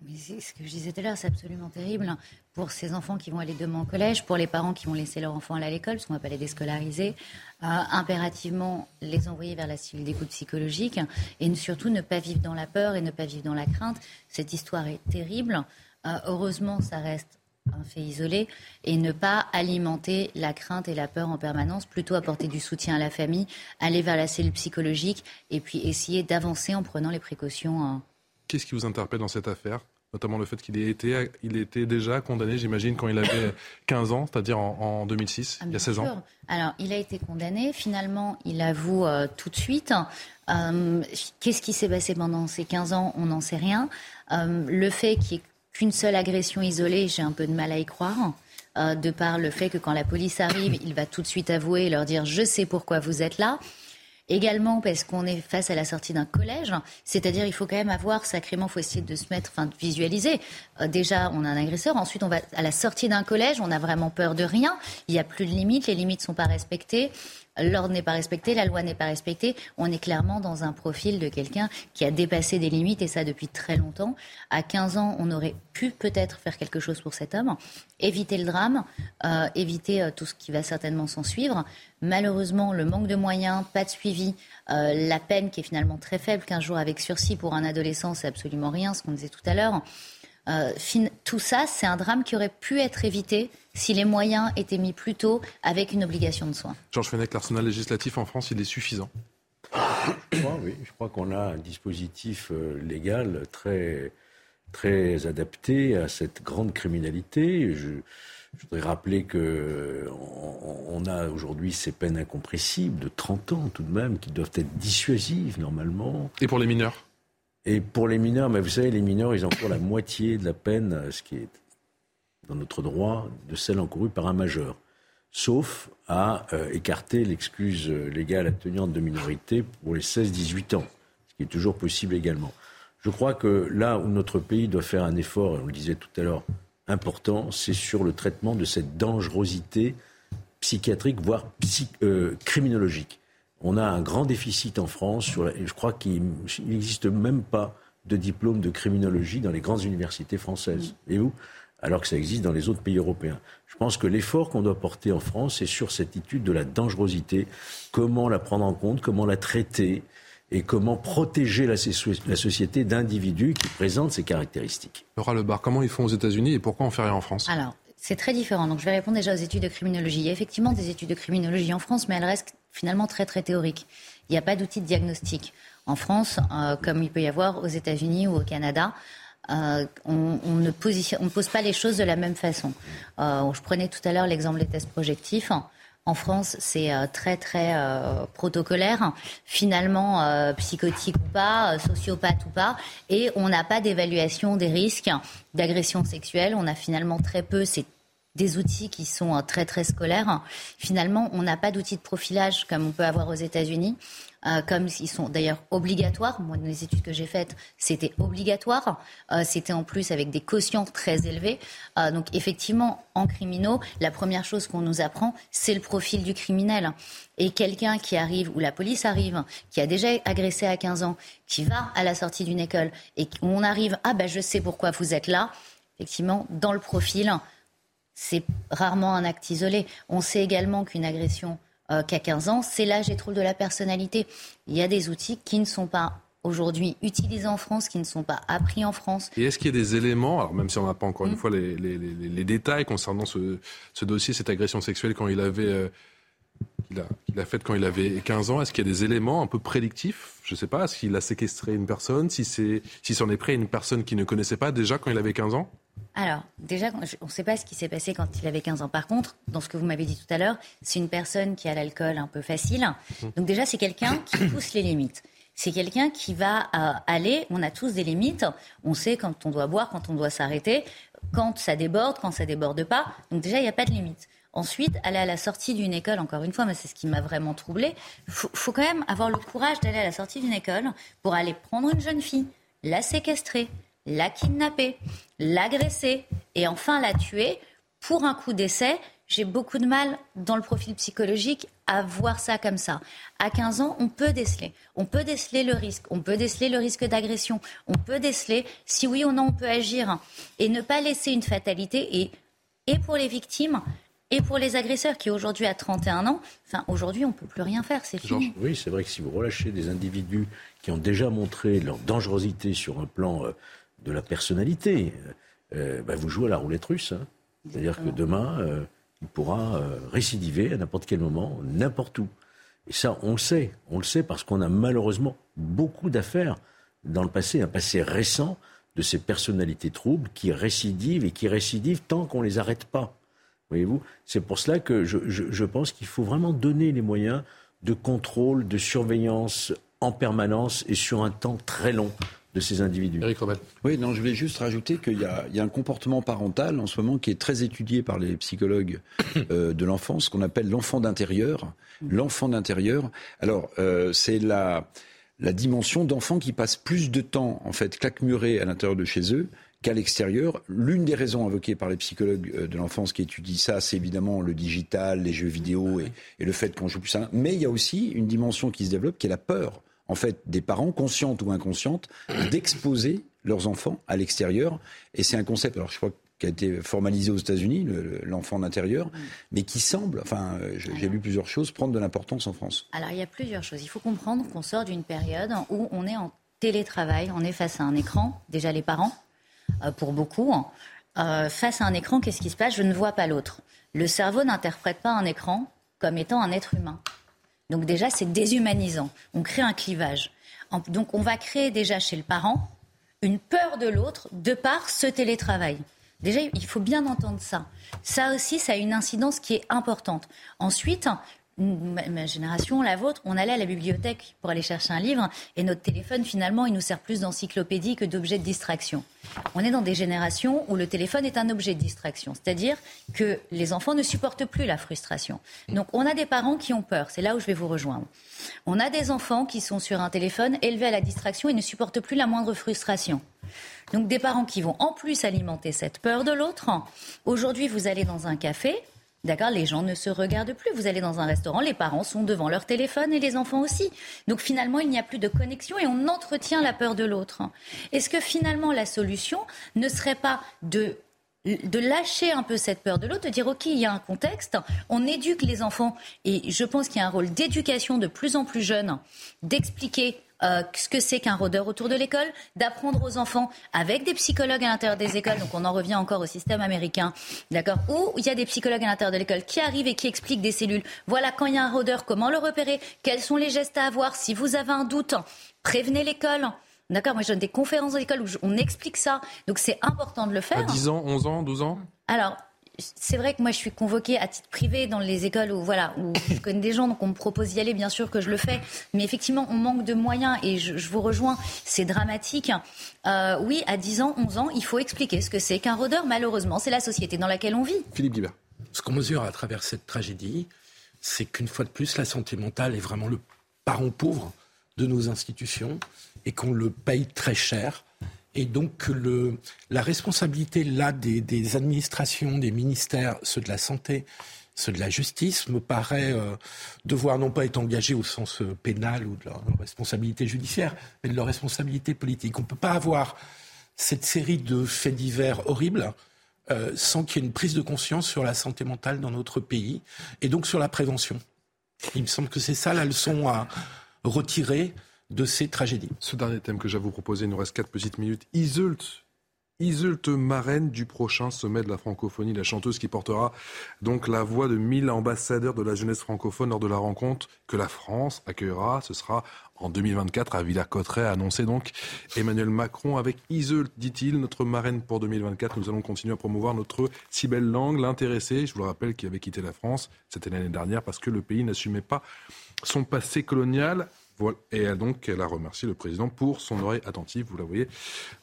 S10: Mais c'est ce que je disais tout à l'heure, c'est absolument terrible pour ces enfants qui vont aller demain au collège, pour les parents qui vont laisser leurs enfants aller à l'école, parce qu'on ne va pas les déscolariser, euh, impérativement les envoyer vers la cellule d'écoute psychologique et surtout ne pas vivre dans la peur et ne pas vivre dans la crainte. Cette histoire est terrible. Euh, heureusement, ça reste un fait isolé et ne pas alimenter la crainte et la peur en permanence, plutôt apporter du soutien à la famille, aller vers la cellule psychologique et puis essayer d'avancer en prenant les précautions. Hein.
S1: Qu'est-ce qui vous interpelle dans cette affaire? Notamment le fait qu'il ait été, il était déjà condamné, j'imagine, quand il avait 15 ans, c'est-à-dire en, 2006, ah, il y a 16 ans.
S10: Alors, il a été condamné. Finalement, il avoue euh, tout de suite. Euh, qu'est-ce qui s'est passé pendant ces 15 ans? On n'en sait rien. Euh, le fait qu'il n'y ait qu'une seule agression isolée, j'ai un peu de mal à y croire. de par le fait que quand la police arrive, il va tout de suite avouer et leur dire je sais pourquoi vous êtes là. Également parce qu'on est face à la sortie d'un collège, c'est-à-dire il faut quand même avoir sacrément, faut essayer de se mettre, enfin de visualiser. Euh, déjà, on a un agresseur. Ensuite, on va à la sortie d'un collège, on a vraiment peur de rien. Il n'y a plus de limites, les limites sont pas respectées l'ordre n'est pas respecté, la loi n'est pas respectée. On est clairement dans un profil de quelqu'un qui a dépassé des limites et ça depuis très longtemps. À 15 ans, on aurait pu peut-être faire quelque chose pour cet homme, éviter le drame, euh, éviter euh, tout ce qui va certainement s'en suivre. Malheureusement, le manque de moyens, pas de suivi, euh, la peine qui est finalement très faible, 15 jours avec sursis pour un adolescent, c'est absolument rien, ce qu'on disait tout à l'heure. Tout ça, c'est un drame qui aurait pu être évité si les moyens étaient mis plus tôt avec une obligation de soins.
S1: Georges Fenech, l'arsenal législatif en France, il est suffisant
S13: je crois, oui. Je crois qu'on a un dispositif euh, légal très, très adapté à cette grande criminalité. Je, voudrais rappeler qu'on on a aujourd'hui ces peines incompressibles de 30 ans tout de même qui doivent être dissuasives normalement.
S1: Et pour les mineurs?
S13: Et pour les mineurs, mais vous savez, les mineurs, ils encore la moitié de la peine, ce qui est dans notre droit de celle encourue par un majeur, sauf à euh, écarter l'excuse légale attenante de minorité pour les 16-18 ans, ce qui est toujours possible également. Je crois que là où notre pays doit faire un effort, et on le disait tout à l'heure, important, c'est sur le traitement de cette dangerosité psychiatrique, voire euh, criminologique. On a un grand déficit en France, sur et je crois qu'il n'existe même pas de diplôme de criminologie dans les grandes universités françaises. Et où alors que ça existe dans les autres pays européens. Je pense que l'effort qu'on doit porter en France, c'est sur cette étude de la dangerosité, comment la prendre en compte, comment la traiter et comment protéger la, société d'individus qui présentent ces caractéristiques.
S1: Laura Lebar, comment ils font aux États-Unis et pourquoi on fait rien en France?
S10: Alors, c'est très différent. Donc, je vais répondre déjà aux études de criminologie. Il y a effectivement des études de criminologie en France, mais elles restent finalement très, très théoriques. Il n'y a pas d'outil de diagnostic. En France, euh, comme il peut y avoir aux États-Unis ou au Canada, euh, on, ne pose pas les choses de la même façon. Euh, je prenais tout à l'heure l'exemple des tests projectifs. En France, c'est très très protocolaire. Finalement, psychotique ou pas, sociopathe ou pas, et on n'a pas d'évaluation des risques d'agression sexuelle. On a finalement très peu. C'est des outils qui sont très très scolaires. Finalement, on n'a pas d'outils de profilage comme on peut avoir aux États-Unis. euh, comme ils sont d'ailleurs obligatoires. Moi, dans les études que j'ai faites, c'était obligatoire. Euh, c'était en plus avec des quotients très élevés. Euh, donc effectivement, en criminaux, la première chose qu'on nous apprend, c'est le profil du criminel. Et quelqu'un qui arrive, ou la police arrive, qui a déjà agressé à 15 ans, qui va à la sortie d'une école, et où on arrive, ah ben je sais pourquoi vous êtes là, effectivement, dans le profil, c'est rarement un acte isolé. On sait également qu'une agression euh, qu'à 15 ans, c'est l'âge et troubles de la personnalité. Il y a des outils qui ne sont pas aujourd'hui utilisés en France, qui ne sont pas appris en France.
S1: Et est-ce qu'il y a des éléments, alors même si on n'a pas encore une mm. fois les, détails concernant ce, dossier, cette agression sexuelle quand il avait... Euh, qu'il a, a fait quand il avait 15 ans, est-ce qu'il y a des éléments un peu prédictifs? Je ne sais pas, est-ce qu'il a séquestré une personne, si c'est si c'en est prêt une personne qu'il ne connaissait pas déjà quand il avait 15 ans?
S10: Alors, déjà, on ne sait pas ce qui s'est passé quand il avait 15 ans. Par contre, dans ce que vous m'avez dit tout à l'heure, c'est une personne qui a l'alcool un peu facile. Mhm. Donc déjà, c'est quelqu'un qui pousse les limites. C'est quelqu'un qui va euh, aller, on a tous des limites, on sait quand on doit boire, quand on doit s'arrêter, quand ça déborde, quand ça déborde pas. Donc déjà, il n'y a pas de limite. Ensuite, aller à la sortie d'une école, encore une fois, mais c'est ce qui m'a vraiment troublée, il faut, faut, quand même avoir le courage d'aller à la sortie d'une école pour aller prendre une jeune fille, la séquestrer, la kidnapper, l'agresser et enfin la tuer pour un coup d'essai, j'ai beaucoup de mal dans le profil psychologique à voir ça comme ça. À 15 ans, on peut déceler. On peut déceler le risque. On peut déceler le risque d'agression. On peut déceler si oui ou non on peut agir et ne pas laisser une fatalité. Et, et pour les victimes, et pour les agresseurs qui aujourd'hui à 31 ans, enfin aujourd'hui on ne peut plus rien faire, c'est fini.
S13: Oui, c'est vrai que si vous relâchez des individus qui ont déjà montré leur dangerosité sur un plan euh, de la personnalité. Euh, bah, vous jouez à la roulette russe. Hein. C'est-à-dire que demain, euh, il pourra euh, récidiver à n'importe quel moment, n'importe où. Et ça, on le sait. On le sait parce qu'on a malheureusement beaucoup d'affaires dans le passé, un passé récent de ces personnalités troubles qui récidivent et qui récidivent tant qu'on ne les arrête pas. Voyez-vous? C'est pour cela que je, je pense qu'il faut vraiment donner les moyens de contrôle, de surveillance en permanence et sur un temps très long de ces individus.
S1: Eric
S2: Oui, non, je voulais juste rajouter qu'il y, a un comportement parental en ce moment qui est très étudié par les psychologues euh, de l'enfance, qu'on appelle l'enfant d'intérieur. L'enfant d'intérieur, alors euh, c'est la, la dimension d'enfants qui passent plus de temps en fait claquemurés à l'intérieur de chez eux qu'à l'extérieur. L'une des raisons invoquées par les psychologues euh, de l'enfance qui étudient ça, c'est évidemment le digital, les jeux vidéo et, et le fait qu'on joue plus ça. Mais il y a aussi une dimension qui se développe qui est la peur en fait, des parents, conscientes ou inconscientes, d'exposer leurs enfants à l'extérieur. Et c'est un concept, alors je crois qui a été formalisé aux États-Unis, l'enfant d'intérieur, mais qui semble, enfin, euh, j'ai lu plusieurs choses, prendre de l'importance en France.
S10: Alors, il y a plusieurs choses. Il faut comprendre qu'on sort d'une période où on est en télétravail, on est face à un écran, déjà les parents, euh, pour beaucoup. Hein. Euh, face à un écran, qu'est-ce qui se passe? Je ne vois pas l'autre. Le cerveau n'interprète pas un écran comme étant un être humain. Donc déjà, c'est déshumanisant. On crée un clivage. Donc on va créer déjà chez le parent une peur de l'autre de par ce télétravail. Déjà, il faut bien entendre ça. Ça aussi, ça a une incidence qui est importante. Ensuite, ma, génération, la vôtre, on allait à la bibliothèque pour aller chercher un livre et notre téléphone, finalement, il nous sert plus d'encyclopédie que d'objet de distraction. On est dans des générations où le téléphone est un objet de distraction, c'est-à-dire que les enfants ne supportent plus la frustration. Donc on a des parents qui ont peur, c'est là où je vais vous rejoindre. On a des enfants qui sont sur un téléphone élevés à la distraction et ne supportent plus la moindre frustration. Donc des parents qui vont en plus alimenter cette peur de l'autre. Aujourd'hui, vous allez dans un café, D'accord Les gens ne se regardent plus. Vous allez dans un restaurant, les parents sont devant leur téléphone et les enfants aussi. Donc finalement, il n'y a plus de connexion et on entretient la peur de l'autre. Est-ce que finalement, la solution ne serait pas de de lâcher un peu cette peur de l'autre, de dire ok, il y a un contexte, on éduque les enfants et je pense qu'il y a un rôle d'éducation de plus en plus jeune, d'expliquer euh, ce que c'est qu'un rôdeur autour de l'école, d'apprendre aux enfants avec des psychologues à l'intérieur des écoles, donc on en revient encore au système américain, d'accord, où il y a des psychologues à l'intérieur de l'école qui arrivent et qui expliquent des cellules. Voilà, quand il y a un rôdeur, comment le repérer, quels sont les gestes à avoir, si vous avez un doute, prévenez l'école. D'accord Moi, je donne des conférences à l'école où on explique ça. Donc, c'est important de le faire. À
S1: 10 ans, 11 ans, 12 ans?
S10: Alors, c'est vrai que moi je suis convoquée à titre privé dans les écoles où voilà où je connais des gens donc on me propose d'y aller bien sûr que je le fais. Mais effectivement on manque de moyens et je, vous rejoins c'est dramatique. Euh, oui à 10 ans 11 ans il faut expliquer ce que c'est qu'un rôdeur. Malheureusement c'est la société dans laquelle on vit.
S1: Philippe Guibert.
S8: Ce qu'on mesure à travers cette tragédie c'est qu'une fois de plus la santé mentale est vraiment le parent pauvre de nos institutions et qu'on le paye très cher. Et donc le, la responsabilité là des, administrations, des ministères, ceux de la santé, ceux de la justice, me paraît euh, devoir non pas être engagés au sens euh, pénal ou de leur, responsabilité judiciaire, mais de leur responsabilité politique. On ne peut pas avoir cette série de faits divers horribles euh, sans qu'il y ait une prise de conscience sur la santé mentale dans notre pays et donc sur la prévention. Il me semble que c'est ça la leçon à retirer de ces tragédies.
S1: Ce dernier thème que j'ai vous proposer, il nous reste quatre petites minutes. Isult, Isult, marraine du prochain sommet de la francophonie, la chanteuse qui portera donc la voix de mille ambassadeurs de la jeunesse francophone lors de la rencontre que la France accueillera. Ce sera en 2024 à Villers-Cotterêts, annoncé donc Emmanuel Macron avec Isult, dit-il, notre marraine pour 2024. Nous allons continuer à promouvoir notre si belle langue, l'intéressé, je vous le rappelle, qui avait quitté la France, c'était l'année dernière parce que le pays n'assumait pas son passé colonial. Voilà. Et donc, elle a remercié le président pour son oreille attentive. Vous la voyez.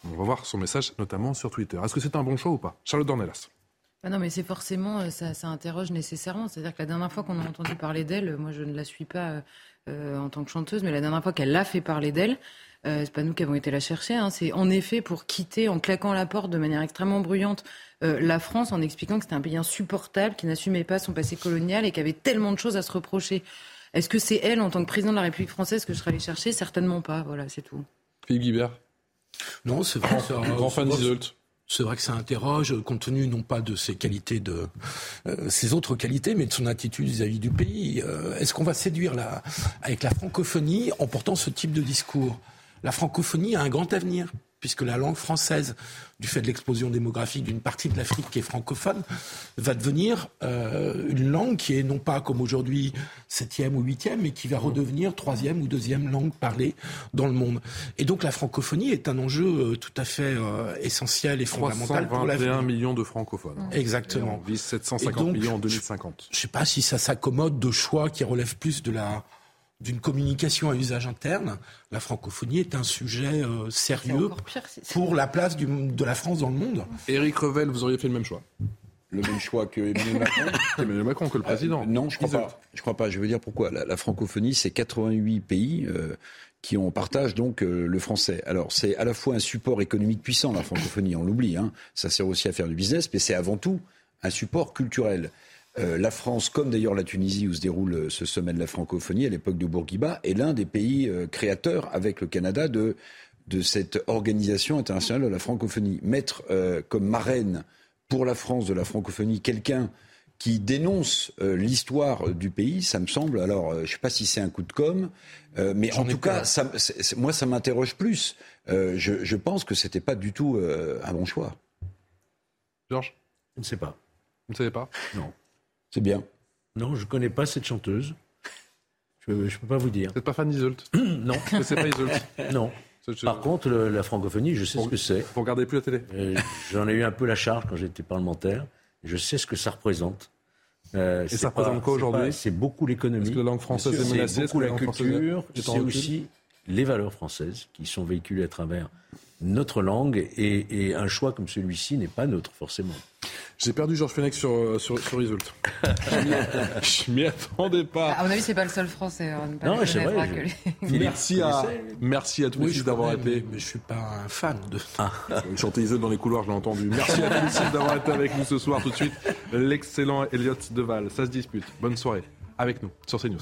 S1: On va voir son message, notamment sur Twitter. Est-ce que c'est un bon choix ou pas? Charlotte Dornelas.
S7: Ah non, mais c'est forcément, euh, ça, ça, interroge nécessairement. C'est-à-dire que la dernière fois qu'on a entendu parler d'elle, moi je ne la suis pas euh, en tant que chanteuse, mais la dernière fois qu'elle l'a fait parler d'elle, euh, c'est pas nous qui avons été la chercher. Hein, c'est en effet pour quitter, en claquant la porte de manière extrêmement bruyante, euh, la France, en expliquant que c'était un pays insupportable, qui n'assumait pas son passé colonial et qui avait tellement de choses à se reprocher. Est-ce que c'est elle, en tant que président de la République française, que je serais allé chercher? Certainement pas. Voilà, c'est tout.
S1: Philippe Guibert?
S8: Non, c'est vrai.
S1: Grand fan d'Isolt.
S8: C'est vrai que ça interroge, compte tenu non pas de ses qualités, de euh, ses autres qualités, mais de son attitude vis-à-vis du pays. Euh, est-ce qu'on va séduire la, avec la francophonie en portant ce type de discours? La francophonie a un grand avenir puisque la langue française, du fait de l'explosion démographique d'une partie de l'Afrique qui est francophone, va devenir euh, une langue qui est non pas comme aujourd'hui septième ou huitième, mais qui va redevenir troisième ou deuxième langue parlée dans le monde. Et donc la francophonie est un enjeu euh, tout à fait euh, essentiel et fondamental pour l'avenir.
S1: millions de francophones.
S8: Exactement.
S1: on vise 750 millions en 2050.
S8: Je ne sais pas si ça s'accommode de choix qui relèvent plus de la d'une communication à usage interne, la francophonie est un sujet euh, sérieux pour la place de la France dans le monde.
S1: Éric Revel, vous auriez fait le même choix?
S2: Le même choix que Emmanuel Macron?
S1: Emmanuel Macron que le président.
S2: Euh, non, je ne crois pas. Je crois pas. Je veux dire pourquoi. La, francophonie, c'est 88 pays euh, qui ont partage donc le français. Alors c'est à la fois un support économique puissant la francophonie, on l'oublie. Hein. Ça sert aussi à faire du business, mais c'est avant tout un support culturel. Euh, la France, comme d'ailleurs la Tunisie où se déroule euh, ce sommet de la francophonie à l'époque de Bourguiba, est l'un des pays euh, créateurs avec le Canada de, de cette organisation internationale de la francophonie. Mettre comme marraine pour la France de la francophonie quelqu'un qui dénonce l'histoire du pays, ça me semble. Alors, je ne sais pas si c'est un coup de com, mais en tout cas, ça, moi, ça m'interroge plus. Je, je, pense que c'était pas du tout un bon choix.
S1: Georges?
S13: Je ne sais pas.
S1: Vous ne savez pas?
S13: Non.
S2: C'est bien.
S13: Non, je ne connais pas cette chanteuse. Je ne peux pas vous dire.
S1: Vous n'êtes pas fan d'Isolt
S13: Non.
S1: C'est pas Isolt
S13: Non. Par contre, la francophonie, je sais ce que c'est.
S1: Vous regardez plus la télé
S13: euh, J'en ai eu un peu la charge quand j'étais parlementaire. Je sais ce que ça représente.
S1: Euh, Et ça représente quoi aujourd'hui
S13: C'est beaucoup l'économie.
S1: Que la langue française est menacée
S13: C'est beaucoup la, culture. C'est aussi les valeurs françaises qui sont véhiculées à travers notre langue. Et, et un choix comme celui-ci n'est pas neutre, forcément.
S1: J'ai perdu Georges Fenech sur, euh, sur, sur je m'y attendais pas.
S7: À mon avis, c'est pas le seul français. Hein,
S13: non, c'est vrai.
S1: Merci, à, merci à tous oui, d'avoir été.
S8: Mais je suis pas un fan de.
S1: Ah. Chanter Isolde dans les couloirs, je l'ai entendu. Merci à tous d'avoir été avec nous ce soir. Tout de suite, l'excellent Elliot Deval. Ça se dispute. Bonne soirée avec nous sur CNews.